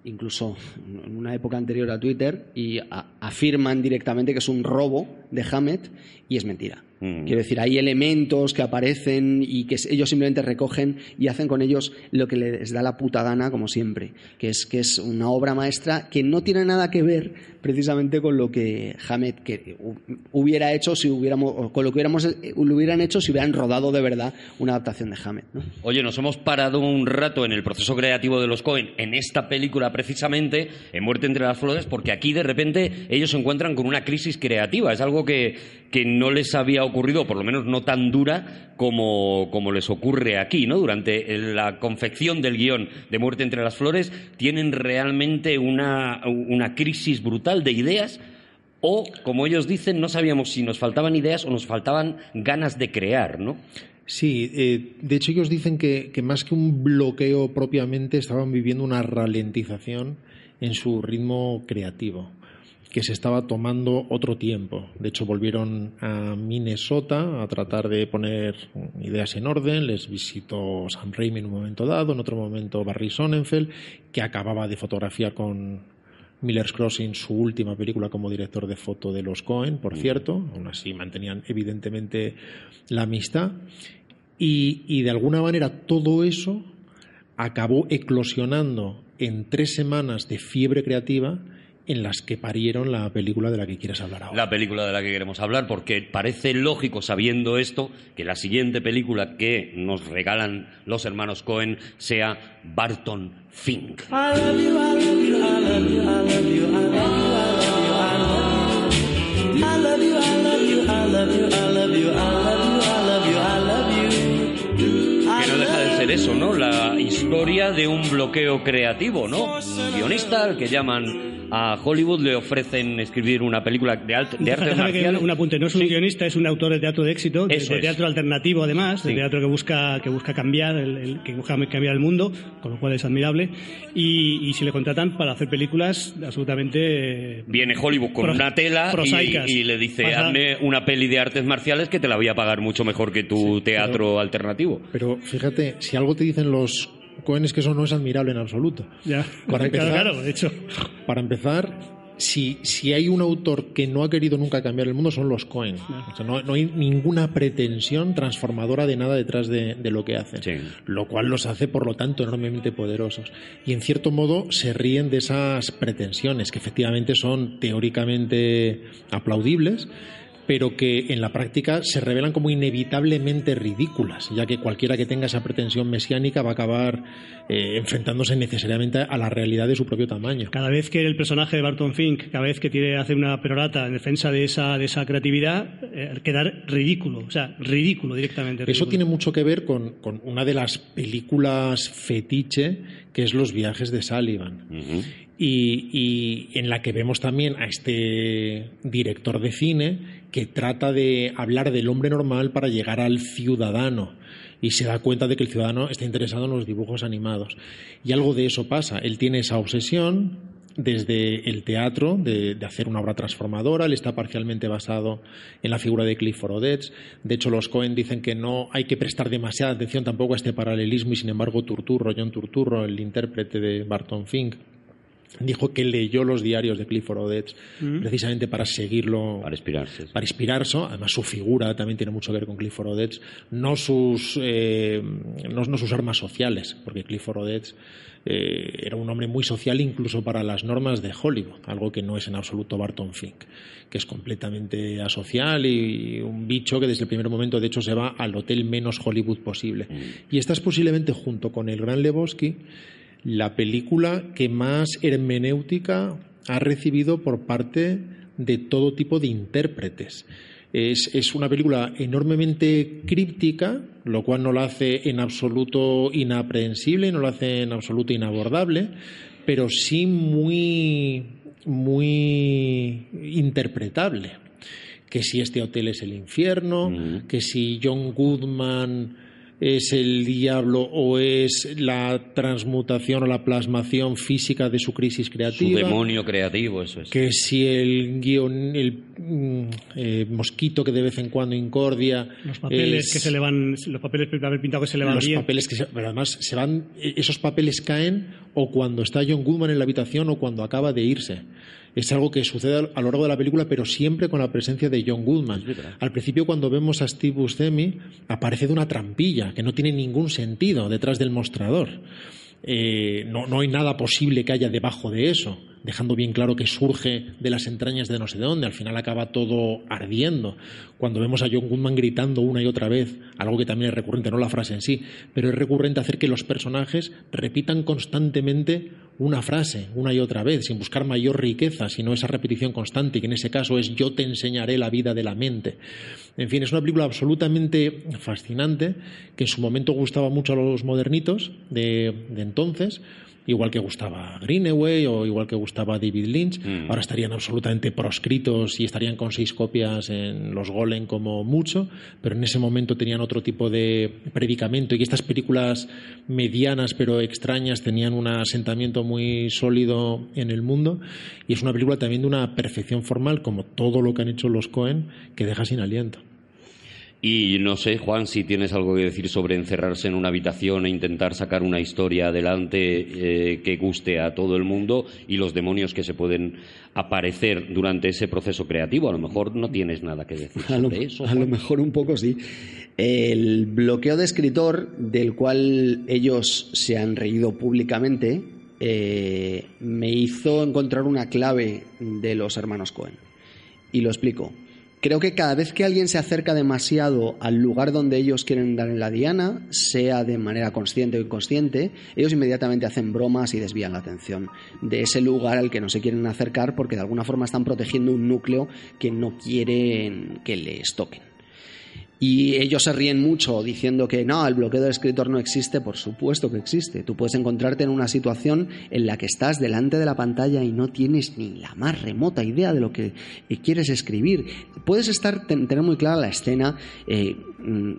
Speaker 4: incluso en una época anterior a Twitter, y a- afirman directamente que es un robo de Hammett y es mentira.
Speaker 6: Mm.
Speaker 4: Quiero decir, hay elementos que aparecen y que ellos simplemente recogen y hacen con ellos lo que les da la puta gana, como siempre, que es, que es una obra maestra que no tiene nada que ver precisamente con lo que Hammett que, hu- hubiera hecho si hubiéramos, con lo que hubiéramos, eh, lo hubieran hecho si hubieran rodado de verdad una adaptación de. ¿no?
Speaker 6: Oye, nos hemos parado un rato en el proceso creativo de los Cohen, en esta película precisamente, en Muerte entre las Flores, porque aquí de repente ellos se encuentran con una crisis creativa. Es algo que, que no les había ocurrido, por lo menos no tan dura como, como les ocurre aquí, ¿no? Durante la confección del guion de Muerte entre las Flores, tienen realmente una, una crisis brutal de ideas. O, como ellos dicen, no sabíamos si nos faltaban ideas o nos faltaban ganas de crear, ¿no?
Speaker 3: Sí, eh, de hecho ellos dicen que, que más que un bloqueo propiamente estaban viviendo una ralentización en su ritmo creativo, que se estaba tomando otro tiempo. De hecho volvieron a Minnesota a tratar de poner ideas en orden, les visitó Sam Raimi en un momento dado, en otro momento Barry Sonnenfeld, que acababa de fotografiar con Miller's Crossing, su última película como director de foto de los Cohen, por cierto. Aún así mantenían evidentemente la amistad. Y, y de alguna manera todo eso acabó eclosionando en tres semanas de fiebre creativa en las que parieron la película de la que quieres hablar ahora.
Speaker 6: la película de la que queremos hablar, porque parece lógico, sabiendo esto, que la siguiente película que nos regalan los hermanos Cohen sea Barton Fink. Ser eso, ¿no? La historia de un bloqueo creativo, ¿no? Un guionista al que llaman a Hollywood, le ofrecen escribir una película de, alt- de marciales.
Speaker 2: un apunte, no es un
Speaker 6: Sí.
Speaker 2: guionista, es un autor de teatro de éxito, de, de
Speaker 6: es.
Speaker 2: teatro alternativo además, de
Speaker 6: Sí.
Speaker 2: teatro que busca que busca cambiar, el, el- que busca cambiar el mundo, con lo cual es admirable. Y, y si le contratan para hacer películas absolutamente eh,
Speaker 6: Viene Hollywood con una tela y, y le dice,
Speaker 2: Pasa-
Speaker 6: hazme una peli de artes marciales que te la voy a pagar mucho mejor que tu teatro alternativo.
Speaker 3: Pero fíjate, si algo te dicen los Cohen es que eso no es admirable en absoluto.
Speaker 2: ya.
Speaker 3: Para empezar-
Speaker 2: claro, de hecho.
Speaker 3: Para empezar, si, si hay un autor que no ha querido nunca cambiar el mundo son los Cohen. O sea, no, no hay ninguna pretensión transformadora de nada detrás de, de lo que hacen.
Speaker 6: Sí.
Speaker 3: Lo cual los hace, por lo tanto, enormemente poderosos. Y en cierto modo se ríen de esas pretensiones, que efectivamente son teóricamente aplaudibles, pero que en la práctica se revelan como inevitablemente ridículas, ya que cualquiera que tenga esa pretensión mesiánica va a acabar eh, enfrentándose necesariamente a la realidad de su propio tamaño.
Speaker 2: Cada vez que el personaje de Barton Fink, cada vez que quiere hacer una perorata en defensa de esa, de esa creatividad, eh, quedar ridículo, o sea, ridículo directamente.
Speaker 3: Eso tiene mucho que ver con, con una de las películas fetiche, que es Los viajes de Sullivan.
Speaker 6: Ujú.
Speaker 3: y, y en la que vemos también a este director de cine que trata de hablar del hombre normal para llegar al ciudadano y se da cuenta de que el ciudadano está interesado en los dibujos animados. Y algo de eso pasa. Él tiene esa obsesión desde el teatro de, hacer una obra transformadora. Él está parcialmente basado en la figura de Clifford Odets. De hecho, los Cohen dicen que no hay que prestar demasiada atención tampoco a este paralelismo y, sin embargo, Turturro, John Turturro, el intérprete de Barton Fink, dijo que leyó los diarios de Clifford Odets precisamente para seguirlo
Speaker 6: Para inspirarse.
Speaker 3: para inspirarse, además su figura también tiene mucho que ver con Clifford Odets, no sus, eh, no, no sus armas sociales, porque Clifford Odets eh, era un hombre muy social incluso para las normas de Hollywood, algo que no es en absoluto Barton Fink, que es completamente asocial y un bicho que desde el primer momento de hecho se va al hotel menos Hollywood posible. Y esta es posiblemente junto con el Gran Lebowski la película que más hermenéutica ha recibido por parte de todo tipo de intérpretes. Es, es una película enormemente críptica, lo cual no la hace en absoluto inaprehensible, no la hace en absoluto inabordable, pero sí muy, muy interpretable. Que si este hotel es el infierno, que si John Goodman es el diablo o es la transmutación o la plasmación física de su crisis
Speaker 6: Su
Speaker 3: creativa.
Speaker 6: demonio creativo, eso es.
Speaker 3: Que si el guion, el mm, eh, mosquito que de vez en cuando incordia.
Speaker 2: Los papeles
Speaker 3: es-
Speaker 2: que se le van, los papeles de haber pintado que se le van
Speaker 3: los
Speaker 2: bien.
Speaker 3: papeles que se- pero además se van e- esos papeles caen o cuando está John Goodman en la habitación o cuando acaba de irse es algo que sucede a lo largo de la película pero siempre con la presencia de John Goodman al principio cuando vemos a Steve Buscemi aparece de una trampilla que no tiene ningún sentido detrás del mostrador Eh, no, no hay nada posible que haya debajo de eso, dejando bien claro que surge de las entrañas de no sé de dónde. Al final acaba todo ardiendo. Cuando vemos a John Goodman gritando una y otra vez, algo que también es recurrente, no la frase en sí, pero es recurrente hacer que los personajes repitan constantemente una frase una y otra vez, sin buscar mayor riqueza, sino esa repetición constante, que en ese caso es yo te enseñaré la vida de la mente. En fin, es una película absolutamente fascinante, que en su momento gustaba mucho a los modernitos de, de entonces, igual que gustaba Greenaway o igual que gustaba David Lynch. Ahora estarían absolutamente proscritos y estarían con seis copias en los Golem como mucho, pero en ese momento tenían otro tipo de predicamento y estas películas medianas pero extrañas tenían un asentamiento muy sólido en el mundo y es una película también de una perfección formal como todo lo que han hecho los Cohen que deja sin aliento.
Speaker 6: Y no sé, Juan, si tienes algo que decir sobre encerrarse en una habitación e intentar sacar una historia adelante eh, que guste a todo el mundo y los demonios que se pueden aparecer durante ese proceso creativo. A lo mejor no tienes nada que decir
Speaker 4: A lo,
Speaker 6: sobre eso.
Speaker 4: a lo mejor un poco sí. El bloqueo de escritor del cual ellos se han reído públicamente eh, me hizo encontrar una clave de los hermanos Cohen. Y lo explico. Creo que cada vez que alguien se acerca demasiado al lugar donde ellos quieren dar en la diana, sea de manera consciente o inconsciente, ellos inmediatamente hacen bromas y desvían la atención de ese lugar al que no se quieren acercar porque de alguna forma están protegiendo un núcleo que no quieren que les toquen. Y ellos se ríen mucho diciendo que no, el bloqueo del escritor no existe, por supuesto que existe. Tú puedes encontrarte en una situación en la que estás delante de la pantalla y no tienes ni la más remota idea de lo que eh, quieres escribir. Puedes estar ten- tener muy clara la escena, eh, mm,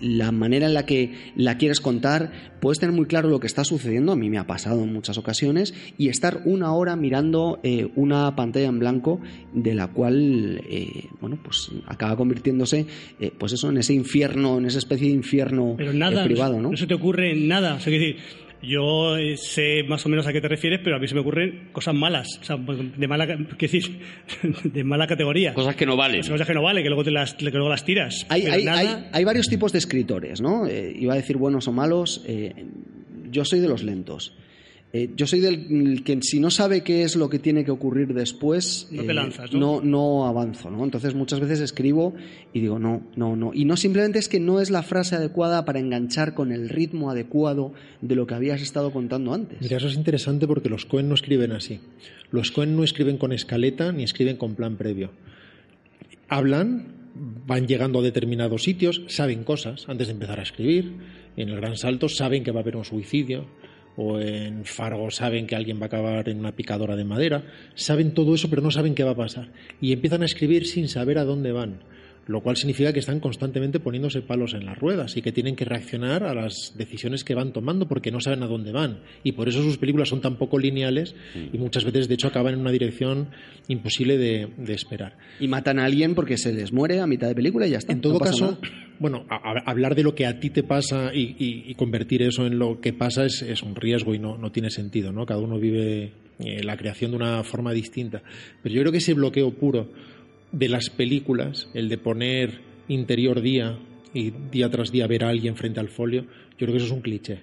Speaker 4: la manera en la que la quieres contar, puedes tener muy claro lo que está sucediendo, a mí me ha pasado en muchas ocasiones, y estar una hora mirando eh, una pantalla en blanco de la cual, eh, bueno, pues acaba convirtiéndose, eh, pues eso, en ese infierno, en esa especie de infierno
Speaker 2: Pero
Speaker 4: eh,
Speaker 2: nada,
Speaker 4: privado, ¿no?
Speaker 2: no se te ocurre nada. O sea, decir, yo eh, sé más o menos a qué te refieres, pero a mí se me ocurren cosas malas, o sea, de mala, ca- ¿qué decir? de mala categoría.
Speaker 6: Cosas que no valen.
Speaker 2: Cosas que no vale, que luego, te las, que luego las tiras.
Speaker 4: Hay,
Speaker 2: Pero
Speaker 4: hay-
Speaker 2: nada-
Speaker 4: hay- hay varios tipos de escritores, ¿no? Eh, iba a decir buenos o malos. eh, yo soy de los lentos. Eh, yo soy del que si no sabe qué es lo que tiene que ocurrir después,
Speaker 2: No te
Speaker 4: eh,
Speaker 2: lanzas, ¿no?
Speaker 4: no, no avanzo, ¿no? Entonces muchas veces escribo y digo no, no, no. Y no simplemente es que no es la frase adecuada para enganchar con el ritmo adecuado de lo que habías estado contando antes.
Speaker 3: Mira, eso es interesante porque los Cohen no escriben así. Los Cohen no escriben con escaleta ni escriben con plan previo. Hablan, van llegando a determinados sitios, saben cosas antes de empezar a escribir. En el Gran Salto saben que va a haber un suicidio. O en Fargo saben que alguien va a acabar en una picadora de madera. Saben todo eso, pero no saben qué va a pasar. Y empiezan a escribir sin saber a dónde van lo cual significa que están constantemente poniéndose palos en las ruedas y que tienen que reaccionar a las decisiones que van tomando porque no saben a dónde van. Y por eso sus películas son tan poco lineales y muchas veces, de hecho, acaban en una dirección imposible de, de esperar.
Speaker 4: Y matan a alguien porque se les muere a mitad de película y ya está.
Speaker 3: En todo
Speaker 4: no
Speaker 3: caso,
Speaker 4: nada.
Speaker 3: bueno, a- a- hablar de lo que a ti te pasa y, y- y convertir eso en lo que pasa es, es un riesgo y no, no tiene sentido, ¿no? Cada uno vive eh, la creación de una forma distinta. Pero yo creo que ese bloqueo puro de las películas, el de poner interior día y día tras día ver a alguien frente al folio, yo creo que eso es un cliché.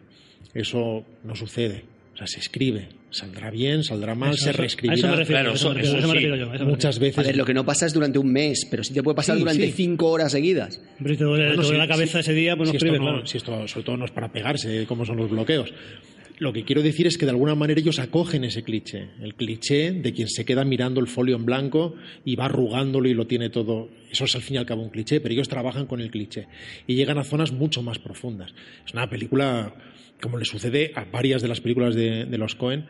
Speaker 3: Eso no sucede. O sea, se escribe. Saldrá bien, saldrá mal,
Speaker 2: Eso-
Speaker 3: se reescribirá.
Speaker 2: Eso me refiero,
Speaker 6: Claro,
Speaker 2: a eso
Speaker 6: eso-
Speaker 2: me refiero
Speaker 6: sí.
Speaker 2: yo,
Speaker 3: Muchas
Speaker 4: A
Speaker 3: veces.
Speaker 4: ver, lo que no pasa es durante un mes, pero sí te puede pasar
Speaker 3: Sí,
Speaker 4: durante
Speaker 3: sí.
Speaker 4: cinco horas seguidas.
Speaker 2: refiero. Hombre, te duele, te
Speaker 3: Bueno,
Speaker 2: duele
Speaker 3: si-
Speaker 2: la cabeza
Speaker 3: si-
Speaker 2: ese día, pues no
Speaker 3: si esto no-
Speaker 2: claro.
Speaker 3: si esto sobre todo no es para pegarse, como son los bloqueos. Lo que quiero decir es que de alguna manera ellos acogen ese cliché, el cliché de quien se queda mirando el folio en blanco y va arrugándolo y lo tiene todo. Eso es al fin y al cabo un cliché, pero ellos trabajan con el cliché y llegan a zonas mucho más profundas. Es una película, como le sucede a varias de las películas de, los Cohen,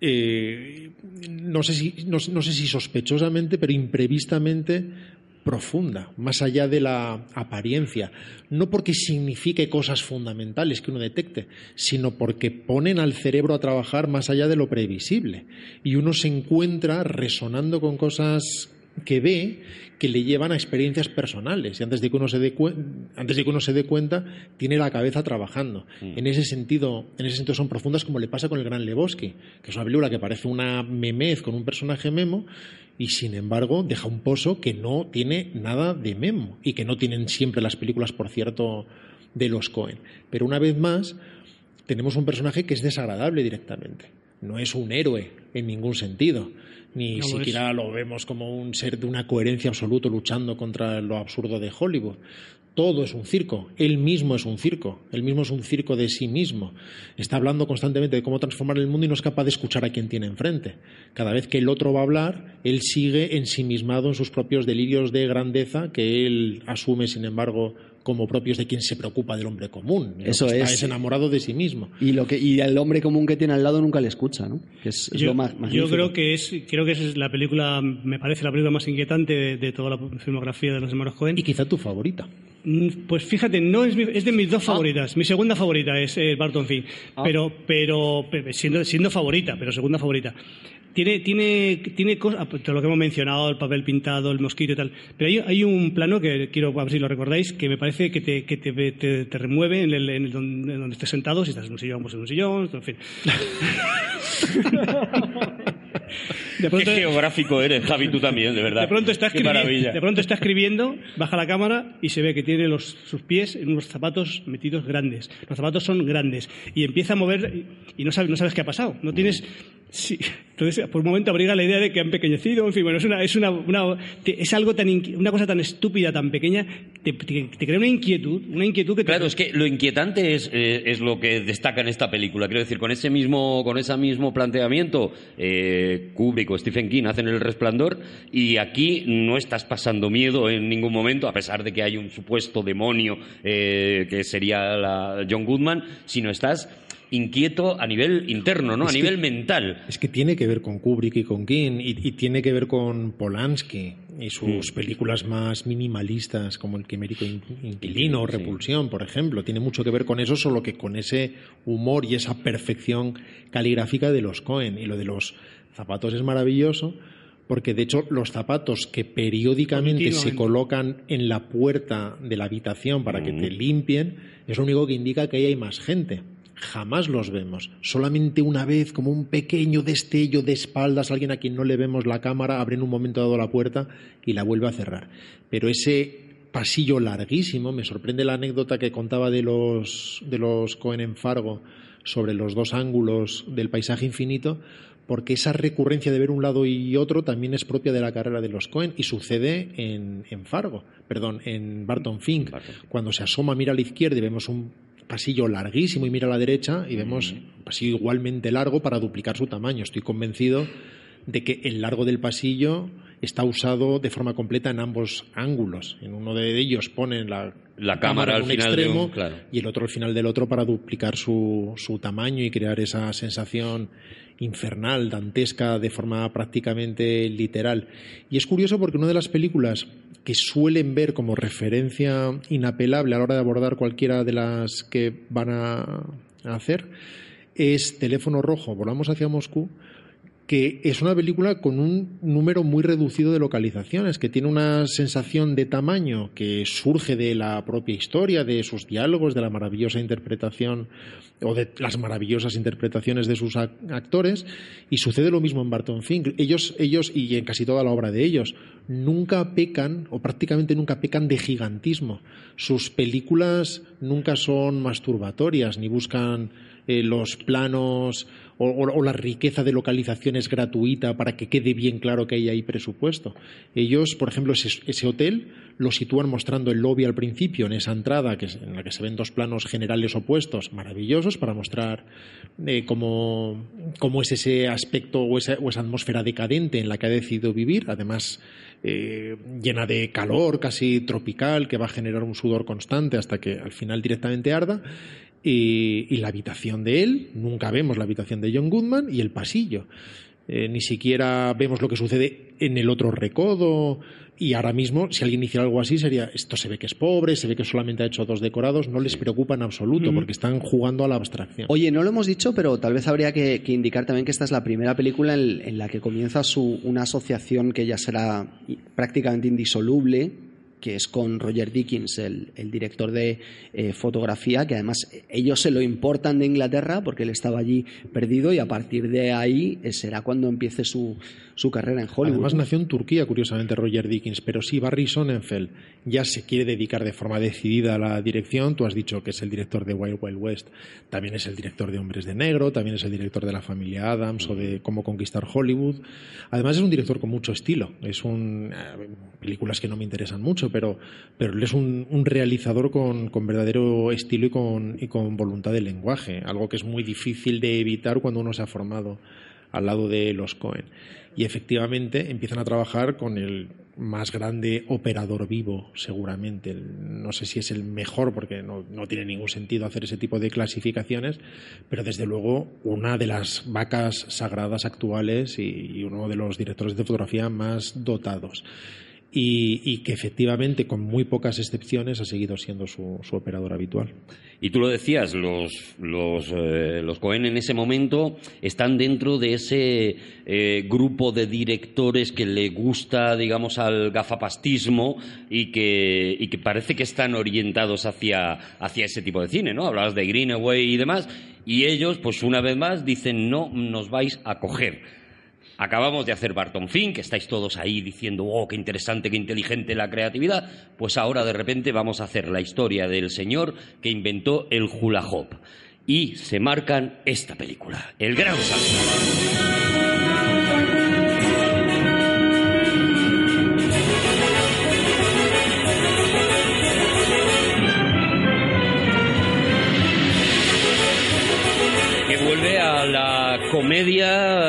Speaker 3: eh, no, sé si, no sé si sospechosamente, pero imprevistamente profunda, más allá de la apariencia, no porque signifique cosas fundamentales que uno detecte, sino porque ponen al cerebro a trabajar más allá de lo previsible. Y uno se encuentra resonando con cosas que ve que le llevan a experiencias personales y antes de que uno se dé, antes de que uno se dé cuenta tiene la cabeza trabajando. En ese sentido, en ese sentido son profundas como le pasa con el Gran Lebowski, que es una película que parece una memez con un personaje memo y sin embargo deja un pozo que no tiene nada de memo y que no tienen siempre las películas, por cierto, de los Cohen. Pero una vez más tenemos un personaje que es desagradable directamente. No es un héroe en ningún sentido. Ni
Speaker 2: No lo
Speaker 3: siquiera lo vemos como un ser de una coherencia absoluta luchando contra lo absurdo de Hollywood. Todo es un circo. Él mismo es un circo. Él mismo es un circo de sí mismo. Está hablando constantemente de cómo transformar el mundo y no es capaz de escuchar a quien tiene enfrente. Cada vez que el otro va a hablar, él sigue ensimismado en sus propios delirios de grandeza que él asume, sin embargo, como propios de quien se preocupa del hombre común.
Speaker 4: Eso
Speaker 3: está
Speaker 4: es.
Speaker 3: es enamorado de sí mismo.
Speaker 4: Y, lo que, y el hombre común que tiene al lado nunca le escucha, ¿no? Que es, es
Speaker 2: yo,
Speaker 4: lo más
Speaker 2: yo creo que es creo que es la película me parece la película más inquietante de, de toda la filmografía de los hermanos Cohen
Speaker 3: Y quizá tu favorita.
Speaker 2: Mm, Pues fíjate, no es, mi- es de mis dos
Speaker 4: Ah.
Speaker 2: favoritas. Mi segunda favorita es eh, Barton Fink, pero, pero pe- siendo, siendo favorita, pero segunda favorita. Tiene, tiene, tiene cosas, todo lo que hemos mencionado, el papel pintado, el mosquito y tal. Pero hay, hay un plano que quiero a ver si lo recordáis, que me parece que te, que te, te- te remueve en, el, en el donde, en donde estés sentado, si estás en un sillón, pues en un sillón, en fin. De
Speaker 6: Qué geográfico eres, Javi, tú también, de verdad.
Speaker 2: de pronto está
Speaker 6: Qué maravilla.
Speaker 2: de pronto está escribiendo, baja la cámara y se ve que tiene los, sus pies en unos zapatos metidos grandes. Los zapatos son grandes y empieza a mover y, no, sabes, no sabes qué ha pasado. No tienes. sí. Entonces, por un momento abriga la idea de que han pequeñecido. En fin, bueno, es, una, es, una, una- es algo tan una cosa tan estúpida, tan pequeña, te, te- te crea una inquietud, una inquietud que te,
Speaker 6: Claro, es que lo inquietante es, eh, es lo que destaca en esta película. Quiero decir, con ese mismo, con ese mismo planteamiento, eh, Kubrick o Stephen King hacen El Resplandor y aquí no estás pasando miedo en ningún momento, a pesar de que hay un supuesto demonio eh, que sería la John Goodman, sino estás inquieto a nivel interno, ¿no?
Speaker 3: Es
Speaker 6: a
Speaker 3: que-
Speaker 6: nivel mental.
Speaker 3: Es que tiene que ver con Kubrick y con King y, y tiene que ver con Polanski y sus películas más minimalistas como El quimérico in- inquilino o
Speaker 6: Sí.
Speaker 3: Repulsión, por ejemplo. Tiene mucho que ver con eso, solo que con ese humor y esa perfección caligráfica de los Cohen. Y lo de los zapatos es maravilloso porque de hecho los zapatos que periódicamente se colocan en la puerta de la habitación para que te limpien es lo único que indica que ahí hay más gente. Jamás los vemos. Solamente una vez, como un pequeño destello de espaldas, alguien a quien no le vemos la cámara, abre en un momento dado la puerta y la vuelve a cerrar. Pero ese pasillo larguísimo, me sorprende la anécdota que contaba de los, de los Cohen en Fargo sobre los dos ángulos del paisaje infinito, porque esa recurrencia de ver un lado y otro también es propia de la carrera de los Cohen y sucede en, en Fargo, perdón, en Barton Fink.
Speaker 6: Barton Fink.
Speaker 3: Cuando se asoma, mira a la izquierda y vemos un pasillo larguísimo y mira a la derecha y vemos un pasillo igualmente largo para duplicar su tamaño. Estoy convencido de que el largo del pasillo está usado de forma completa en ambos ángulos. En uno de ellos ponen la,
Speaker 6: La cámara
Speaker 3: en
Speaker 6: al final de
Speaker 3: extremo
Speaker 6: un- claro.
Speaker 3: y el otro al final del otro para duplicar su, su tamaño y crear esa sensación infernal, dantesca, de forma prácticamente literal. Y es curioso porque una de las películas que suelen ver como referencia inapelable a la hora de abordar cualquiera de las que van a hacer es Teléfono Rojo, Volamos hacia Moscú, que es una película con un número muy reducido de localizaciones, que tiene una sensación de tamaño que surge de la propia historia, de sus diálogos, de la maravillosa interpretación o de las maravillosas interpretaciones de sus ac- actores, y sucede lo mismo en Barton Fink. Ellos, ellos, y en casi toda la obra de ellos, nunca pecan, o prácticamente nunca pecan de gigantismo. Sus películas nunca son masturbatorias, ni buscan eh, los planos o, la riqueza de localizaciones gratuita para que quede bien claro que hay ahí presupuesto. Ellos, por ejemplo, ese, hotel lo sitúan mostrando el lobby al principio, en esa entrada que en la que se ven dos planos generales opuestos, maravillosos, para mostrar eh, cómo, cómo es ese aspecto o esa, atmósfera decadente en la que ha decidido vivir, además eh, llena de calor, casi tropical, que va a generar un sudor constante hasta que al final directamente arda. Y, y la habitación de él, nunca vemos la habitación de John Goodman y el pasillo. Eh, ni siquiera vemos lo que sucede en el otro recodo. Y ahora mismo, si alguien hiciera algo así, sería esto se ve que es pobre, se ve que solamente ha hecho dos decorados, no les preocupa en absoluto, porque están jugando a la abstracción.
Speaker 4: Oye, no lo hemos dicho, pero tal vez habría que, que indicar también que esta es la primera película en, en la que comienza su, una asociación que ya será prácticamente indisoluble, que es con Roger Dickens, el, el director de eh, fotografía, que además ellos se lo importan de Inglaterra porque él estaba allí perdido y a partir de ahí eh, será cuando empiece su, su carrera en Hollywood.
Speaker 3: Además nació en Turquía, curiosamente, Roger Dickens, pero sí, Barry Sonnenfeld ya se quiere dedicar de forma decidida a la dirección. Tú has dicho que es el director de Wild Wild West, también es el director de Hombres de Negro, también es el director de La Familia Adams o de Cómo Conquistar Hollywood. Además es un director con mucho estilo. Es un eh, películas que no me interesan mucho, pero, pero él es un, un realizador con, con verdadero estilo y con, y con voluntad de lenguaje, algo que es muy difícil de evitar cuando uno se ha formado al lado de los Cohen. Y efectivamente empiezan a trabajar con el más grande operador vivo, seguramente. No sé si es el mejor, porque no, no tiene ningún sentido hacer ese tipo de clasificaciones, pero desde luego una de las vacas sagradas actuales y, y uno de los directores de fotografía más dotados. Y, y que efectivamente, con muy pocas excepciones, ha seguido siendo su, operador habitual.
Speaker 6: Y tú lo decías, los, los, eh, los Cohen en ese momento están dentro de ese eh, grupo de directores que le gusta, digamos, al gafapastismo y que, y que parece que están orientados hacia, hacia ese tipo de cine, ¿no? Hablabas de Greenaway y demás, y ellos, pues una vez más, dicen, no nos vais a coger. Acabamos de hacer Barton Fink, que estáis todos ahí diciendo, oh, qué interesante, qué inteligente la creatividad. Pues ahora de repente vamos a hacer la historia del señor que inventó el hula hoop. Y se marcan esta película, El Gran Salto. comedia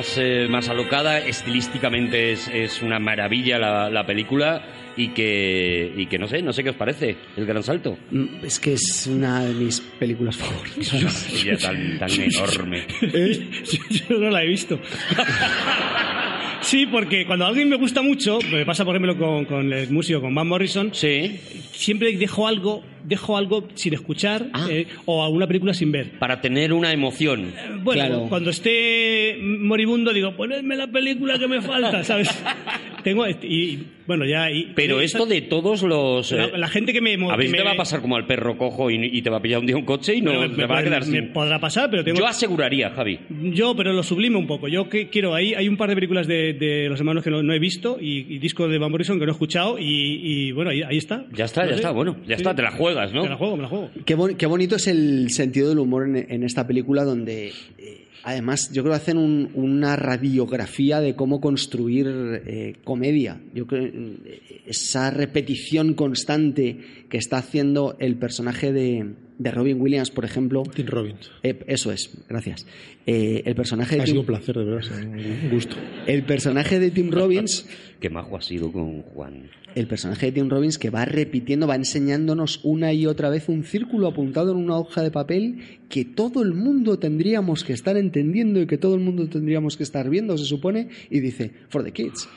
Speaker 6: más, eh, más alocada, estilísticamente es, es una maravilla la, la película y que, y que no sé, no sé qué os parece, El Gran Salto.
Speaker 4: Mm, Es que es una de mis películas favoritas.
Speaker 6: Tan, tan enorme.
Speaker 2: yo, yo no la he visto. Sí, porque cuando alguien me gusta mucho, me pasa por ejemplo con, con el músico, con Van Morrison,
Speaker 6: Sí,
Speaker 2: siempre dejo algo, dejo algo sin escuchar
Speaker 6: Ah.
Speaker 2: eh, o alguna película sin ver.
Speaker 6: para tener una emoción.
Speaker 2: Bueno,
Speaker 4: Claro.
Speaker 2: cuando esté moribundo digo, ponedme la película que me falta, ¿sabes? Tengo este- y bueno ya. y-
Speaker 6: Pero
Speaker 2: y-
Speaker 6: esto de todos los...
Speaker 2: la,
Speaker 6: eh,
Speaker 2: la gente que me
Speaker 6: a si te
Speaker 2: me-
Speaker 6: va a pasar como al perro cojo y, te va a pillar un día un coche y no
Speaker 2: bueno,
Speaker 6: te
Speaker 2: me,
Speaker 6: va a
Speaker 2: me-
Speaker 6: quedar
Speaker 2: me
Speaker 6: sin...
Speaker 2: podrá pasar, pero tengo
Speaker 6: Yo aseguraría, Javi.
Speaker 2: Yo, pero lo sublime un poco. Yo que quiero, hay, hay un par de películas de, de los hermanos que no, no he visto y, y discos de Van Morrison que no he escuchado y, y, bueno, ahí, ahí está.
Speaker 6: Ya está,
Speaker 2: No
Speaker 6: ya
Speaker 2: sé.
Speaker 6: está, bueno, ya
Speaker 2: Sí.
Speaker 6: está, te la juegas, ¿no?
Speaker 2: Me la juego, me la juego.
Speaker 4: Qué, bon- qué bonito es el sentido del humor en, en esta película donde eh, además yo creo que hacen un- una radiografía de cómo construir eh, comedia. Yo creo eh, esa repetición constante que está haciendo el personaje de, de Robin Williams, por ejemplo.
Speaker 3: Tim Robbins.
Speaker 4: eh, eso es, gracias. Eh, el personaje de
Speaker 3: Ha sido
Speaker 4: Tim,
Speaker 3: un placer, de verdad, un gusto.
Speaker 4: el personaje de Tim Robbins
Speaker 6: Qué majo ha sido con Juan.
Speaker 4: el personaje de Tim Robbins que va repitiendo, va enseñándonos una y otra vez un círculo apuntado en una hoja de papel que todo el mundo tendríamos que estar entendiendo y que todo el mundo tendríamos que estar viendo, se supone, y dice, for the kids.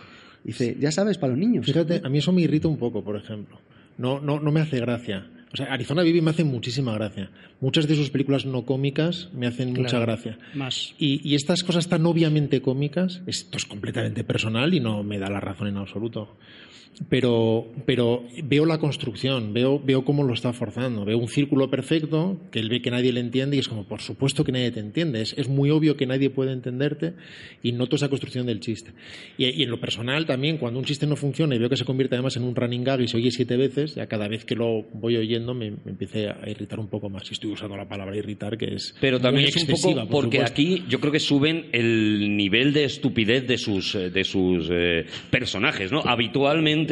Speaker 4: Dice, ya sabes, para los niños.
Speaker 3: Fíjate, a mí eso me irrita un poco, por ejemplo. No, no, no me hace gracia. O sea, Arizona Vive me hace muchísima gracia. Muchas de sus películas no cómicas me hacen mucha gracia.
Speaker 2: Más.
Speaker 3: Y, y estas cosas tan obviamente cómicas, esto es completamente personal y no me da la razón en absoluto. Pero, pero veo la construcción, veo, veo cómo lo está forzando. Veo un círculo perfecto que él ve que nadie le entiende y es como, por supuesto que nadie te entiende. Es, es muy obvio que nadie puede entenderte y noto esa construcción del chiste. Y, y en lo personal también, cuando un chiste no funciona y veo que se convierte además en un running gag y se oye siete veces, ya cada vez que lo voy oyendo me, me empiece a irritar un poco más. Y estoy usando la palabra irritar, que es.
Speaker 6: Pero también
Speaker 3: muy
Speaker 6: es un
Speaker 3: excesiva,
Speaker 6: poco
Speaker 3: por
Speaker 6: porque
Speaker 3: supuesto.
Speaker 6: aquí yo creo que suben el nivel de estupidez de sus, de sus eh, personajes, ¿no? Habitualmente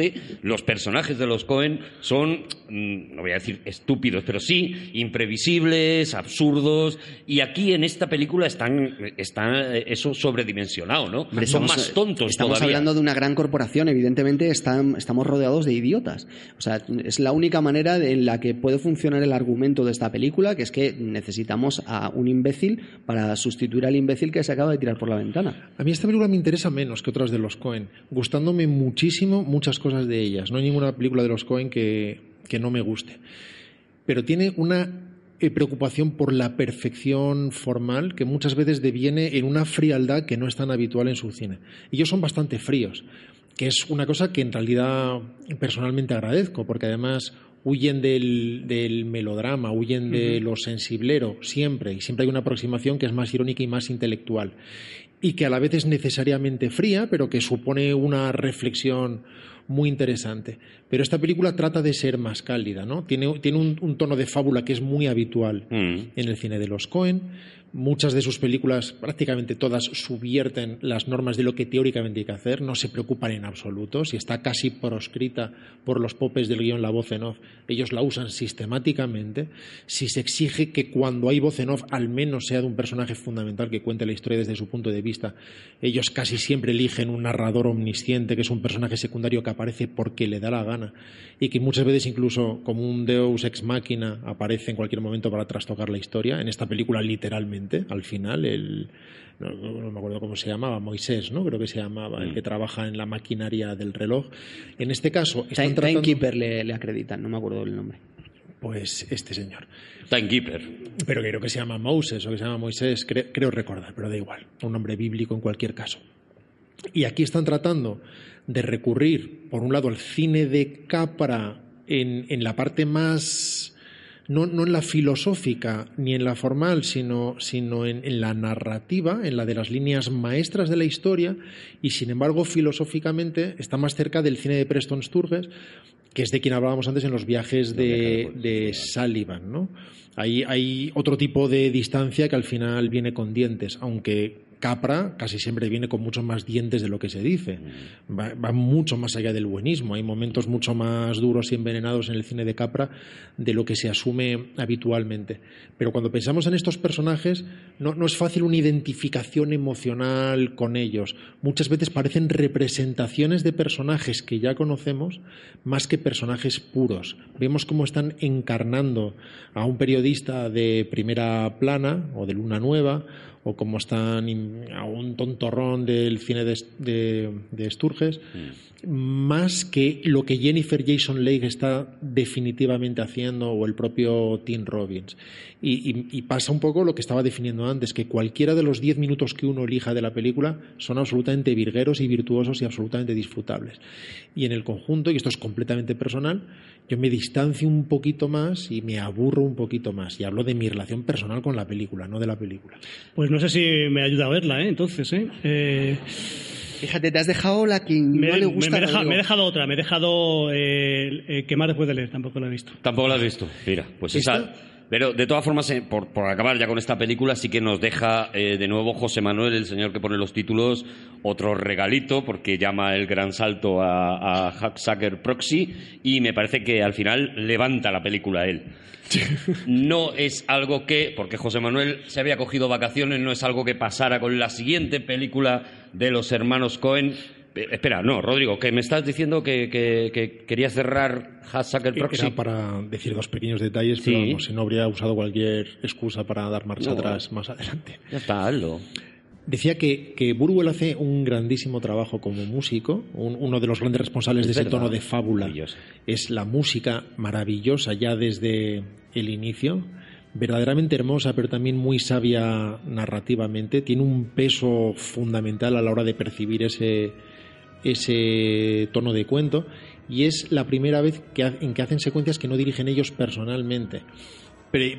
Speaker 6: los personajes de los Cohen son, mm, no voy a decir estúpidos, pero sí imprevisibles, absurdos, y aquí en esta película están, está eso sobredimensionado, ¿no? Son
Speaker 4: estamos-
Speaker 6: más tontos
Speaker 4: Estamos
Speaker 6: todavía.
Speaker 4: hablando de una gran corporación, evidentemente están- estamos rodeados de idiotas. O sea, es la única manera en la que puede funcionar el argumento de esta película, que es que necesitamos a un imbécil para sustituir al imbécil que se acaba de tirar por la ventana.
Speaker 3: A mí esta película me interesa menos que otras de los Cohen, gustándome muchísimo muchas cosas de ellas. No hay ninguna película de los Cohen que, que no me guste. Pero tiene una eh, preocupación por la perfección formal que muchas veces deviene en una frialdad que no es tan habitual en su cine. Ellos son bastante fríos, que es una cosa que en realidad personalmente agradezco, porque además huyen del, del melodrama, huyen de lo sensiblero, siempre, y siempre hay una aproximación que es más irónica y más intelectual, y que a la vez es necesariamente fría, pero que supone una reflexión muy interesante. Pero esta película trata de ser más cálida, ¿no? Tiene, tiene un, un tono de fábula que es muy habitual
Speaker 6: Mm.
Speaker 3: en el cine de los Cohen. Muchas de sus películas, prácticamente todas, subvierten las normas de lo que teóricamente hay que hacer, no se preocupan en absoluto. Si está casi proscrita por los popes del guion la voz en off, ellos la usan sistemáticamente. Si se exige que cuando hay voz en off al menos sea de un personaje fundamental que cuente la historia desde su punto de vista, ellos casi siempre eligen un narrador omnisciente, que es un personaje secundario que aparece porque le da la gana y que muchas veces incluso como un deus ex machina aparece en cualquier momento para trastocar la historia. En esta película literalmente, al final, el... No, no me acuerdo cómo se llamaba, Moisés, ¿no? Creo que se llamaba, el que trabaja en la maquinaria del reloj. En este caso, están
Speaker 4: Time-
Speaker 3: tratando...
Speaker 4: Timekeeper le, le acreditan, no me acuerdo del nombre.
Speaker 3: Pues este señor.
Speaker 6: Timekeeper.
Speaker 3: Pero creo que se llama Moses o que se llama Moisés, cre- creo recordar, pero da igual. Un nombre bíblico en cualquier caso. Y aquí están tratando de recurrir, por un lado, al cine de Capra en, en la parte más, no, no en la filosófica ni en la formal, sino, sino en, en la narrativa, en la de las líneas maestras de la historia, y sin embargo, filosóficamente está más cerca del cine de Preston Sturges, que es de quien hablábamos antes en los viajes de, de Sullivan, ¿no? Hay, hay otro tipo de distancia que al final viene con dientes, aunque Capra casi siempre viene con muchos más dientes de lo que se dice. Va, va mucho más allá del buenismo. Hay momentos mucho más duros y envenenados en el cine de Capra de lo que se asume habitualmente. Pero cuando pensamos en estos personajes, no, no es fácil una identificación emocional con ellos. Muchas veces parecen representaciones de personajes que ya conocemos más que personajes puros. Vemos cómo están encarnando a un periodista de primera plana o de luna nueva o como están a un tontorrón del cine de, de- de Sturges, más que lo que Jennifer Jason Leigh está definitivamente haciendo o el propio Tim Robbins. Y, y- y pasa un poco lo que estaba definiendo antes, que cualquiera de los diez minutos que uno elija de la película son absolutamente virgueros y virtuosos y absolutamente disfrutables. Y en el conjunto, y esto es completamente personal, yo me distancio un poquito más y me aburro un poquito más. Y hablo de mi relación personal con la película, no de la película.
Speaker 2: Pues no sé si me ayuda a verla, ¿eh? Entonces, ¿eh? Eh,
Speaker 4: Fíjate, te has dejado la que
Speaker 2: me,
Speaker 4: no le
Speaker 2: me-
Speaker 4: gusta.
Speaker 2: deja- me he dejado otra, me he dejado eh, eh, quemar después de leer, tampoco la he visto.
Speaker 6: Tampoco la has visto. Mira, pues
Speaker 3: ¿Esta?
Speaker 6: esa. Pero de todas formas, eh, por, por acabar ya con esta película, sí que nos deja eh, de nuevo José Manuel, el señor que pone los títulos, otro regalito, porque llama el gran salto a, a Hacksacker Proxy, y me parece que al final levanta la película él. No es algo que, porque José Manuel se había cogido vacaciones, no es algo que pasara con la siguiente película de los hermanos Cohen. Eh, espera, no, Rodrigo, que me estás diciendo que, que, que querías cerrar Hacksacker Proxy.
Speaker 3: Era para decir dos pequeños detalles,
Speaker 6: Sí.
Speaker 3: pero si no habría usado cualquier excusa para dar marcha
Speaker 6: No.
Speaker 3: atrás más adelante.
Speaker 6: Ya está, hazlo.
Speaker 3: Decía que, que Burwell hace un grandísimo trabajo como músico. Un- uno de los grandes responsables de
Speaker 6: Es
Speaker 3: ese
Speaker 6: verdad.
Speaker 3: tono de fábula es la música maravillosa ya desde el inicio. Verdaderamente hermosa, pero también muy sabia narrativamente. Tiene un peso fundamental a la hora de percibir ese, ese tono de cuento. Y es la primera vez que, en que hacen secuencias que no dirigen ellos personalmente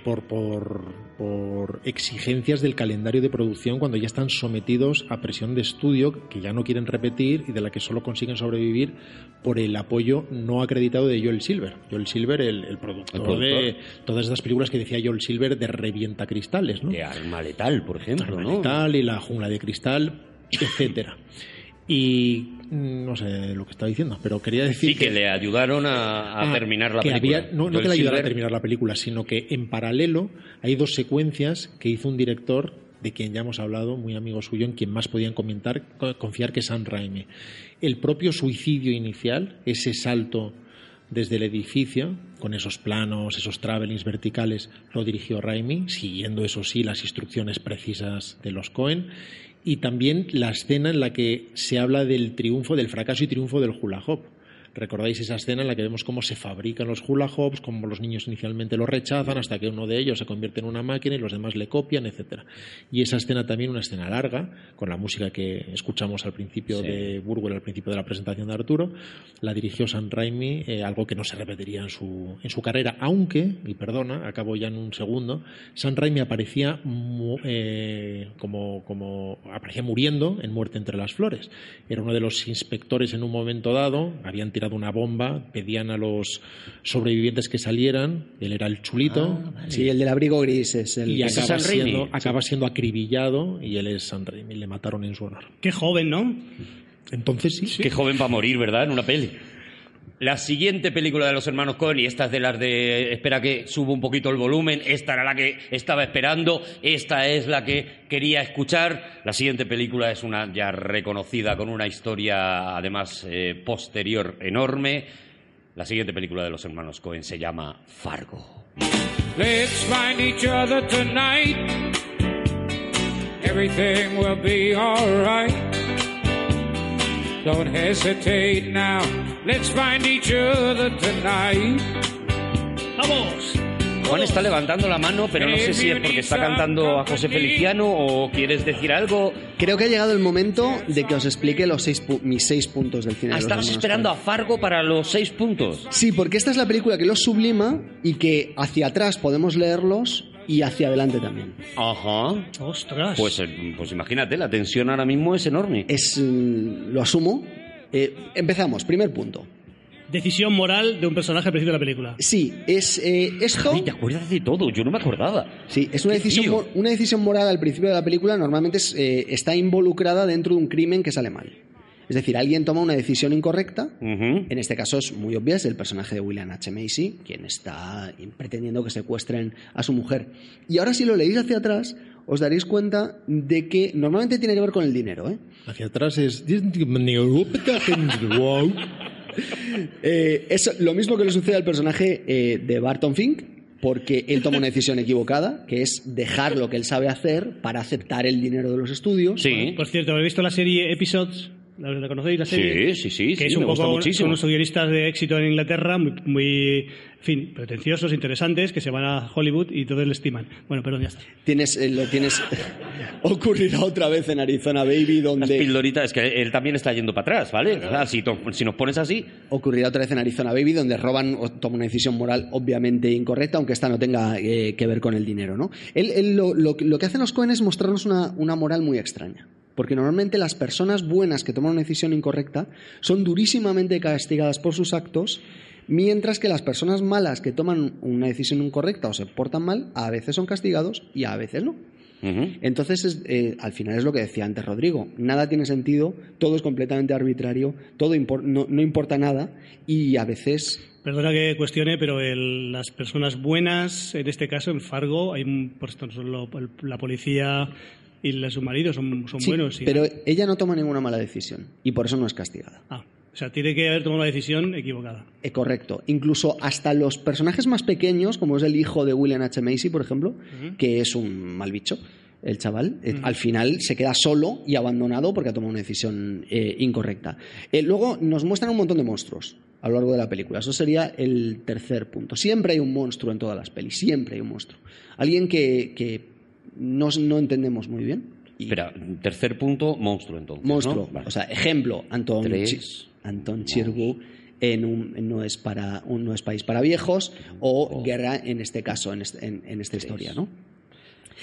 Speaker 3: por, por, por exigencias del calendario de producción cuando ya están sometidos a presión de estudio que ya no quieren repetir y de la que solo consiguen sobrevivir por el apoyo no acreditado de Joel Silver. Joel Silver, el, el productor,
Speaker 6: El productor.
Speaker 3: de todas estas películas que decía Joel Silver de Revienta Cristales, ¿no?
Speaker 6: De Arma Letal, por ejemplo,
Speaker 3: Arma
Speaker 6: ¿no?
Speaker 3: Letal y la jungla de cristal, etcétera. Y mm, no sé lo que estaba diciendo, pero quería decir
Speaker 6: Sí, que le ayudaron a, a
Speaker 3: Ah,
Speaker 6: terminar la
Speaker 3: que
Speaker 6: película.
Speaker 3: había- no, que le ayudara a
Speaker 6: Silver-
Speaker 3: terminar la película, sino que en paralelo hay dos secuencias que hizo un director de quien ya hemos hablado, muy amigo suyo, en quien más podían comentar, co- confiar que es Sam Raimi. El propio suicidio inicial, ese salto desde el edificio, con esos planos, esos travelings verticales, lo dirigió Raimi, siguiendo, eso sí, las instrucciones precisas de los Cohen. Y también la escena en la que se habla del triunfo, del fracaso y triunfo del hula hoop. ¿Recordáis esa escena en la que vemos cómo se fabrican los hula hoops, cómo los niños inicialmente los rechazan hasta que uno de ellos se convierte en una máquina y los demás le copian, etcétera? Y esa escena también, una escena larga, con la música que escuchamos al principio de Burwell, al principio de la presentación de Arturo, la dirigió Sam Raimi, eh, algo que no se repetiría en su, en su carrera, aunque, y perdona, acabo ya en un segundo, Sam Raimi aparecía eh, como, como aparecía muriendo en Muerte entre las Flores. Era uno de los inspectores en un momento dado, habían tirado una bomba, pedían a los sobrevivientes que salieran, él era el chulito,
Speaker 4: Sí, el del abrigo gris es el...
Speaker 3: y
Speaker 6: ¿Ese
Speaker 3: acaba
Speaker 6: es Sam Raimi?
Speaker 3: siendo, acaba siendo acribillado y él es Sam Raimi, le mataron en su honor.
Speaker 2: Qué joven, ¿no?
Speaker 3: Entonces sí,
Speaker 6: Qué joven para morir, ¿verdad? En una peli. La siguiente película de los hermanos Cohen, y esta es de las de. Espera que suba un poquito el volumen. Esta era la que estaba esperando. Esta es la que quería escuchar. La siguiente película es una ya reconocida, con una historia además eh, posterior enorme. La siguiente película de los hermanos Cohen se llama Fargo.
Speaker 7: Let's find each other tonight. Everything will be alright. Don't hesitate now. Let's find each other tonight.
Speaker 2: ¡Vamos!
Speaker 6: Juan está levantando la mano, pero no sé si es porque está cantando a José Feliciano o quieres decir algo.
Speaker 4: Creo que ha llegado el momento de que os explique los seis pu- mis seis puntos del cine.
Speaker 6: Ah, estabas esperando a. Fargo para los seis puntos.
Speaker 4: Sí, porque esta es la película que los sublima y que hacia atrás podemos leerlos y hacia adelante también.
Speaker 6: Ajá.
Speaker 2: ¡Ostras!
Speaker 6: Pues, pues imagínate, la tensión ahora mismo es enorme.
Speaker 4: Es, mm, lo asumo. Eh, empezamos, primer punto.
Speaker 2: Decisión moral de un personaje al principio de la película.
Speaker 4: Sí, es eh, esto.
Speaker 6: Ay, te acuerdas de todo, yo no me acordaba.
Speaker 4: Sí, es una decisión, una decisión moral al principio de la película normalmente es, eh, está involucrada dentro de un crimen que sale mal. Es decir, alguien toma una decisión incorrecta.
Speaker 6: Ujú.
Speaker 4: En este caso es muy obvia, es el personaje de William H. Macy, quien está pretendiendo que secuestren a su mujer. Y ahora si lo leéis hacia atrás, os daréis cuenta de que normalmente tiene que ver con el dinero. ¿eh?
Speaker 3: hacia atrás es...
Speaker 4: Eh, es lo mismo que le sucede al personaje eh, de Barton Fink, porque él toma una decisión equivocada, que es dejar lo que él sabe hacer para aceptar el dinero de los estudios.
Speaker 6: Sí.
Speaker 2: Por cierto, ¿habéis visto la serie Episodes? ¿La, la conocéis la serie?
Speaker 6: Sí, sí, sí,
Speaker 2: Que
Speaker 6: sí,
Speaker 2: es un
Speaker 6: me gusta
Speaker 2: poco
Speaker 6: muchísimo.
Speaker 2: unos guionistas de éxito en Inglaterra, muy, muy, en fin, pretenciosos, interesantes, que se van a Hollywood y todo le estiman. Bueno, perdón, ya está.
Speaker 4: Tienes, eh, lo tienes. ocurrirá otra vez en Arizona Baby,
Speaker 6: Las
Speaker 4: donde.
Speaker 6: pildoritas, es que él también está yendo para atrás, ¿vale? O sea, si, to- si nos pones así,
Speaker 4: Ocurrirá otra vez en Arizona Baby, donde roban o toman una decisión moral obviamente incorrecta, aunque esta no tenga eh, que ver con el dinero, ¿no? Él, él lo, lo que- lo que hacen los Cohen es mostrarnos una, una moral muy extraña. Porque normalmente las personas buenas que toman una decisión incorrecta son durísimamente castigadas por sus actos, mientras que las personas malas que toman una decisión incorrecta o se portan mal, a veces son castigados y a veces no. Entonces, es, eh, al final es lo que decía antes Rodrigo. Nada tiene sentido, todo es completamente arbitrario, todo impor- no, no importa nada y a veces...
Speaker 2: Perdona que cuestione, pero el- las personas buenas, en este caso en Fargo, hay un- por esto solo el- la policía y el- su marido son, son
Speaker 4: Sí,
Speaker 2: buenos. sí.
Speaker 4: pero ella no toma ninguna mala decisión y por eso no es castigada.
Speaker 2: Ah, o sea, tiene que haber tomado una decisión equivocada.
Speaker 4: Eh, correcto. Incluso hasta los personajes más pequeños, como es el hijo de William H. Macy, por ejemplo, que es un mal bicho, el chaval, eh, al final se queda solo y abandonado porque ha tomado una decisión eh, incorrecta. Eh, luego nos muestran un montón de monstruos a lo largo de la película. Eso sería el tercer punto. Siempre hay un monstruo en todas las pelis, siempre hay un monstruo. Alguien que, que no, no entendemos muy bien. Y-
Speaker 6: Espera, tercer punto, monstruo entonces. ¿no?
Speaker 4: monstruo.
Speaker 6: Vale.
Speaker 4: O sea, ejemplo, Anton,
Speaker 6: Tres.
Speaker 4: Chi- Anton Chirgu en un, no, es para, un no es país para viejos o guerra en este caso, en, este- en- en esta historia, ¿no?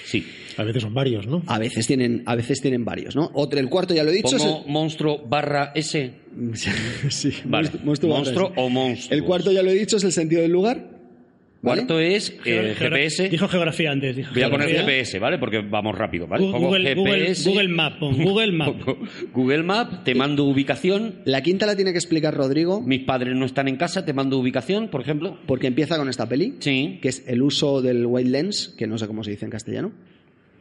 Speaker 6: Sí.
Speaker 3: A veces son varios, ¿no?
Speaker 4: A veces tienen, a veces tienen varios, ¿no? Otro, el cuarto ya lo he dicho. es
Speaker 6: Pongo monstruo barra S.
Speaker 4: sí,
Speaker 6: Vale.
Speaker 4: monstruo- monstruo
Speaker 6: ¿Monstruo
Speaker 4: barra,
Speaker 6: o monstruos?
Speaker 4: El cuarto ya lo he dicho, es el sentido del lugar. ¿Vale?
Speaker 6: Cuarto es eh, GPS.
Speaker 2: Dijo geografía antes. dijo
Speaker 6: Voy a poner
Speaker 2: geografía.
Speaker 6: GPS, ¿vale? Porque vamos rápido, ¿vale?
Speaker 2: Gu-
Speaker 6: Pongo
Speaker 2: Google, Google,
Speaker 6: GPS.
Speaker 2: Google Map, Google Map.
Speaker 6: Google Map, te mando ubicación.
Speaker 4: La quinta la tiene que explicar Rodrigo,
Speaker 6: Mis padres no están en casa, te mando ubicación, por ejemplo.
Speaker 4: porque empieza con esta peli,
Speaker 6: Sí.
Speaker 4: que es el uso del white lens, que no sé cómo se dice en castellano.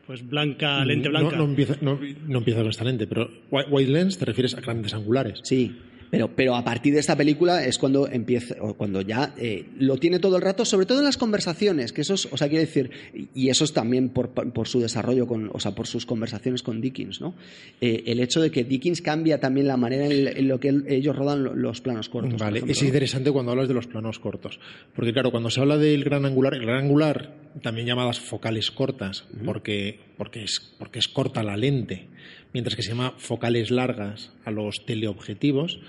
Speaker 2: Pues blanca, lente
Speaker 3: No-
Speaker 2: blanca.
Speaker 3: No, empieza, no, no empieza con esta lente, pero wide lens te refieres a grandes angulares.
Speaker 4: Sí, pero, pero a partir de esta película es cuando empieza, o cuando ya eh, lo tiene todo el rato, sobre todo en las conversaciones, que eso es, o sea, quiero decir, y- eso es también por, por su desarrollo, con, o sea, por sus conversaciones con Dickens, ¿no? Eh, el hecho de que Dickens cambia también la manera en, en lo que él- ellos rodan lo- los planos cortos.
Speaker 3: Vale, es interesante cuando hablas de los planos cortos. Porque, claro, cuando se habla del gran angular, el gran angular, también llamadas focales cortas, porque, porque, es, porque es corta la lente, mientras que se llama focales largas a los teleobjetivos,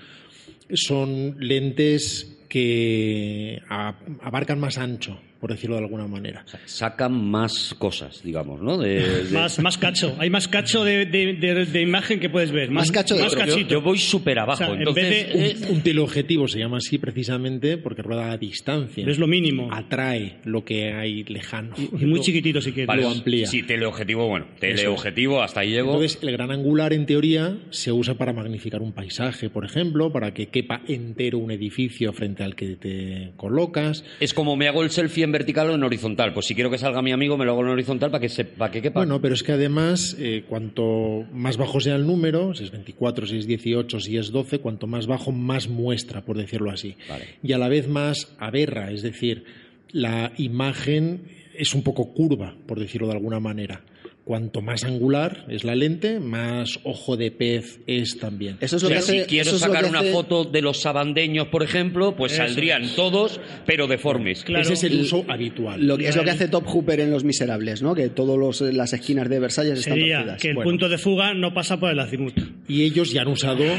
Speaker 3: son lentes que abarcan más ancho, por decirlo de alguna manera.
Speaker 6: Sacan más cosas, digamos, ¿no? De- de-
Speaker 2: Más, más cacho. Hay más cacho de, de- de- de imagen que puedes ver.
Speaker 4: Más cacho de-
Speaker 2: Más
Speaker 6: Yo,
Speaker 2: cachito.
Speaker 6: yo voy súper abajo.
Speaker 2: O sea, en vez de-
Speaker 6: eh,
Speaker 3: Un teleobjetivo se llama así precisamente porque rueda a distancia.
Speaker 2: Es lo mínimo.
Speaker 3: Atrae lo que hay lejano.
Speaker 2: Y muy chiquitito si quieres.
Speaker 6: vale,
Speaker 3: lo amplía.
Speaker 6: Sí, teleobjetivo, bueno, teleobjetivo, hasta ahí llego.
Speaker 3: Entonces, el gran angular, en teoría, se usa para magnificar un paisaje, por ejemplo, para que quepa entero un edificio frente al que te colocas.
Speaker 6: Es como me hago el selfie en vertical o en horizontal. Pues si quiero que salga mi amigo, me lo hago en horizontal para que, se, para que quepa.
Speaker 3: Bueno, pero es que además, eh, cuanto más bajo sea el número, si es 24, si es 18, si es 12, cuanto más bajo, más muestra, por decirlo así.
Speaker 6: Vale.
Speaker 3: Y a la vez más aberra, es decir, la imagen es un poco curva, por decirlo de alguna manera. Cuanto más angular es la lente, más ojo de pez es también.
Speaker 4: Eso es
Speaker 6: O
Speaker 4: lo
Speaker 6: sea,
Speaker 4: que hace,
Speaker 6: si quiero sacar una
Speaker 4: hace-
Speaker 6: foto de los sabandeños, por ejemplo, pues
Speaker 2: Eso
Speaker 6: saldrían todos, pero deformes.
Speaker 2: Claro.
Speaker 3: Ese es el uso habitual.
Speaker 4: Lo que, es lo que hace Top Hooper en Los Miserables, ¿no? Que todas las esquinas de Versalles están
Speaker 2: Sería
Speaker 4: torcidas.
Speaker 2: que el
Speaker 3: Bueno.
Speaker 2: punto de fuga no pasa por el azimut.
Speaker 3: Y ellos ya han usado.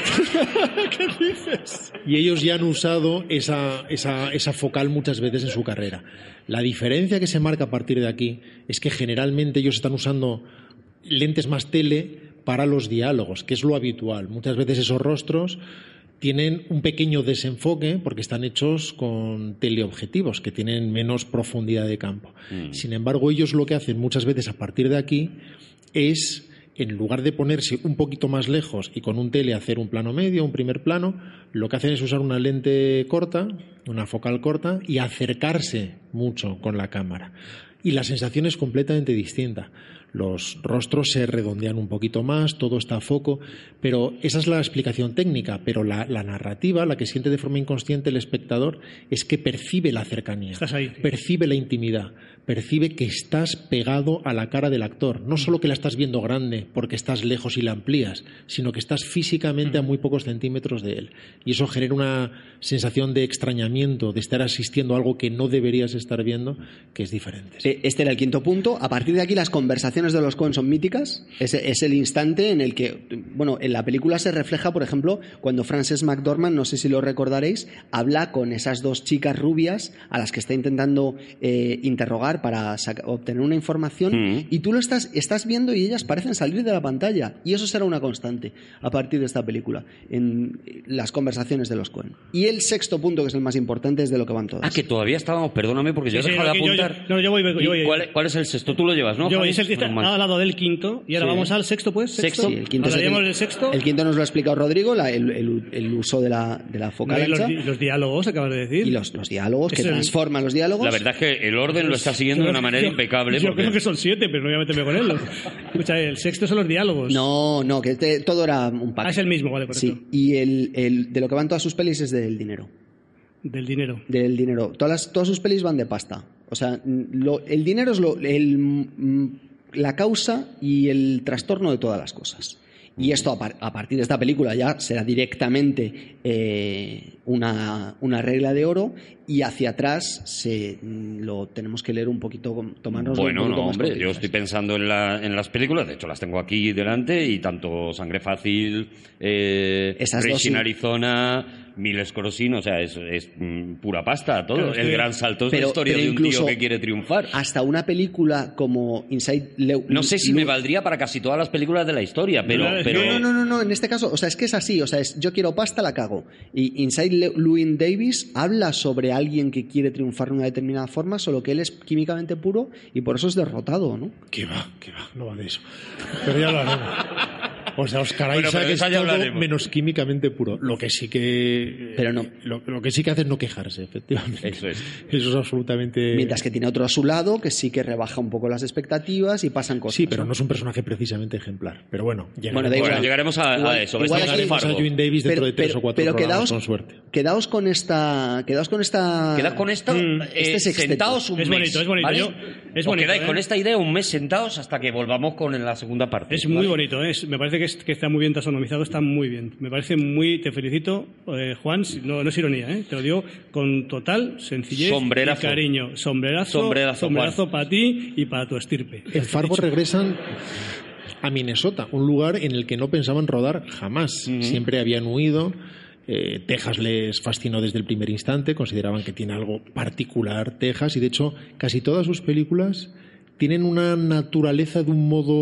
Speaker 3: Y ellos ya han usado esa, esa, esa focal muchas veces en su carrera. La diferencia que se marca a partir de aquí es que generalmente ellos están usando lentes más tele para los diálogos, que es lo habitual. Muchas veces esos rostros tienen un pequeño desenfoque porque están hechos con teleobjetivos que tienen menos profundidad de campo. Sin embargo, ellos lo que hacen muchas veces a partir de aquí es en lugar de ponerse un poquito más lejos y con un tele hacer un plano medio, un primer plano, lo que hacen es usar una lente corta, una focal corta y acercarse mucho con la cámara. Y la sensación es completamente distinta. Los rostros se redondean un poquito más, todo está a foco, pero esa es la explicación técnica, pero la, la narrativa, la que siente de forma inconsciente el espectador, es que percibe la cercanía,
Speaker 2: Estás ahí.
Speaker 3: percibe la intimidad, percibe que estás pegado a la cara del actor. No solo que la estás viendo grande porque estás lejos y la amplías, sino que estás físicamente a muy pocos centímetros de él. Y eso genera una sensación de extrañamiento, de estar asistiendo a algo que no deberías estar viendo, que es diferente.
Speaker 4: Eh, Este era el quinto punto. A partir de aquí, las conversaciones de los Coen son míticas. Es, es el instante en el que, bueno, en la película se refleja, por ejemplo, cuando Frances McDormand, no sé si lo recordaréis, habla con esas dos chicas rubias a las que está intentando eh, interrogar para obtener una información
Speaker 6: Mm.
Speaker 4: y tú lo estás, estás viendo y ellas parecen salir de la pantalla. Y eso será una constante a partir de esta película, en las conversaciones de los Coen. Y el sexto punto, que es el más importante, es de lo que van todas.
Speaker 6: Ah, que todavía estábamos, perdóname, porque yo he
Speaker 2: Sí, sí,
Speaker 6: dejado de
Speaker 2: no, que yo-
Speaker 6: apuntar.
Speaker 2: yo- no, yo voy- yo
Speaker 6: ¿Y
Speaker 2: voy-
Speaker 6: ¿Cuál, cuál es el sexto? Tú lo llevas, ¿no?
Speaker 2: Yo,
Speaker 6: Javi?
Speaker 2: es el que está
Speaker 6: mal.
Speaker 2: al lado del quinto. Y ahora
Speaker 6: Sí.
Speaker 2: vamos al sexto, pues.
Speaker 6: Sexto.
Speaker 4: Sí, el quinto
Speaker 2: Hablaríamos del sexto.
Speaker 4: el quinto nos lo ha explicado Rodrigo, la- el, el- el uso de la, de la focal
Speaker 2: Y los, di- los diálogos, acabas de decir.
Speaker 4: y los, los diálogos, que transforman los diálogos.
Speaker 6: La verdad es que el orden lo está siguiendo de una manera
Speaker 2: Yo-
Speaker 6: impecable.
Speaker 2: Yo
Speaker 6: porque-
Speaker 2: creo que son siete, pero no voy a meterme con él. Escucha, el sexto son los diálogos.
Speaker 4: No, no, que este- todo era un pack.
Speaker 2: Ah, es el mismo, vale, correcto.
Speaker 4: Sí, y el, el- de lo que van todas sus pelis es del dinero.
Speaker 2: Del dinero.
Speaker 4: Del dinero. Todas, las- todas sus pelis van de pasta. O sea, lo- el dinero es lo, el, mm, la causa y el trastorno de todas las cosas. Y esto a, par- a partir de esta película ya será directamente eh, una, una regla de oro y hacia atrás se, mm, lo tenemos que leer un poquito, tomarnos un
Speaker 6: Bueno,
Speaker 4: poquito
Speaker 6: no,
Speaker 4: más
Speaker 6: hombre, yo estoy pensando en, la- en las películas, de hecho las tengo aquí delante, y tanto Sangre Fácil, eh,
Speaker 4: Esas dos, sí.
Speaker 6: Arizona, Miles Corosino, o sea, es, es, mm, pura pasta todo.
Speaker 2: Claro,
Speaker 6: el gran salto es
Speaker 4: Pero-
Speaker 6: la historia de un tío que quiere triunfar.
Speaker 4: Hasta una película como Inside Leu-
Speaker 6: No sé si me valdría para casi todas las películas de la historia, pero...
Speaker 2: Claro,
Speaker 6: pero...
Speaker 4: No, no, no, no, en este caso, o sea, es que es así, o sea, es yo quiero pasta, la cago. Y Inside Le- Llewyn Davis habla sobre alguien que quiere triunfar de una determinada forma, solo que él es químicamente puro y por eso es derrotado, ¿no?
Speaker 3: Que va, que va, no va de eso. Pero ya lo haremos. O sea, Oscar
Speaker 6: Bueno,
Speaker 3: Isaac es todo
Speaker 6: hablaremos.
Speaker 3: menos químicamente puro. Lo que sí que...
Speaker 4: Pero no.
Speaker 3: Lo, lo que sí que hace es no quejarse, efectivamente.
Speaker 6: Eso es.
Speaker 3: Eso es absolutamente...
Speaker 4: Mientras que tiene otro a su lado que sí que rebaja un poco las expectativas y pasan cosas.
Speaker 3: Sí, pero no es un personaje precisamente ejemplar. Pero bueno, llegaremos,
Speaker 4: Bueno,
Speaker 6: Bueno,
Speaker 4: igual.
Speaker 6: llegaremos a, a
Speaker 4: Igual-
Speaker 6: eso.
Speaker 4: igual
Speaker 6: Estamos
Speaker 4: aquí-
Speaker 3: a. Llewyn Davis dentro
Speaker 4: Pero-
Speaker 3: de tres
Speaker 4: pero-
Speaker 3: o cuatro
Speaker 4: pero
Speaker 3: programas,
Speaker 4: quedaos,
Speaker 3: con suerte.
Speaker 4: Quedaos con esta. Quedaos con esta.
Speaker 6: Quedad con esto,
Speaker 2: Mm,
Speaker 6: eh,
Speaker 4: este
Speaker 6: sentaos un
Speaker 2: Es
Speaker 6: mes.
Speaker 2: bonito, es bonito.
Speaker 6: ¿vale?
Speaker 2: Yo- es bonito,
Speaker 6: quedáis
Speaker 2: ¿eh?
Speaker 6: con esta idea un mes sentados hasta que volvamos con la segunda parte.
Speaker 2: Es muy bonito, ¿eh? Es- me parece que, es- que está muy bien taxonomizado, está muy bien. Me parece muy, te felicito, eh, Juan, no es ironía, ¿eh? te lo digo con total sencillez
Speaker 6: Sombrerazo.
Speaker 2: y cariño. Sombrerazo,
Speaker 6: Sombrerazo,
Speaker 2: sombrerazo para ti y para tu estirpe.
Speaker 3: En Fargo regresan a Minnesota, un lugar en el que no pensaban rodar jamás. Siempre habían huido. Eh, Texas les fascinó desde el primer instante, consideraban que tiene algo particular Texas y de hecho casi todas sus películas tienen una naturaleza de un modo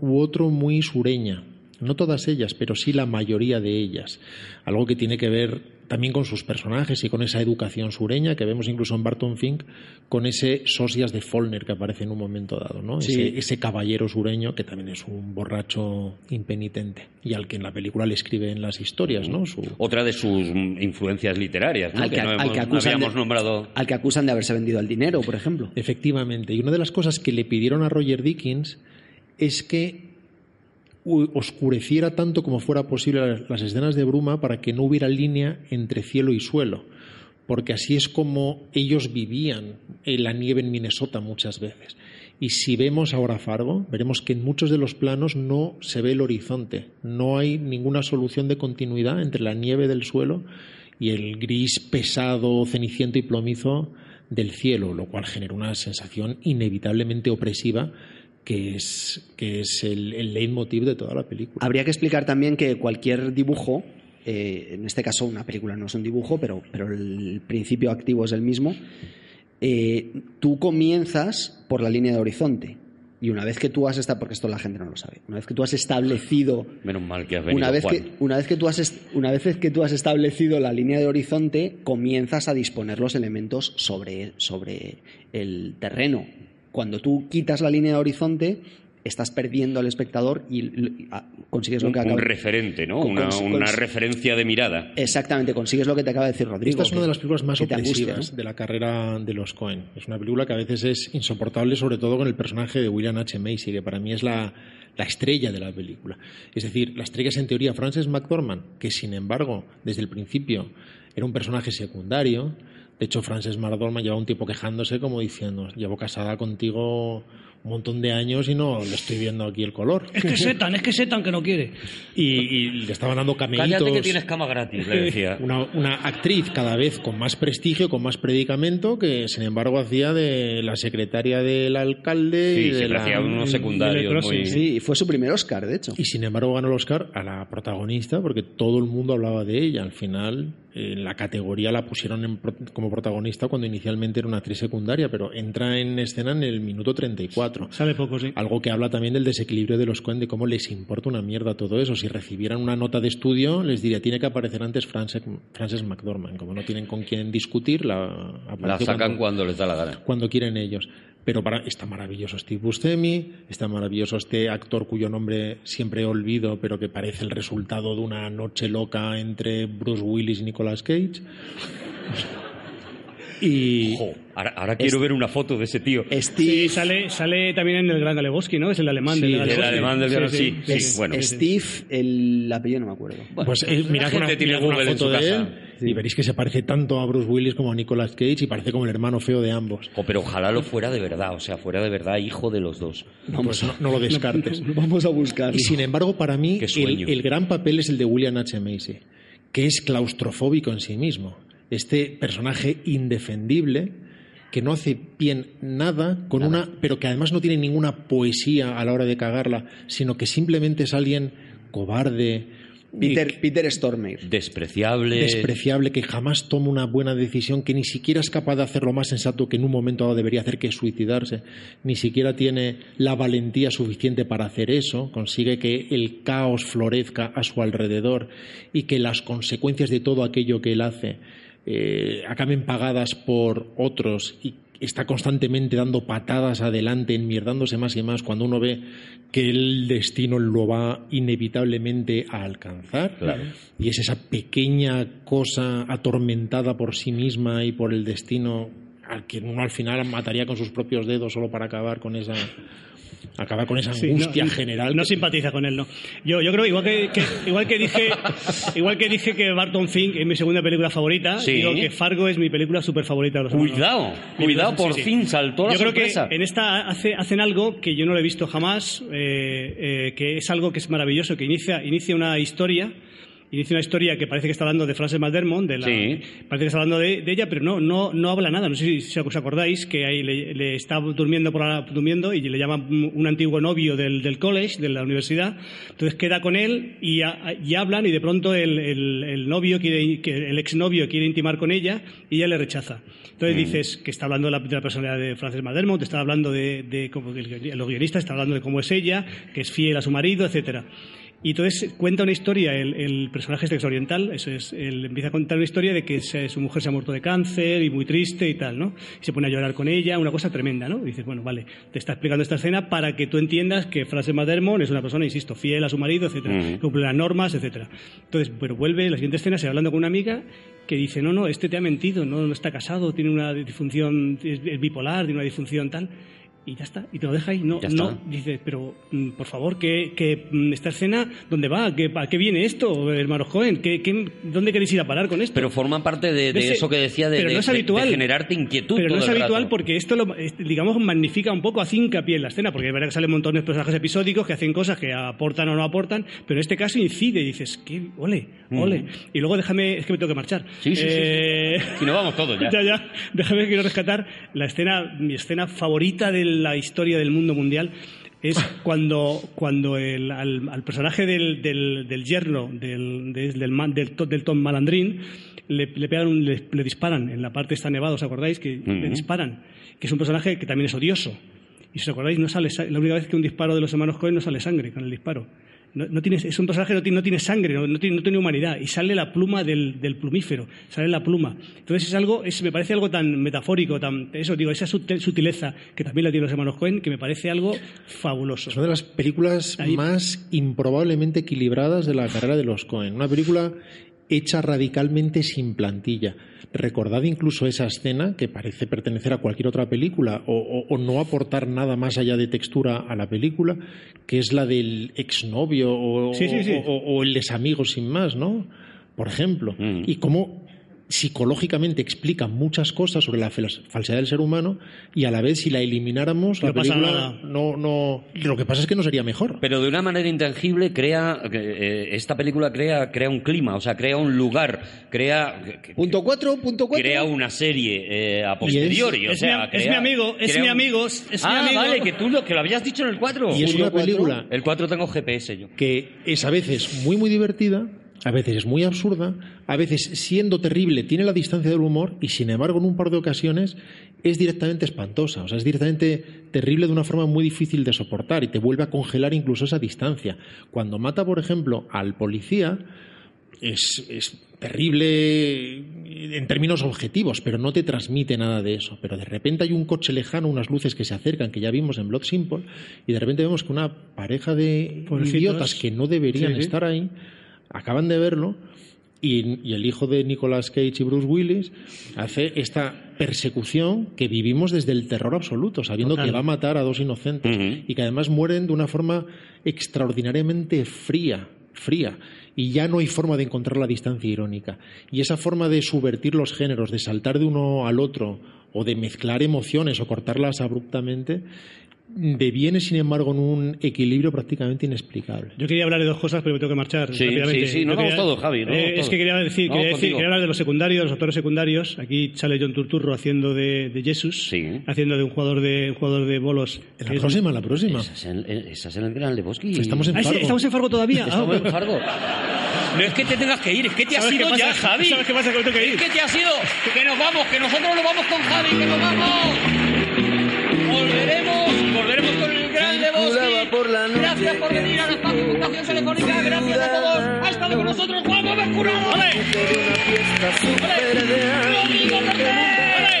Speaker 3: u otro muy sureña. No todas ellas, pero sí la mayoría de ellas. Algo que tiene que ver también con sus personajes y con esa educación sureña que vemos incluso en Barton Fink, con ese Sosias de Follner que aparece en un momento dado, ¿no?
Speaker 4: Sí.
Speaker 3: Ese, ese caballero sureño que también es un borracho impenitente y al que en la película le escriben las historias, ¿no? Su-
Speaker 6: Otra de sus influencias literarias, ¿no?
Speaker 4: Al que,
Speaker 6: no,
Speaker 4: al
Speaker 6: hemos-
Speaker 4: que
Speaker 6: no
Speaker 4: acusan
Speaker 6: habíamos
Speaker 4: de,
Speaker 6: nombrado.
Speaker 4: al que acusan de haberse vendido al dinero, por ejemplo.
Speaker 3: Efectivamente. Y una de las cosas que le pidieron a Roger Dickens es que oscureciera tanto como fuera posible las- escenas de bruma para que no hubiera línea entre cielo y suelo. Porque así es como ellos vivían en la nieve en Minnesota muchas veces. Y si vemos ahora Fargo, veremos que en muchos de los planos no se ve el horizonte. No hay ninguna solución de continuidad entre la nieve del suelo y el gris pesado, ceniciento y plomizo del cielo, lo cual genera una sensación inevitablemente opresiva que es, que es el, el leitmotiv de toda la película.
Speaker 4: Habría que explicar también que cualquier dibujo, eh, en este caso una película no es un dibujo, pero, pero el principio activo es el mismo, eh, tú comienzas por la línea de horizonte. Y una vez que tú has estado, porque esto la gente no lo sabe, una vez que tú has establecido
Speaker 6: Menos mal que has venido,
Speaker 4: una vez
Speaker 6: Juan.
Speaker 4: que una vez que tú has una vez que tú has establecido la línea de horizonte comienzas a disponer los elementos sobre sobre el terreno cuando tú quitas la línea de horizonte estás perdiendo al espectador y consigues lo
Speaker 6: un,
Speaker 4: que
Speaker 6: un
Speaker 4: acaba
Speaker 6: referente, ¿no?
Speaker 4: Con-
Speaker 6: Una, referencia de mirada.
Speaker 4: exactamente consigues lo que te acaba de decir Rodrigo
Speaker 3: Esta es una de las películas más opresivas
Speaker 4: ¿no?
Speaker 3: de la carrera de los Cohen. Es una película que a veces es insoportable, sobre todo con el personaje de William H. Macy, que para mí es la, la estrella de la película. Es decir, la estrella es en teoría Frances McDormand, que sin embargo, desde el principio era un personaje secundario. De hecho, Frances McDormand lleva un tiempo quejándose como diciendo, llevo casada contigo un montón de años y no le estoy viendo aquí el color.
Speaker 2: Es que setan, es que setan que no quiere.
Speaker 3: Y, y le estaban dando camelitos.
Speaker 6: Cállate que tienes cama gratis, le decía.
Speaker 3: Una, una actriz cada vez con más prestigio, con más predicamento, que sin embargo hacía de la secretaria del alcalde
Speaker 6: Sí,
Speaker 3: y de la...
Speaker 6: hacía unos secundarios muy...
Speaker 4: sí y fue su primer Oscar de hecho
Speaker 3: Y sin embargo ganó el Oscar a la protagonista porque todo el mundo hablaba de ella. Al final, en la categoría la pusieron en pro- como protagonista cuando inicialmente era una actriz secundaria, pero entra en escena en el minuto 34.
Speaker 2: Sale poco, sí.
Speaker 3: Algo que habla también del desequilibrio de los Coen, de cómo les importa una mierda todo eso. Si recibieran una nota de estudio, les diría, tiene que aparecer antes Frances, Frances McDormand. Como no tienen con quién discutir, la,
Speaker 6: La sacan
Speaker 3: cuando,
Speaker 6: cuando les da la gana.
Speaker 3: cuando quieren ellos. Pero para, está maravilloso Steve Buscemi, está maravilloso este actor cuyo nombre siempre olvido, pero que parece el resultado de una noche loca entre Bruce Willis y Nicolas Cage. Y,
Speaker 6: Jo, ahora, ahora quiero ver una foto de ese tío.
Speaker 4: Steve
Speaker 2: Sí, sale, sale también en el Gran Galegoski, ¿no? Es el alemán
Speaker 3: Sí,
Speaker 2: del
Speaker 3: el
Speaker 2: Galegoski.
Speaker 6: alemán del Galegoski, sí, sí.
Speaker 4: es-
Speaker 6: bueno.
Speaker 4: Steve el apellido no me acuerdo
Speaker 3: Pues eh, mirad
Speaker 6: la
Speaker 3: una,
Speaker 6: tiene
Speaker 3: una
Speaker 6: Google en
Speaker 3: foto de él y veréis que se parece tanto a Bruce Willis como a Nicolas Cage y parece como el hermano feo de ambos.
Speaker 6: Jo, pero ojalá lo fuera de verdad, o sea, fuera de verdad hijo de los dos.
Speaker 3: Pues no, no lo descartes.
Speaker 4: vamos a buscar
Speaker 3: Y sin embargo, para mí, el, el gran papel es el de William H. Macy, que es claustrofóbico en sí mismo. Este personaje indefendible que no hace bien nada, con una, pero que además no tiene ninguna poesía a la hora de cagarla, sino que simplemente es alguien cobarde,
Speaker 4: Peter, Peter Stormare.
Speaker 6: Despreciable.
Speaker 3: despreciable, que jamás toma una buena decisión, que ni siquiera es capaz de hacer lo más sensato que en un momento dado debería hacer, que es suicidarse, ni siquiera tiene la valentía suficiente para hacer eso, consigue que el caos florezca a su alrededor y que las consecuencias de todo aquello que él hace eh, acaben pagadas por otros y está constantemente dando patadas adelante, enmierdándose más y más cuando uno ve que el destino lo va inevitablemente a alcanzar. Y es esa pequeña cosa atormentada por sí misma y por el destino al que uno al final mataría con sus propios dedos solo para acabar con esa acabar con esa
Speaker 2: Sí,
Speaker 3: angustia
Speaker 2: no,
Speaker 3: general.
Speaker 2: No
Speaker 3: que-
Speaker 2: simpatiza con él, no. Yo, yo creo igual que, que- igual que dije igual que dije que Barton Fink es mi segunda película favorita,
Speaker 6: Sí.
Speaker 2: digo que Fargo es mi película súper favorita de los.
Speaker 6: Cuidado, cuidado, por
Speaker 2: sí,
Speaker 6: fin saltó la
Speaker 2: Yo creo que en esta hace, hacen algo que yo no lo he visto jamás, eh, eh, que es algo que es maravilloso, que inicia, inicia una historia. Inicia una historia que parece que está hablando de Frances McDermott, de la,
Speaker 6: Sí.
Speaker 2: parece que está hablando de, de ella, pero no, no, no habla nada. No sé si, os acordáis que ahí le, le está durmiendo, por la- durmiendo y le llama un antiguo novio del, del college, de la universidad. Entonces queda con él y, y hablan y de pronto el, el- el novio quiere, que el exnovio quiere intimar con ella y ella le rechaza. Entonces dices que está hablando de la, de la personalidad de Frances McDermott, está hablando de, de cómo el, el guionista está hablando de cómo es ella, que es fiel a su marido, etcétera. Y entonces cuenta una historia, el, el personaje este es oriental, eso es, él empieza a contar una historia de que se- su mujer se ha muerto de cáncer y muy triste y tal, ¿no? Y se pone a llorar con ella, una cosa tremenda, ¿no? Y dices, bueno, vale, te está explicando esta escena para que tú entiendas que Frances McDermott es una persona, insisto, fiel a su marido, etcétera, cumple las normas, etcétera. Entonces, pero vuelve, la siguiente escena, se va hablando con una amiga que dice, no, no, este te ha mentido, no, no está casado, tiene una disfunción, es, es bipolar, tiene una disfunción tal. Y ya está, y te lo deja ahí. No, no, dice, pero mm, por favor, que, que mm, esta escena, ¿dónde va? ¿Qué, ¿A qué viene esto, hermano joven? ¿Qué, qué, dónde queréis ir a parar con esto?
Speaker 6: Pero forma parte de, de
Speaker 2: Ese-
Speaker 6: eso que decía de,
Speaker 2: pero no es
Speaker 6: de- de
Speaker 2: habitual.
Speaker 6: generarte inquietud.
Speaker 2: Pero no es habitual
Speaker 6: rato.
Speaker 2: porque esto, lo, digamos, magnifica un poco, hace hincapié en la escena, porque es verdad que salen montones de personajes episódicos que hacen cosas que aportan o no aportan, pero en este caso incide y dices, ¿qué? Ole, ole. Y luego déjame, es que me tengo que marchar.
Speaker 6: Mm. Sí, sí, sí, sí.
Speaker 2: Eh,
Speaker 6: Si no, vamos todos ya.
Speaker 2: ya, ya. Déjame quiero rescatar la escena, mi escena favorita la historia del mundo mundial es cuando, cuando el, al, al personaje del, del, del yerno del, del, del, del, to- del Tom Malandrín le, le pegan un- le, le disparan en la parte está nevado, ¿os acordáis? Que le disparan, que es un personaje que también es odioso. Y si os acordáis, no sale, sa- la única vez que un disparo de los hermanos Cohen no sale sangre con el disparo. No, no tiene, es un personaje que no tiene, no tiene sangre, no, tiene, no tiene humanidad. Y sale la pluma del, del plumífero, sale la pluma. Entonces es algo, es, me parece algo tan metafórico, tan, eso digo, esa sutil- sutileza que también la tienen los hermanos Cohen, que me parece algo fabuloso.
Speaker 3: Es una de las películas
Speaker 2: Ahí-
Speaker 3: más improbablemente equilibradas de la carrera de los Cohen. Una película hecha radicalmente sin plantilla. Recordad incluso esa escena que parece pertenecer a cualquier otra película o, o- o no aportar nada más allá de textura a la película, que es la del exnovio o,
Speaker 2: Sí, sí, sí.
Speaker 3: o- o- o el desamigos sin más, ¿no? Por ejemplo.
Speaker 6: Mm.
Speaker 3: Y cómo psicológicamente explica muchas cosas sobre la falsedad del ser humano y a la vez si la elimináramos la
Speaker 2: No pasa
Speaker 3: película
Speaker 2: nada.
Speaker 3: no no lo que pasa es que no sería mejor
Speaker 6: Pero de una manera intangible crea, eh, esta película crea, crea un clima, o sea, crea un lugar, crea,
Speaker 4: Punto cuatro, punto cuatro.
Speaker 6: crea una serie eh, a posteriori. o
Speaker 2: es,
Speaker 6: sea,
Speaker 2: mi, es
Speaker 6: crea-
Speaker 2: mi amigo, es
Speaker 6: crea
Speaker 2: mi amigo, es mi
Speaker 6: ah,
Speaker 2: amigo.
Speaker 6: vale, que tú lo, que lo habías dicho en el 4.
Speaker 3: y es una
Speaker 4: cuatro.
Speaker 3: película
Speaker 6: El 4 tengo GPS yo.
Speaker 3: que es a veces muy muy divertida a veces es muy absurda a veces siendo terrible tiene la distancia del humor y sin embargo en un par de ocasiones es directamente espantosa o sea es directamente terrible de una forma muy difícil de soportar y te vuelve a congelar incluso esa distancia cuando mata por ejemplo al policía es, es terrible en términos objetivos, pero no te transmite nada de eso. Pero de repente hay un coche lejano, unas luces que se acercan, que ya vimos en Blood Simple, y de repente vemos que una pareja de
Speaker 2: Pobrecitos.
Speaker 3: idiotas que no deberían
Speaker 2: Sí, sí.
Speaker 3: estar ahí acaban de verlo. Y, y el hijo de Nicolas Cage y Bruce Willis hace esta persecución que vivimos desde el terror absoluto, sabiendo
Speaker 2: Total.
Speaker 3: que va a matar a dos inocentes y que además mueren de una forma extraordinariamente fría, fría. Y ya no hay forma de encontrar la distancia irónica. Y esa forma de subvertir los géneros, de saltar de uno al otro, o de mezclar emociones o cortarlas abruptamente, deviene, sin embargo, en un equilibrio prácticamente inexplicable.
Speaker 2: Yo quería hablar de dos cosas, pero me tengo que marchar
Speaker 6: Sí,
Speaker 2: rápidamente.
Speaker 6: sí, sí,
Speaker 2: Yo
Speaker 6: vamos
Speaker 2: quería-
Speaker 6: todos, Javi, nos
Speaker 2: eh, es que quería decir, quería, decir quería hablar de los secundarios, los actores secundarios. Aquí sale John Turturro haciendo de, de Jesus,
Speaker 6: Sí.
Speaker 2: haciendo de un jugador de un jugador de bolos.
Speaker 3: La
Speaker 2: es-
Speaker 3: próxima, la próxima.
Speaker 6: Esa es en, esa es en el Gran Lebowski.
Speaker 3: Estamos en
Speaker 2: Ah, sí,
Speaker 3: Fargo.
Speaker 2: estamos en Fargo todavía. Ah,
Speaker 6: Estamos en
Speaker 2: bueno.
Speaker 6: Fargo. No es que te tengas que ir, es que te has
Speaker 2: ¿Sabes qué
Speaker 6: ido ya, Javi.
Speaker 2: ¿Sabes qué pasa? Que tengo que ir.
Speaker 6: Es que te has ido. Que nos vamos, que nosotros nos vamos con Javi, que nos vamos. Volveremos, con el Gran Lebowski.
Speaker 8: por la noche
Speaker 6: Gracias por venir a la consultación telefónica. Gracias a todos. Ha estado con nosotros Juan Gómez Curado. ¡Ole!
Speaker 8: de de
Speaker 6: ¡Lo digo ¡Ole!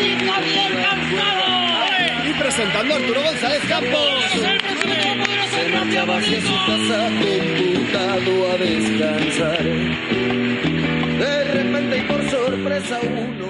Speaker 6: ¡Y Javier Cansado!
Speaker 4: Y presentando a Arturo González Campos.
Speaker 6: ¡Es el Ignacio
Speaker 8: marchaba hacia su casa computado a descansar. De repente y por sorpresa uno